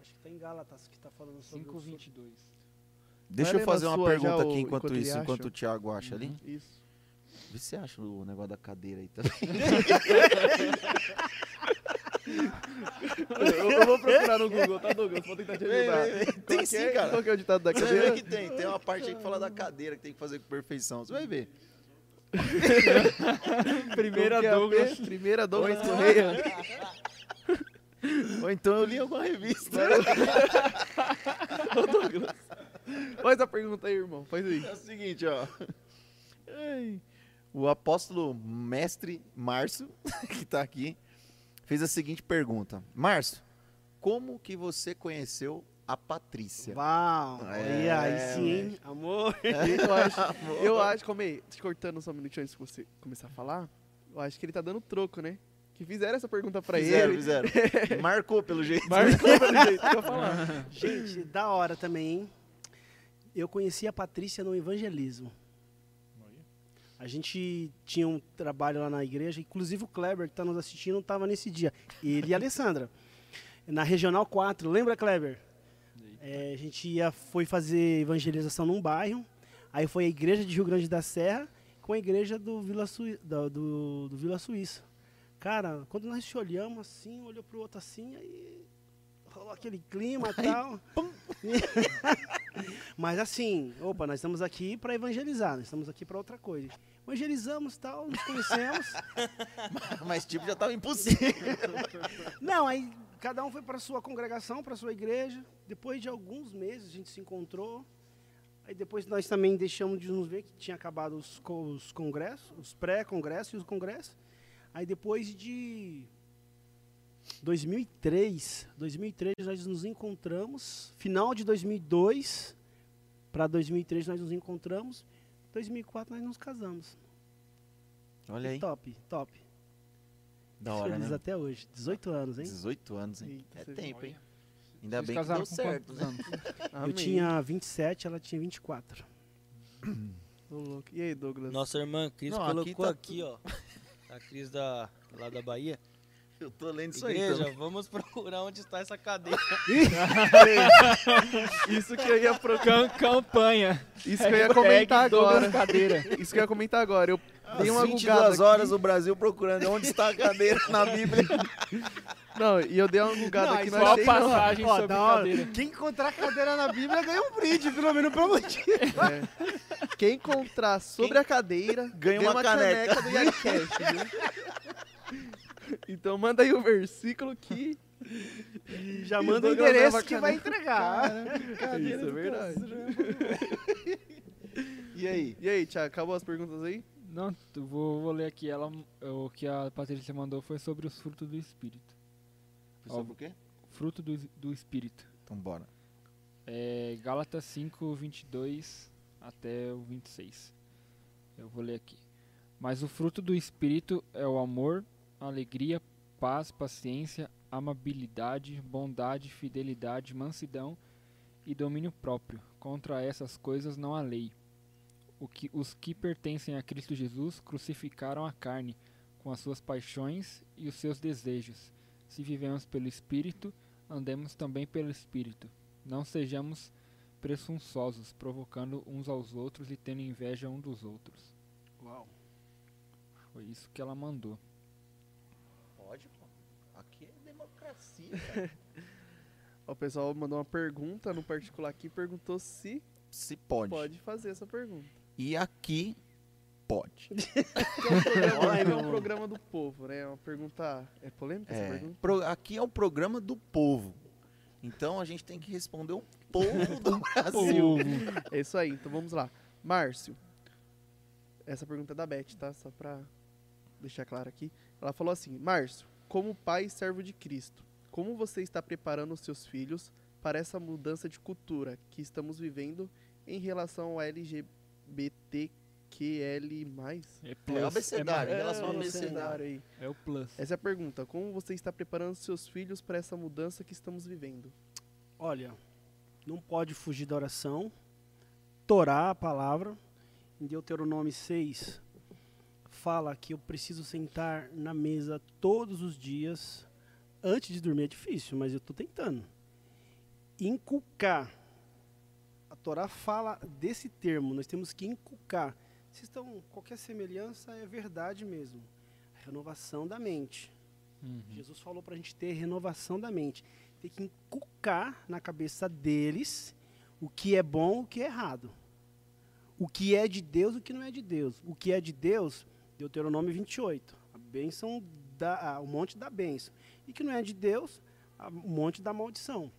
Acho que tá em Gálatas que tá falando sobre o 522. Deixa Vai eu fazer uma pergunta aqui enquanto, enquanto isso, enquanto o Thiago acha ali. Uhum. Isso. Vê se você acha o negócio da cadeira aí também. eu, eu vou procurar no Google, tá, Douglas? Vou tentar te ajudar. Vem. Qual Tem sim, cara. Qual que é o ditado da Você vai ver cadeira? que tem. Tem uma parte aí que fala da cadeira que tem que fazer com perfeição. Você vai ver. Primeira é Douglas. Primeira Douglas. Correia. Ou então eu li alguma revista. Ô, Douglas. Faz a pergunta aí, irmão. Faz aí. É o seguinte, ó. O apóstolo mestre Márcio, que tá aqui, fez a seguinte pergunta. Márcio, como que você conheceu a Patrícia? Uau! É, e aí sim, hein? Amor. Eu acho, eu acho, calma aí, te cortando só um minutinho antes de você começar a falar, eu acho que ele tá dando troco, né? Que fizeram essa pergunta pra fizeram, ele. fizeram. Marcou pelo jeito. Marcou pelo jeito que eu ia falar. Gente, da hora também, hein? Eu conheci a Patrícia no evangelismo. A gente tinha um trabalho lá na igreja, inclusive o Kleber, que está nos assistindo, estava nesse dia. Ele e a Alessandra. Na Regional 4, lembra, Kleber? É, a gente ia, foi fazer evangelização num bairro, aí foi a igreja de Rio Grande da Serra com a igreja do Vila, Sui, do, do, do Vila Suíça. Cara, quando nós se olhamos assim, um olhou pro outro assim, aí rolou aquele clima e tal. Mas assim, opa, nós estamos aqui para evangelizar, nós estamos aqui para outra coisa. Evangelizamos tal, nos conhecemos. Mas tipo já tava impossível. Não, aí, cada um foi para sua congregação, para sua igreja. Depois de alguns meses a gente se encontrou. Aí depois nós também deixamos de nos ver que tinha acabado os, os congressos, os pré-congressos e os congressos. Aí depois de 2003, 2003 nós nos encontramos. Final de 2002 para 2003 nós nos encontramos. 2004 nós nos casamos. Olha aí. Top, top. Da hora, Felizes né? até hoje. 18 anos, hein? 18 anos, hein? Eita, É tempo, hein? Olha. Ainda Vocês bem que casaram deu certo, né? anos? Eu tinha 27, ela tinha 24. Ô, louco. E aí, Douglas? Nossa irmã Cris Não, aqui colocou tá aqui, ó. A Cris da, lá da Bahia. Eu tô lendo isso aí Igreja, também. vamos procurar onde está essa cadeira. Isso que eu ia pro... Cam- campanha. Isso que eu ia comentar agora. Cadeira. Isso que eu ia comentar agora. Eu dei uma Às gugada 22 horas aqui. o Brasil procurando onde está a cadeira na Bíblia. Não, e eu dei uma gugada Não, aqui, isso não Só a não. passagem Ó, sobre hora. cadeira. Quem encontrar cadeira na Bíblia ganha um brinde, pelo menos pra você. É. Quem encontrar sobre a cadeira Ganha uma caneca. do Yaricast, viu? Então manda aí o versículo que. Já E manda o endereço que vai entregar. Isso é verdade. E aí? E aí, Thiago, acabou as perguntas aí? Não, tu- vou, vou ler aqui. Ela, o que a Patrícia mandou foi sobre os frutos do Espírito. Sobre o quê? Fruto do, do Espírito. Então bora. É Gálatas 5, 22 até o 26. Eu vou ler aqui. Mas o fruto do Espírito é o amor, alegria, paz, paciência, amabilidade, bondade, fidelidade, mansidão e domínio próprio. Contra essas coisas não há lei. O que, os que pertencem a Cristo Jesus crucificaram a carne com as suas paixões e os seus desejos. Se vivemos pelo Espírito, andemos também pelo Espírito. Não sejamos presunçosos, provocando uns aos outros e tendo inveja um dos outros. Uau. Foi isso que ela mandou. Pode, pô. Aqui é democracia, O pessoal mandou uma pergunta no particular aqui, perguntou se Se pode. pode fazer essa pergunta. E aqui pode. É um programa, é um programa do povo, né? É uma pergunta. É polêmica essa É, pergunta? pro- aqui é o programa do povo. Então a gente tem que responder o povo do Brasil. É isso aí, então vamos lá. Márcio. Essa pergunta é da Beth, tá? Só pra deixar claro aqui. Ela falou assim: Márcio, como pai e servo de Cristo, como você está preparando os seus filhos para essa mudança de cultura que estamos vivendo em relação ao LGBTQL+. É É abecedário, em é, relação ao é, abecedário. aí. é o plus. Essa é a pergunta. Como você está preparando os seus filhos para essa mudança que estamos vivendo? Olha, não pode fugir da oração. Torá a palavra. Em Deuteronômio 6, fala que eu preciso sentar na mesa todos os dias. Antes de dormir é difícil, mas eu estou tentando. Inculcar. A Torá fala desse termo. Nós temos que inculcar. Vocês estão, qualquer semelhança é verdade mesmo. Renovação da mente. Uhum. Jesus falou para a gente ter renovação da mente. Tem que inculcar na cabeça deles o que é bom, o que é errado. O que é de Deus, o que não é de Deus. O que é de Deus, Deuteronômio 28. A bênção, da, ah, o monte da bênção. E que não é de Deus, a- o monte da maldição.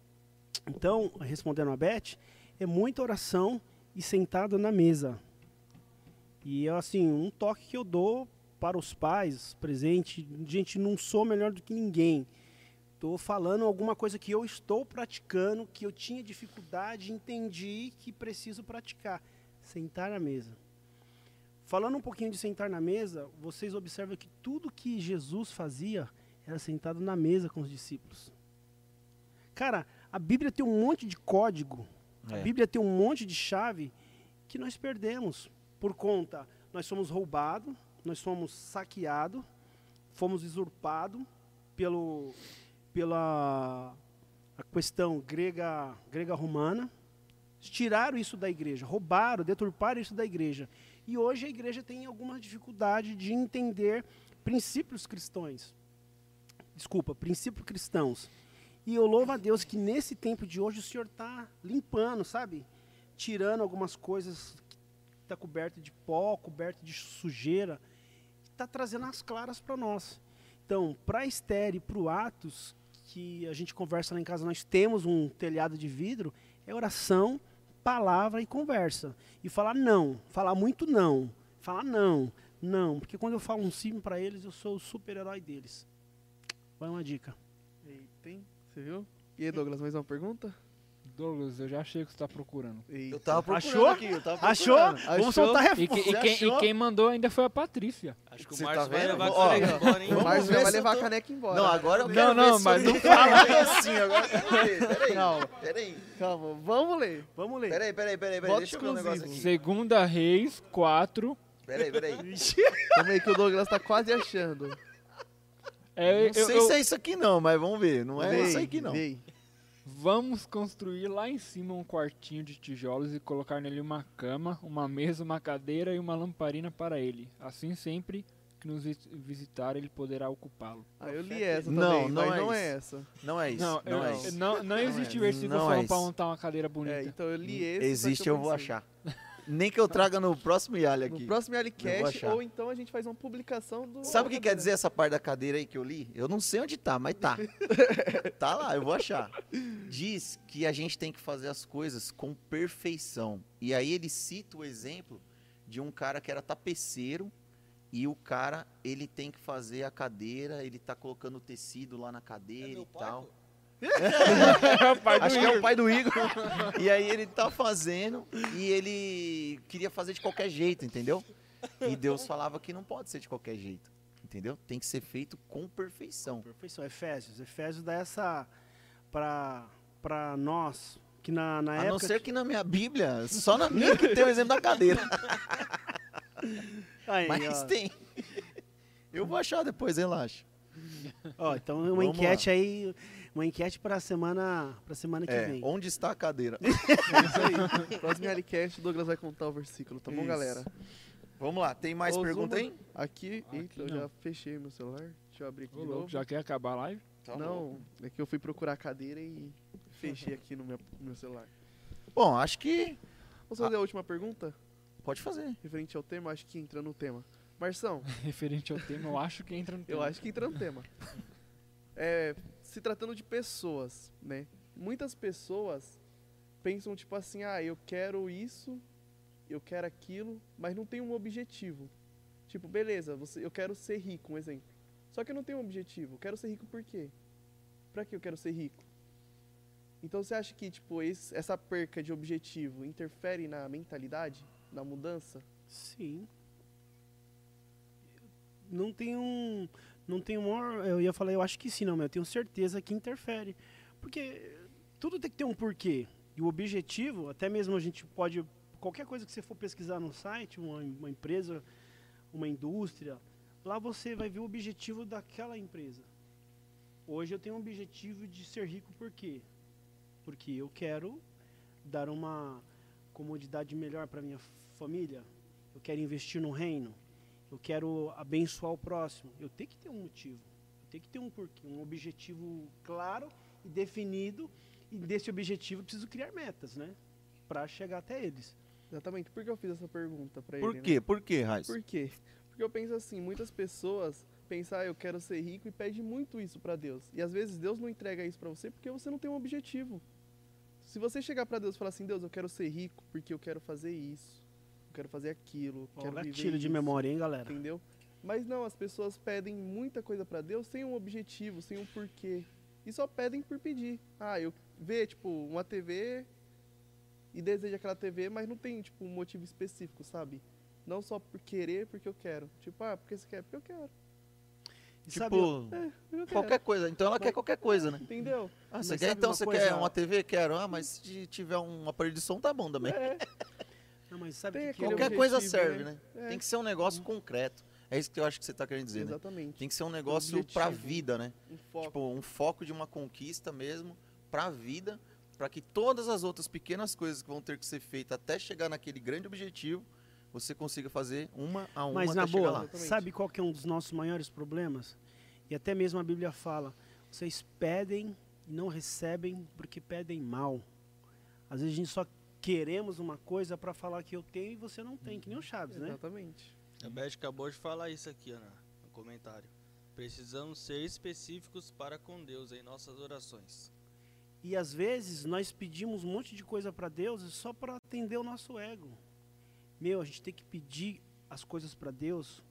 Então, respondendo a Beth, é muita oração e sentado na mesa. E assim, um toque que eu dou para os pais presente, gente, não sou melhor do que ninguém. Estou falando alguma coisa que eu estou praticando, que eu tinha dificuldade, entendi que preciso praticar. Sentar na mesa. Falando um pouquinho de sentar na mesa, vocês observam que tudo que Jesus fazia era sentado na mesa com os discípulos. Cara, a Bíblia tem um monte de código, a É. Bíblia tem um monte de chave que nós perdemos por conta. Nós somos roubados, nós somos saqueados, fomos usurpados pelo, pela a questão grega, grega romana. Tiraram isso da igreja, roubaram, deturparam isso da igreja. E hoje a igreja tem alguma dificuldade de entender princípios cristãos. Desculpa, princípios cristãos. E eu louvo a Deus que nesse tempo de hoje o Senhor está limpando, sabe? Tirando algumas coisas que está coberto de pó, coberto de sujeira, está trazendo as claras para nós. Então, para Esther e para o Atos, que a gente conversa lá em casa, nós temos um telhado de vidro, é oração, palavra e conversa. E falar não, falar muito não, falar não, não, porque quando eu falo um sim para eles, eu sou o super-herói deles. Vai uma dica. Eita, hein? Você viu? E aí, Douglas, mais uma pergunta? Douglas, eu já achei o que você tá procurando. Eita. Eu tava procurando Achou? aqui, eu tava Achou? procurando. Achou? Vamos soltar E, reforço. que- e quem, e achou? quem mandou ainda foi a Patrícia. Acho que o Você Márcio tá vai levar a caneca embora, hein? O Márcio vai eu levar tô- a caneca embora. Não, agora eu Não, quero não, ver mas eu não falando assim, agora eu ver. Peraí, Calma, peraí, calma. Vamos ler. Vamos ler. peraí, peraí, peraí, peraí, deixa eu ver um negócio aqui. Segunda Reis 4. Peraí, peraí. Calma aí que o Douglas tá quase achando. É, Não sei eu- se é isso aqui não, mas vamos ver. Não é isso aqui não. vem. Vamos construir lá em cima um quartinho de tijolos e colocar nele uma cama, uma mesa, uma cadeira e uma lamparina para ele. Assim, sempre que nos vi- visitar, ele poderá ocupá-lo. Ah, eu li essa Não, também, não mas é não é isso. essa. Não é isso. Não, Não, é isso. não, não existe é. versículo Não é falando pra isso. montar uma cadeira bonita. É, então eu li esse. só Existe, eu vou achar. Nem que eu traga no próximo Yali No aqui. próximo Eu vou Alicast, achar. ou então a gente faz uma publicação do. Sabe o que quer dizer essa parte da cadeira aí que eu li? Eu não sei onde tá, mas tá. tá lá, eu vou achar. Diz que a gente tem que fazer as coisas com perfeição. E aí ele cita o exemplo de um cara que era tapeceiro e o cara, ele tem que fazer a cadeira, ele tá colocando o tecido lá na É cadeira meu e tal. Pai do Acho que é o pai do Igor. e aí ele tá fazendo e ele queria fazer de qualquer jeito, entendeu? E Deus falava que não pode ser de qualquer jeito, entendeu? Tem que ser feito com perfeição. Perfeição, Efésios. Efésios dá essa para para nós que na, na A época não ser que na minha Bíblia, só na minha que tem o exemplo da cadeira. Aí, Mas ó. tem. Eu vou achar depois, relaxa. Ó, então uma Vamos enquete aí, uma enquete para semana para semana que É, vem. onde está a cadeira? É isso aí. Próximo Alicast, o Douglas vai contar o versículo, tá bom, Isso. galera? Vamos lá, tem mais Ô, pergunta Zuma, aí? Aqui, Aqui eita, eu já fechei meu celular. Deixa eu abrir aqui Ô, de louco, novo. já quer acabar a live? Tá não, é que eu fui procurar a cadeira e fechei aqui no meu, no meu celular. Bom, acho que Vamos fazer a última pergunta? pode fazer. Referente ao tema, acho que entra no tema. Marção, Referente ao tema, eu acho que entra no tema. eu acho que entra no tema. É, se tratando de pessoas, né? Muitas pessoas pensam tipo assim, ah, eu quero isso, eu quero aquilo, mas não tem um objetivo. Tipo, beleza, você, eu quero ser rico, um exemplo. Só que eu não tenho um objetivo. Eu quero ser rico por quê? Pra que eu quero ser rico? Então você acha que tipo esse- essa perca de objetivo interfere na mentalidade, na mudança? Sim. Não tem um. Não maior. Eu ia falar, eu acho que sim, não, mas eu tenho certeza que interfere. Porque tudo tem que ter um porquê. E o objetivo, até mesmo a gente pode. Qualquer coisa que você for pesquisar no site, uma, uma empresa, uma indústria, lá você vai ver o objetivo daquela empresa. Hoje eu tenho um objetivo de ser rico por quê? Porque eu quero dar uma comodidade melhor para minha família. Eu quero investir no reino. Eu quero abençoar o próximo. Eu tenho que ter um motivo. Eu tenho que ter um porquê, um objetivo claro e definido. E desse objetivo eu preciso criar metas, né? Para chegar até eles. Exatamente. Por que eu fiz essa pergunta Por ele? né? quê? Por quê, Raiz? Por quê? Porque eu penso assim, muitas pessoas pensam, ah, eu quero ser rico e pede muito isso pra Deus. E às vezes Deus não entrega isso pra você porque você não tem um objetivo. Se você chegar pra Deus e falar assim, Deus, eu quero ser rico porque eu quero fazer isso, quero fazer aquilo, Ó, quero viver gatilho de isso", memória, hein, galera? Entendeu? Mas não, as pessoas pedem muita coisa pra Deus sem um objetivo, sem um porquê. E só pedem por pedir. Ah, eu vê, tipo, uma TV e deseja aquela TV, mas não tem, tipo, um motivo específico, sabe? Não só por querer, porque eu quero. Tipo, ah, porque você quer? Porque eu quero. Tipo, sabe- Eu quero. qualquer coisa. Então ela quer qualquer coisa, né? Entendeu? Ah, você Mas quer? Então uma você coisa- quer uma TV? Quero. Ah, mas se tiver um aparelho de som, tá bom também. É, Não, mas sabe Tem que Qualquer objetivo, coisa né? serve, né? é, Tem que ser um negócio concreto. É isso que eu acho que você tá querendo dizer, né? exatamente. Tem que ser um negócio pra objetivo. vida, né? Um foco. Tipo, um foco de uma conquista mesmo pra vida, pra que todas as outras pequenas coisas que vão ter que ser feitas até chegar naquele grande objetivo, você consiga fazer uma a uma Mas na boa, lá. Sabe qual que é um dos nossos maiores problemas? E até mesmo a Bíblia fala: vocês pedem e não recebem porque pedem mal. Às vezes a gente só queremos uma coisa para falar que eu tenho e você não tem, que nem o Chaves, né? Exatamente. A Beth acabou de falar isso aqui, ó, na- no comentário. Precisamos ser específicos para com Deus em nossas orações. E às vezes nós pedimos um monte de coisa para Deus só para atender o nosso ego. Meu, a gente tem que pedir as coisas para Deus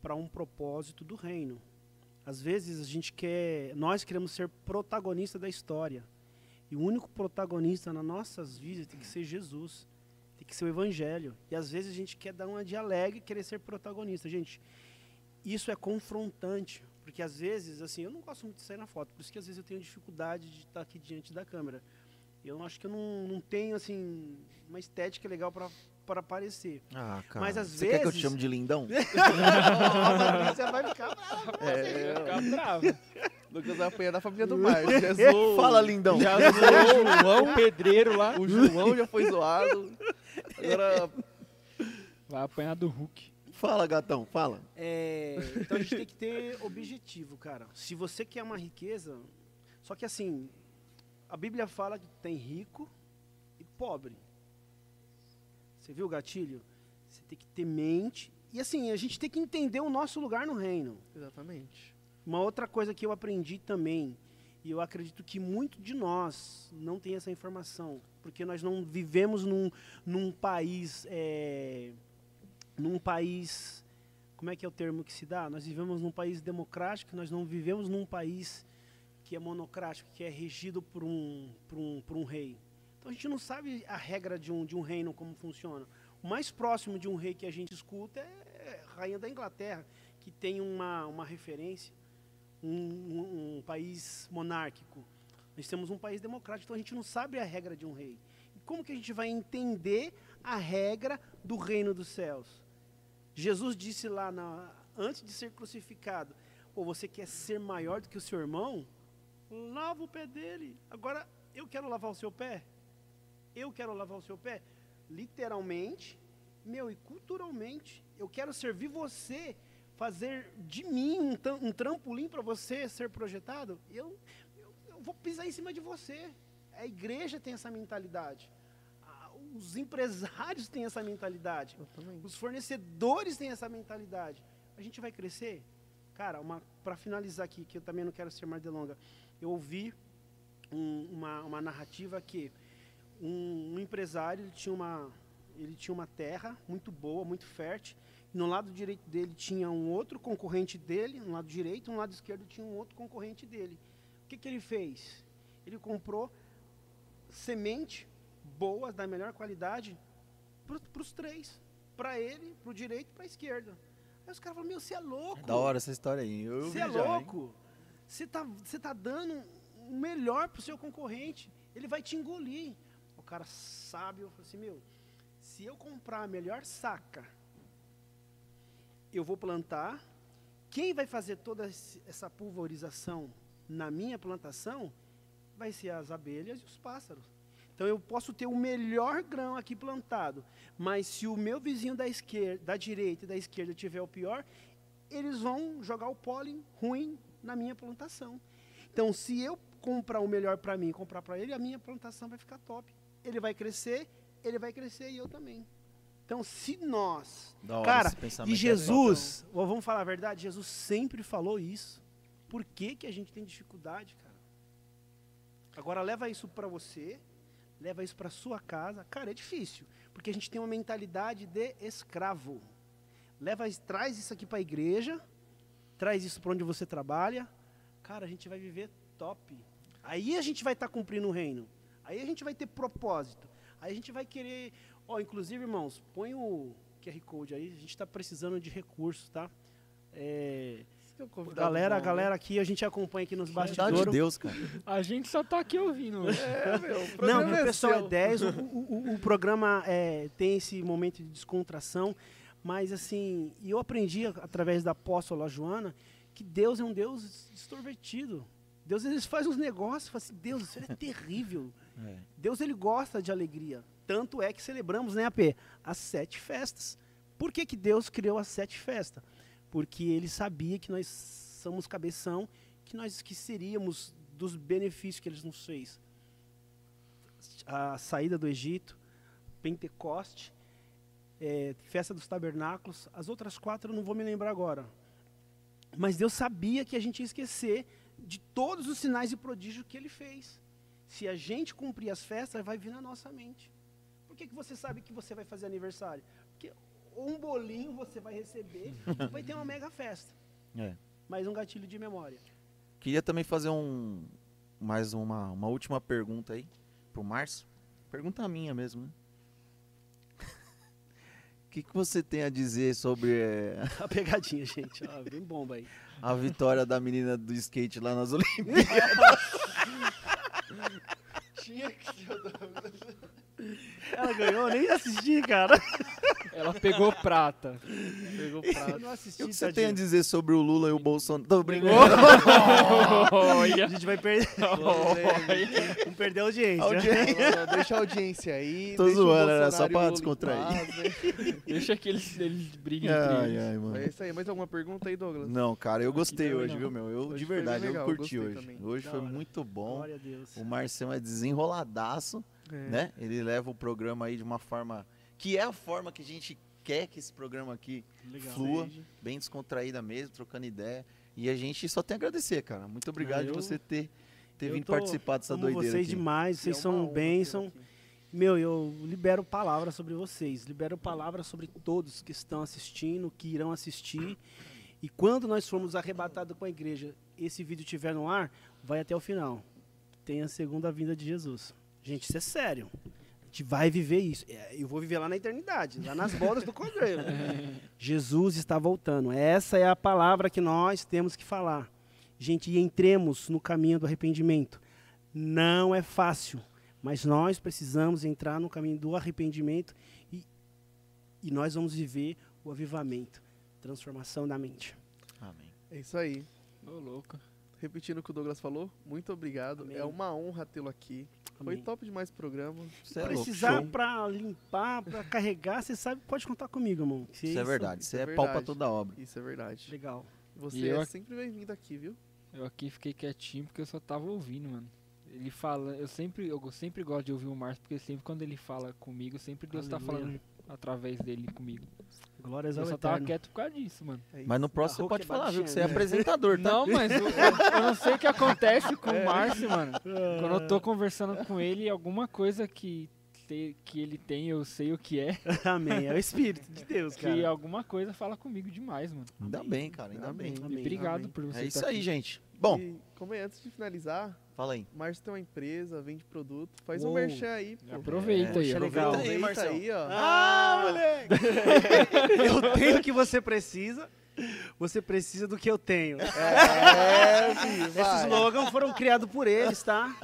para um propósito do reino. Às vezes a gente quer, nós queremos ser protagonista da história. E o único protagonista nas nossas vidas tem que ser Jesus. Tem que ser o evangelho. E às vezes a gente quer dar uma de alegre e querer ser protagonista. Gente, isso é confrontante. Porque às vezes, assim, eu não gosto muito de sair na foto, por isso que às vezes eu tenho dificuldade de estar aqui diante da câmera. Eu acho que eu não, não tenho, assim, uma estética legal para para aparecer. Ah, cara. Mas às Você vezes. quer que eu te chame de lindão? Você vai ficar bravo. É, Ficar bravo. Lucas vai apanhar da família do. Já zoou- Fala, lindão. Já zoou o João, O pedreiro lá o João já foi zoado. Agora, vai apanhar do Hulk. Fala, gatão, fala. É, então a gente tem que ter objetivo, cara. Se você quer uma riqueza, só que assim, a Bíblia fala que tem rico e pobre. Você viu o gatilho? Você tem que ter mente. E assim, a gente tem que entender o nosso lugar no reino. exatamente. Uma outra coisa que eu aprendi também, e eu acredito que muito de nós não tem essa informação, porque nós não vivemos num, num país, é, num país, como é que é o termo que se dá? Nós vivemos num país democrático, nós não vivemos num país que é monocrático, que é regido por um, por um, por um rei. Então a gente não sabe a regra de um, de um reino como funciona. O mais próximo de um rei que a gente escuta é a rainha da Inglaterra, que tem uma, uma referência um, um- um país monárquico. Nós temos um país democrático, então a gente não sabe a regra de um rei. E como que a gente vai entender a regra do reino dos céus? Jesus disse lá, na- antes de ser crucificado, Pô, você quer ser maior do que o seu irmão? Lava o pé dele. Agora, eu quero lavar o seu pé? Eu quero lavar o seu pé? Literalmente, meu, e culturalmente. Eu quero servir você fazer de mim um, um trampolim para você ser projetado, eu, eu, eu vou pisar em cima de você. A igreja tem essa mentalidade. Os empresários têm essa mentalidade. Os fornecedores têm essa mentalidade. A gente vai crescer? Cara, para finalizar aqui, que eu também não quero ser mais delonga, eu ouvi um- uma, uma narrativa que um, um empresário ele tinha, uma, ele tinha uma terra muito boa, muito fértil, no lado direito dele tinha um outro concorrente dele, no lado direito, no lado esquerdo tinha um outro concorrente dele. O que, que ele fez? Ele comprou semente boa, da melhor qualidade, para os três. Para ele, para o direito e para a esquerda. Aí os caras falaram, meu, você é louco. Da hora essa história aí. Você é louco. Você tá, tá dando o melhor pro seu concorrente. Ele vai te engolir. O cara sábio falou assim, meu, se eu comprar a melhor saca, eu vou plantar. Quem vai fazer toda essa pulverização na minha plantação vai ser as abelhas e os pássaros. Então eu posso ter o melhor grão aqui plantado, mas se o meu vizinho da esquerda, da direita e da esquerda tiver o pior, eles vão jogar o pólen ruim na minha plantação. Então, se eu comprar o melhor para mim comprar para ele, a minha plantação vai ficar top. Ele vai crescer, ele vai crescer e eu também. Então, se nós. Hora Cara, E é Jesus, ó, vamos falar a verdade, Jesus sempre falou isso. Por que, que a gente tem dificuldade, cara? Agora leva isso para você, leva isso para sua casa. Cara, é difícil, porque a gente tem uma mentalidade de escravo. Leva, traz isso aqui para a igreja, traz isso para onde você trabalha. Cara, a gente vai viver top. Aí a gente vai estar cumprindo o reino. Aí a gente vai ter propósito. Aí a gente vai querer. Ó, inclusive, irmãos, põe o QR Code aí. A gente está precisando de recursos, tá? É, é galera, a bom, né? galera aqui, a gente acompanha aqui nos Verdade de bastidores. Deus, cara. A gente só tá aqui ouvindo. É, meu. o Não, o pessoal seu. é 10, o, o- o- o programa é, tem esse momento de descontração, mas assim, e eu aprendi através da apóstola Joana que Deus é um Deus extrovertido. Deus eles faz uns negócios, fala assim, Deus, isso é terrível. É. Deus ele gosta de alegria. Tanto é que celebramos, né, AP? As sete festas. Por que, que Deus criou as sete festas? Porque ele sabia que nós somos cabeção, que nós esqueceríamos dos benefícios que ele nos fez. A saída do Egito, Pentecoste, eh, festa dos tabernáculos, as outras quatro eu não vou me lembrar agora. Mas Deus sabia que a gente ia esquecer de todos os sinais e prodígios que ele fez. Se a gente cumprir as festas, vai vir na nossa mente. Por que, que você sabe que você vai fazer aniversário? Porque um bolinho você vai receber e vai ter uma mega festa. É. Mais um gatilho de memória. Queria também fazer um mais uma, uma última pergunta aí pro Márcio. Pergunta minha mesmo, né? O que, que você tem a dizer sobre eh, A pegadinha, gente. Ó, bem bomba aí. a vitória da menina do skate lá nas Olimpíadas? Tinha que ser o Douglas. Ela ganhou, nem assisti, cara. Ela pegou prata. Pegou prato. não assisti, O que você tem a dizer sobre o Lula e o Bolsonaro? Tô brincando. A gente vai perder. Vamos perder a audiência. Audiência. Deixa a audiência aí. Tô zoando, era só pra descontrair. né? Deixa que eles, eles briguem entre Ai, eles. ai, mano. É isso aí. Mais alguma pergunta aí, Douglas? Não, cara, eu gostei Não, hoje, não. viu, meu? Eu, Hoje de verdade, legal, eu curti hoje. também. Hoje Da foi hora. muito bom. Glória a Deus. O Marcelo é desenroladaço, É. né? Ele leva o programa aí de uma forma que é a forma que a gente quer que esse programa aqui Legal. flua, bem descontraída mesmo, trocando ideia. E a gente só tem a agradecer, cara. Muito obrigado eu- de você ter, ter vindo tô- participar dessa doideira vocês aqui. demais, vocês é são bênção. Meu, eu libero palavras sobre vocês, libero palavras sobre todos que estão assistindo, que irão assistir. E quando nós formos arrebatados com a igreja, esse vídeo estiver no ar, vai até o final. Tem a segunda vinda de Jesus. Gente, isso é sério. A gente vai viver isso. É, Eu vou viver lá na eternidade, lá nas bodas do cordeiro. Jesus está voltando. Essa é a palavra que nós temos que falar. Gente, e entremos no caminho do arrependimento. Não é fácil, mas nós precisamos entrar no caminho do arrependimento e, e nós vamos viver o avivamento, transformação da mente. Amém. É isso aí. Ô, louco. Repetindo o que o Douglas falou, muito obrigado. Amém. É uma honra tê-lo aqui. Foi Amém. top demais o programa. Você é louco. Precisar Show. para limpar, para carregar, você sabe, pode contar comigo, irmão. Que Isso é verdade. Isso isso é é pau pra toda obra. Isso é verdade. Legal. Você E eu é aqui- sempre bem-vindo aqui, viu? Eu aqui fiquei quietinho porque eu só tava ouvindo, mano. Ele fala, eu sempre, eu sempre gosto de ouvir o Márcio, porque sempre quando ele fala comigo, sempre Deus tá Aleluia. falando através dele comigo. Glórias Eu ao só tava Eterno. quieto por causa disso, mano. É Mas no isso. próximo você pode falar, viu? Que você é apresentador, tá? Não, mas eu, eu não sei o que acontece com o Márcio, mano. Quando eu tô conversando com ele, alguma coisa que, te- que ele tem, eu sei o que é, Amém. É o Espírito de Deus, que cara. alguma coisa fala comigo demais, mano. Ainda bem, cara, ainda Amém. bem. Amém. Obrigado Amém. por você É isso tá aí, aqui. gente. Bom, E, como é, antes de finalizar, fala aí. o Márcio tem uma empresa, vende produto. Faz um Uou. merchan aí, pô. Aproveita aí, Poxa, ó. legal. Aproveita aí, Marcelo. aí, ó. Ah, moleque! eu tenho o que você precisa, você precisa do que eu tenho. É, filho, Esses slogans foram criados por eles, tá?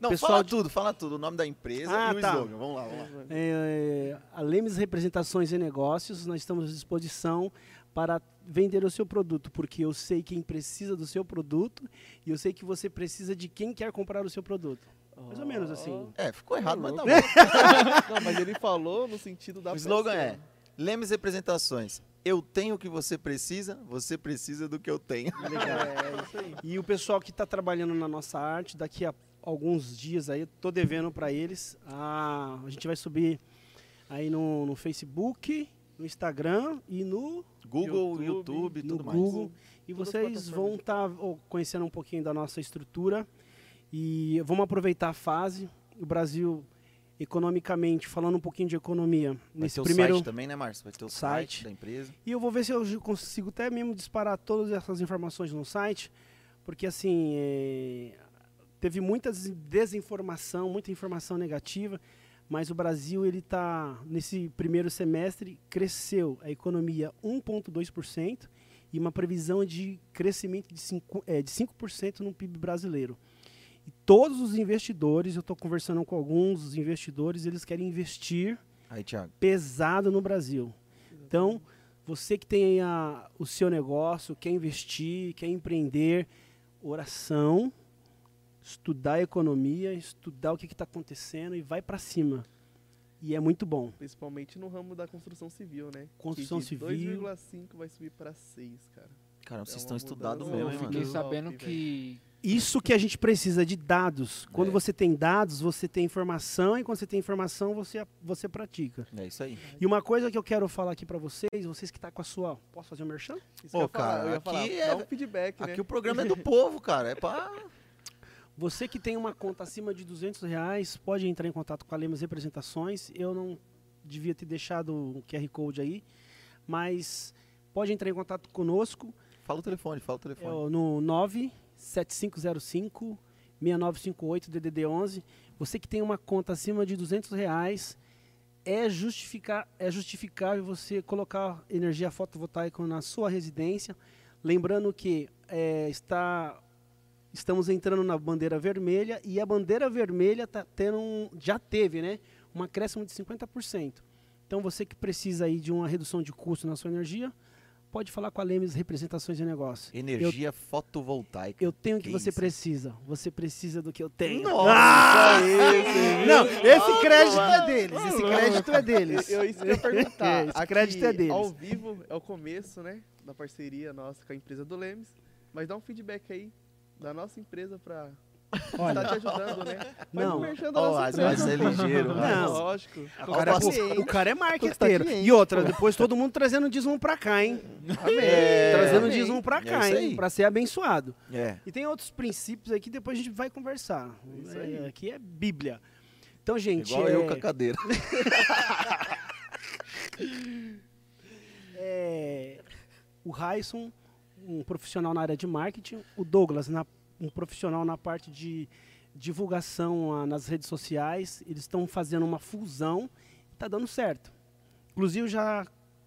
Não, Pessoal fala de- tudo, fala tudo. O nome da empresa Ah, e o tá. slogan. Vamos lá, vamos lá. É, a Lemes Representações e Negócios, nós estamos à disposição para vender o seu produto, porque eu sei quem precisa do seu produto e eu sei que você precisa de quem quer comprar o seu produto. Mais ou menos assim. É, ficou errado, mas tá bom. Não, mas ele falou no sentido da O slogan pessoa. é Lemes Representações. Eu tenho o que você precisa, você precisa do que eu tenho. É, isso aí. E o pessoal que está trabalhando na nossa arte, daqui a alguns dias aí, tô devendo para eles. Ah, a gente vai subir aí no, no Facebook, no Instagram e no, Google, YouTube, YouTube, no tudo mais. Google. E Todas vocês vão estar conhecendo um pouquinho da nossa estrutura. E vamos aproveitar a fase. O Brasil, economicamente, falando um pouquinho de economia, Vai nesse ter o primeiro. site também, né, Márcio? Vai ter o site, Site. da empresa. E eu vou ver se eu consigo até mesmo disparar todas essas informações no site, porque assim, é, teve muita des- desinformação, muita informação negativa, mas o Brasil ele está nesse primeiro semestre cresceu a economia 1,2% e uma previsão de crescimento de 5%, é, de 5% no PIB brasileiro. E todos os investidores, eu estou conversando com alguns dos investidores, eles querem investir Aí, pesado no Brasil. Então, você que tem a- o seu negócio, quer investir, quer empreender, oração, estudar a economia, estudar o que está acontecendo e vai para cima. E é muito bom. Principalmente no ramo da construção civil, né? Construção que de civil. 2,5 vai subir para 6, cara. Caramba, vocês É estão estudados mesmo, Eu hein, fiquei mano? top, sabendo que Isso que a gente precisa de dados. Quando É. você tem dados, você tem informação, e quando você tem informação, você, você pratica. É isso aí. E uma coisa que eu quero falar aqui pra vocês, vocês que tá com a sua. Posso fazer um merchan? Isso Ô, que eu ia falar, cara, eu ia aqui falar, é- um feedback, né? Aqui o programa é do povo, cara. É pra. Você que tem uma conta acima de 200 reais, pode entrar em contato com a Lemos Representações. Eu não devia ter deixado o QR Code aí, mas pode entrar em contato conosco Fala o telefone, fala o é telefone. o- no 97505 6958 DDD 11. Você que tem uma conta acima de 200 reais, é, justificar, é justificável você colocar energia fotovoltaica na sua residência. Lembrando que é, está, estamos entrando na bandeira vermelha e a bandeira vermelha tá tendo um, já teve né, um acréscimo de 50%. Então você que precisa aí de uma redução de custo na sua energia, pode falar com a Lemes Representações de Negócio. Energia fotovoltaica. Eu tenho o que, Que você isso? precisa. Você precisa do que eu tenho. Nossa, Ah! esse- Não, esse crédito é deles. Esse crédito é deles. Eu, isso que eu ia perguntar. Esse Aqui, crédito é deles. Ao vivo é o começo, né? Da parceria nossa com a empresa do Lemes. Mas dá um feedback aí da nossa empresa pra estar Olha, te ajudando, né? Não. mas ser ligeiro. Não. Lógico. o cara, Ó, pô, o cara é marqueteiro. E outra, depois todo mundo trazendo dízimo pra cá, hein? Amém. É, trazendo Amém. dízimo pra É cá, isso hein? Pra ser abençoado. É. E tem outros princípios aqui, depois a gente vai conversar. Isso É, aí. aqui é Bíblia. Então, gente, Igual é, eu com a cadeira. é, o Raison, um profissional na área de marketing, o Douglas, na- um profissional na parte de divulgação ah, nas redes sociais. Eles estão fazendo uma fusão e está dando certo. Inclusive, já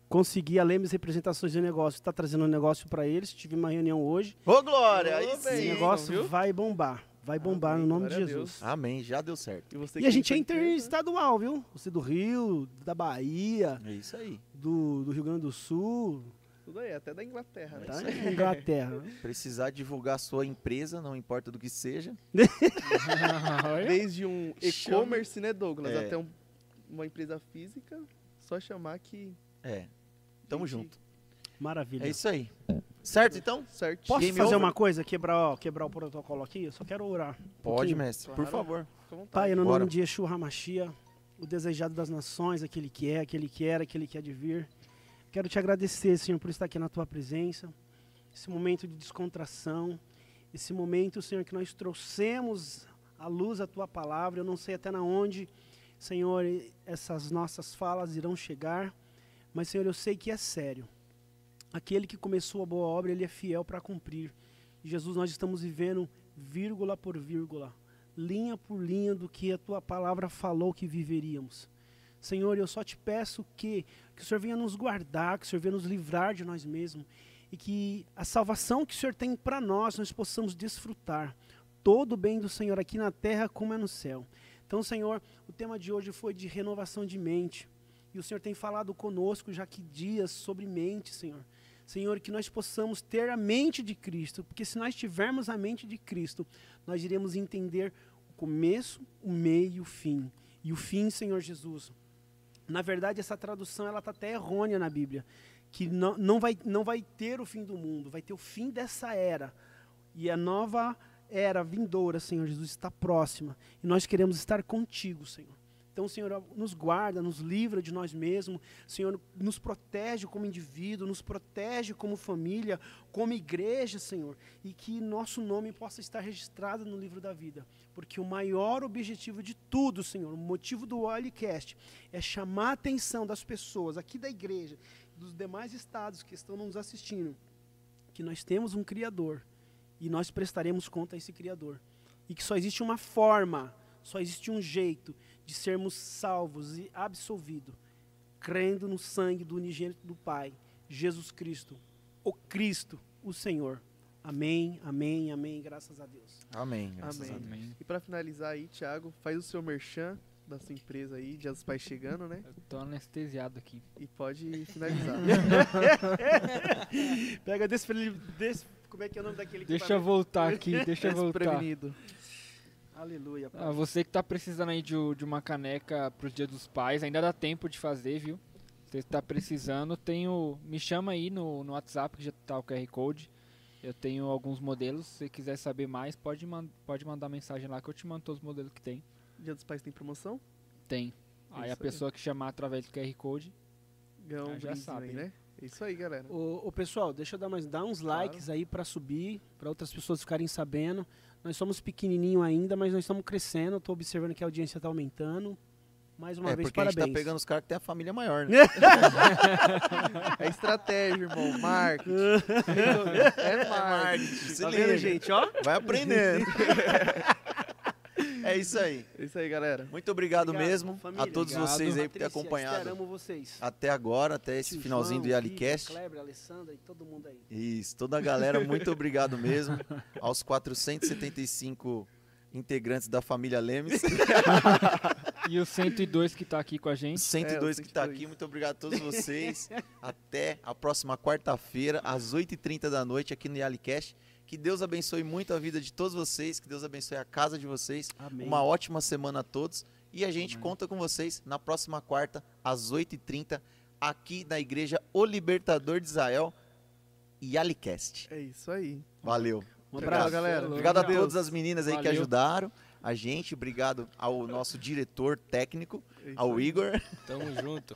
consegui a Lemes Representações de Negócio, está trazendo um negócio para eles. Tive uma reunião hoje. Ô, Glória! Ô, bem. Esse sim. negócio viu? vai bombar. Vai bombar Amém, no nome de a Jesus. Deus. Amém, já deu certo. você E que a gente é tem sua empresa, interestadual, viu? Você do Rio, da Bahia, É isso aí. do, do Rio Grande do Sul, Tudo aí, até da Inglaterra, né? tá? Na Inglaterra. Precisar divulgar a sua empresa, não importa do que seja. Desde um e-commerce, né, Douglas, É. até um- uma empresa física, só chamar que... É. Tamo Gente, junto. Maravilha. É isso aí. Certo, então? Certo. Posso Game fazer over? uma coisa, quebrar, ó, quebrar o protocolo aqui? Eu só quero orar. um Pode, pouquinho. mestre. Por Claro. favor. À vontade. Pai, no Bora. nome de Yeshua HaMashiach, o desejado das nações, aquele que é, aquele que era, aquele que há de vir. Quero te agradecer, Senhor, por estar aqui na tua presença. Esse momento de descontração, esse momento, Senhor, que nós trouxemos à luz a tua palavra. Eu não sei até na onde, Senhor, essas nossas falas irão chegar, mas, Senhor, eu sei que é sério. Aquele que começou a boa obra, ele é fiel para cumprir. Jesus, nós estamos vivendo vírgula por vírgula, linha por linha do que a tua palavra falou que viveríamos. Senhor, eu só te peço que, que o Senhor venha nos guardar, que o Senhor venha nos livrar de nós mesmos e que a salvação que o Senhor tem para nós, nós possamos desfrutar todo o bem do Senhor aqui na terra como é no céu. Então, Senhor, o tema de hoje foi de renovação de mente. E o Senhor tem falado conosco já que dias sobre mente, Senhor. Senhor, que nós possamos ter a mente de Cristo, porque se nós tivermos a mente de Cristo, nós iremos entender o começo, o meio e o fim. E o fim, Senhor Jesus. Na verdade, essa tradução ela está até errônea na Bíblia, que não, não, vai, não vai ter o fim do mundo, vai ter o fim dessa era. E a nova era vindoura, Senhor Jesus, está próxima. E nós queremos estar contigo, Senhor. Então, Senhor, nos guarda, nos livra de nós mesmos. Senhor, nos protege como indivíduo, nos protege como família, como igreja, Senhor. E que nosso nome possa estar registrado no livro da vida. Porque o maior objetivo de tudo, Senhor, o motivo do Oilcast, é chamar a atenção das pessoas aqui da igreja, dos demais estados que estão nos assistindo, que nós temos um Criador e nós prestaremos conta a esse Criador. E que só existe uma forma, só existe um jeito de sermos salvos e absolvidos, crendo no sangue do unigênito do Pai, Jesus Cristo, o Cristo, o Senhor. Amém, amém, amém, graças a Deus. Amém. graças Amém. a Deus. E pra finalizar aí, Thiago, faz o seu merchan da sua empresa aí, Dia dos Pais chegando, né? Eu tô anestesiado aqui. E pode finalizar. Pega desse, desse como é que é o nome daquele Deixa eu voltar aqui, deixa eu voltar. Desprevenido. Aleluia. Pai. Ah, você que tá precisando aí de, de uma caneca pros Dia dos Pais, ainda dá tempo de fazer, viu? Você está precisando, tem o, me chama aí no, no WhatsApp que já tá o QR Code. Eu tenho alguns modelos. Se você quiser saber mais, pode, man pode mandar mensagem lá que eu te mando todos os modelos que tem. Dia dos Pais tem promoção? Tem. Isso Aí a aí. pessoa que chamar através do QR Code. Ganhou um já sabe, também, né? né? É isso aí, galera. Ô, ô, pessoal, deixa eu dar mais dar uns likes aí pra subir, pra outras pessoas ficarem sabendo. Nós somos pequenininho ainda, mas nós estamos crescendo. Tô observando que a audiência tá aumentando. Mais uma É, vez, porque a gente parabéns. tá pegando os caras que tem a família maior, né? É estratégia, irmão. Marketing. é marketing. Se Tá liga. vendo, gente, ó? Vai aprendendo. é isso aí. É isso aí, galera. Muito obrigado, Obrigado, mesmo família. a todos Obrigado. vocês aí por ter Patrícia, acompanhado vocês. até agora, até esse Tio finalzinho do João, Yalicast. Vitor, Kleber, Alessandra e todo mundo aí. Isso, toda a galera, muito obrigado mesmo. Aos 475 integrantes da família Lemes. E o 102 que tá aqui com a gente. 102 que está 102. aqui, muito obrigado a todos vocês. Até a próxima quarta-feira, às 8h30 da noite, aqui no Yalicast. Que Deus abençoe muito a vida de todos vocês, que Deus abençoe a casa de vocês. Amém. Uma ótima semana a todos. E a gente Amém. conta com vocês na próxima quarta, às 8h30, aqui na Igreja O Libertador de Israel, Yalicast. É isso aí. Valeu. Um abraço. galera. Obrigado a todas as meninas aí que Valeu. ajudaram a gente. Obrigado ao nosso diretor técnico, ao. Igor. Tamo junto.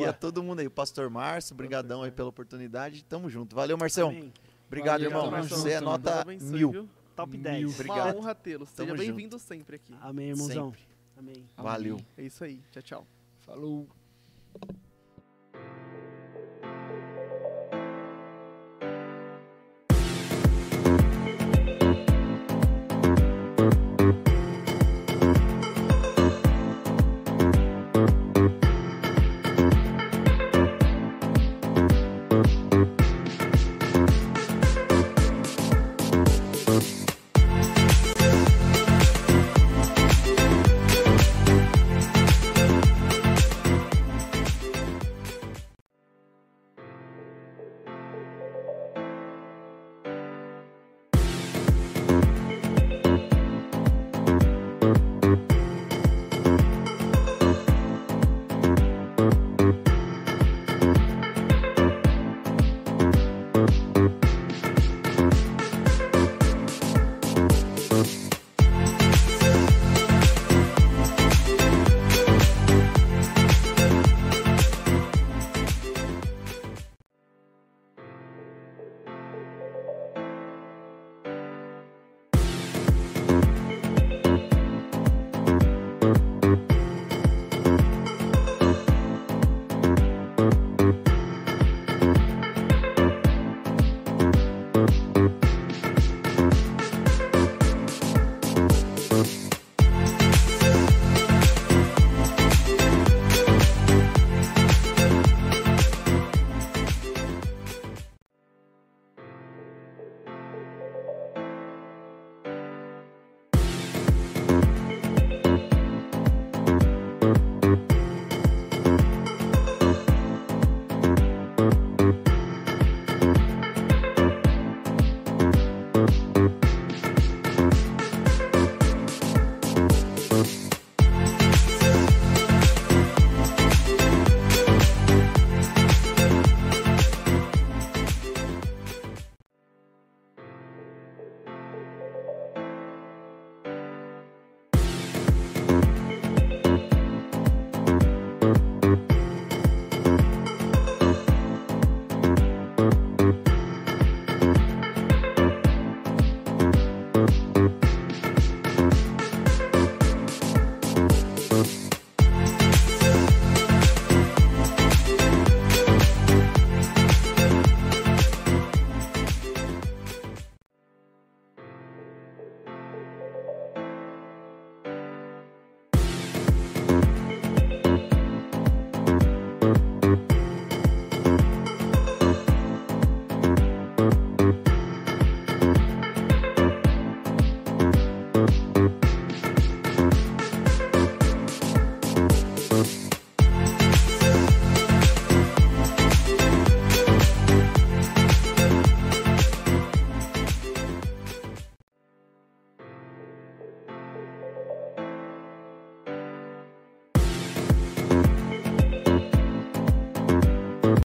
E a todo mundo aí, o Pastor Márcio, brigadão aí pela oportunidade. Tamo junto. Valeu, Marcelo. Amém. Obrigado, Valeu, irmão. tamo Você é nota abençoe, mil. viu? Top Mil. 10. Obrigado. Uma honra tê-lo. Seja Tamo bem-vindo sempre aqui. Amém, irmãozão. Amém. Valeu. É isso aí. Tchau, tchau. Falou.